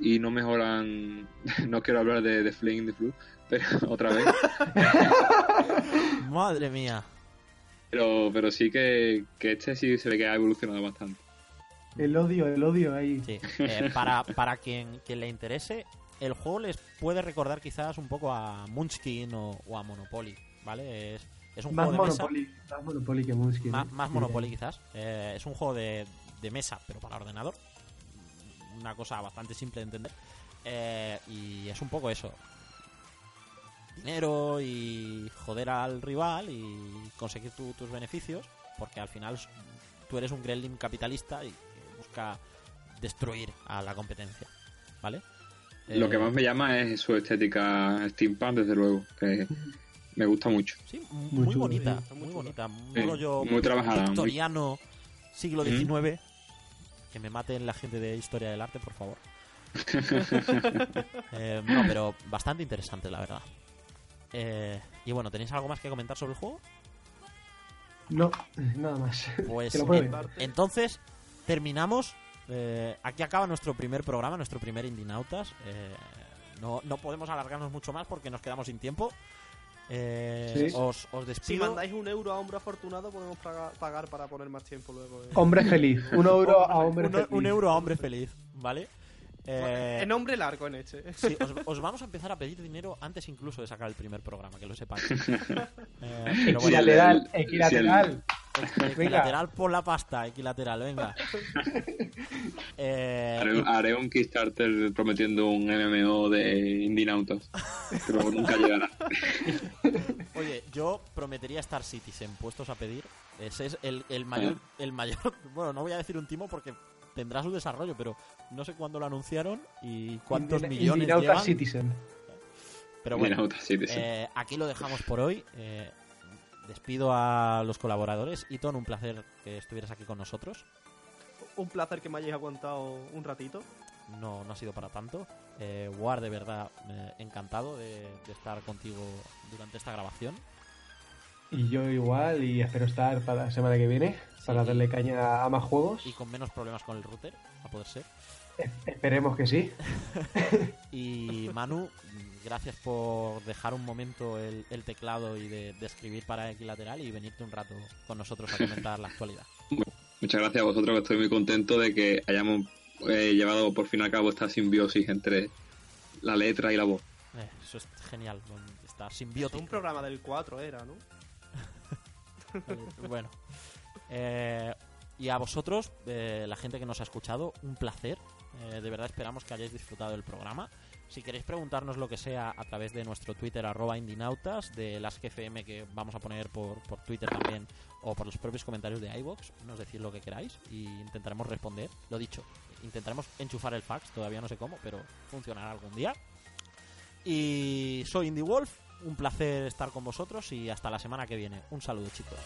y no mejoran. no quiero hablar de, de Flame the Flu, pero otra vez. Madre mía. Pero, pero sí que, que este sí se ve que ha evolucionado bastante. El odio, el odio ahí. Sí. Eh, para para quien, quien le interese, el juego les puede recordar quizás un poco a Munchkin o, o a Monopoly, ¿vale? Es, es un Más juego de mesa. Monopoly, más Monopoly que Munchkin. Más, ¿eh? más Sí. Monopoly quizás. Eh, es un juego de, de mesa, pero para ordenador. Una cosa bastante simple de entender. Eh, y es un poco eso. Dinero y joder al rival y conseguir tu- tus beneficios. Porque al final tú eres un gremlin capitalista y que busca destruir a la competencia. ¿Vale? Lo que Eh, más me llama es su estética steampunk, desde luego, que me gusta mucho. Sí, Muy muy, bonita, muy Muy bonita. Sí, rollo muy trabajada, muy- victoriano, siglo ¿Mm? Que me maten la gente de historia del arte, por favor. Eh, no, pero bastante interesante, la verdad. Eh, y bueno, ¿tenéis algo más que comentar sobre el juego? No, nada más. Pues Que lo prueben. en- entonces terminamos. eh, aquí acaba nuestro primer programa, nuestro primer Indinautas. Eh, no, no podemos alargarnos mucho más porque nos quedamos sin tiempo. Eh, Sí. os, os Si despido. mandáis un euro a hombre afortunado, podemos paga- pagar para poner más tiempo luego. eh. Hombre feliz. Un euro a hombre un, feliz. un euro a hombre feliz, ¿vale? Eh, En nombre largo en este. sí, os, os vamos a empezar a pedir dinero antes incluso de sacar el primer programa, que lo sepáis. Eh, pero bueno, Equilateral, el- equilateral. Equilateral por la pasta, equilateral, venga. Eh, Haré, haré un Kickstarter prometiendo un MMO de Indinautas, pero nunca llegará. Oye, yo prometería Star Citizen puestos a pedir. Ese es el, el mayor, el mayor. Bueno, no voy a decir un timo porque tendrá su desarrollo, pero no sé cuándo lo anunciaron y cuántos Indina- millones Indinauta llevan. Citizen. Pero bueno, Indinautas, sí. eh, aquí lo dejamos por hoy. Eh, despido a los colaboradores. Iton, un placer que estuvieras aquí con nosotros. Un placer que me hayáis aguantado un ratito. No, no ha sido para tanto. Eh, War, de verdad, eh, encantado de, de estar contigo durante esta grabación. Y yo igual, y espero estar para la semana que viene, para darle caña a más juegos. Y con menos problemas con el router, a poder ser. Esperemos que sí. Y Manu, gracias por dejar un momento el, el teclado y de, de escribir para Equilateral y venirte un rato con nosotros a comentar la actualidad. Muchas gracias a vosotros, que estoy muy contento de que hayamos eh, llevado por fin a cabo esta simbiosis entre la letra y la voz. Eh, eso es genial, con esta Un programa del 4 era, ¿no? Eh, bueno. Eh, y a vosotros, eh, la gente que nos ha escuchado, un placer. Eh, de verdad esperamos que hayáis disfrutado del programa. Si queréis preguntarnos lo que sea a través de nuestro Twitter, arroba Indinautas, de las GFM que vamos a poner por, Twitter también, o por los propios comentarios de iVoox, nos decís lo que queráis y intentaremos responder. Lo dicho, intentaremos enchufar el fax, todavía no sé cómo, pero funcionará algún día. Y soy Indie Wolf, un placer estar con vosotros y hasta la semana que viene. Un saludo chicos.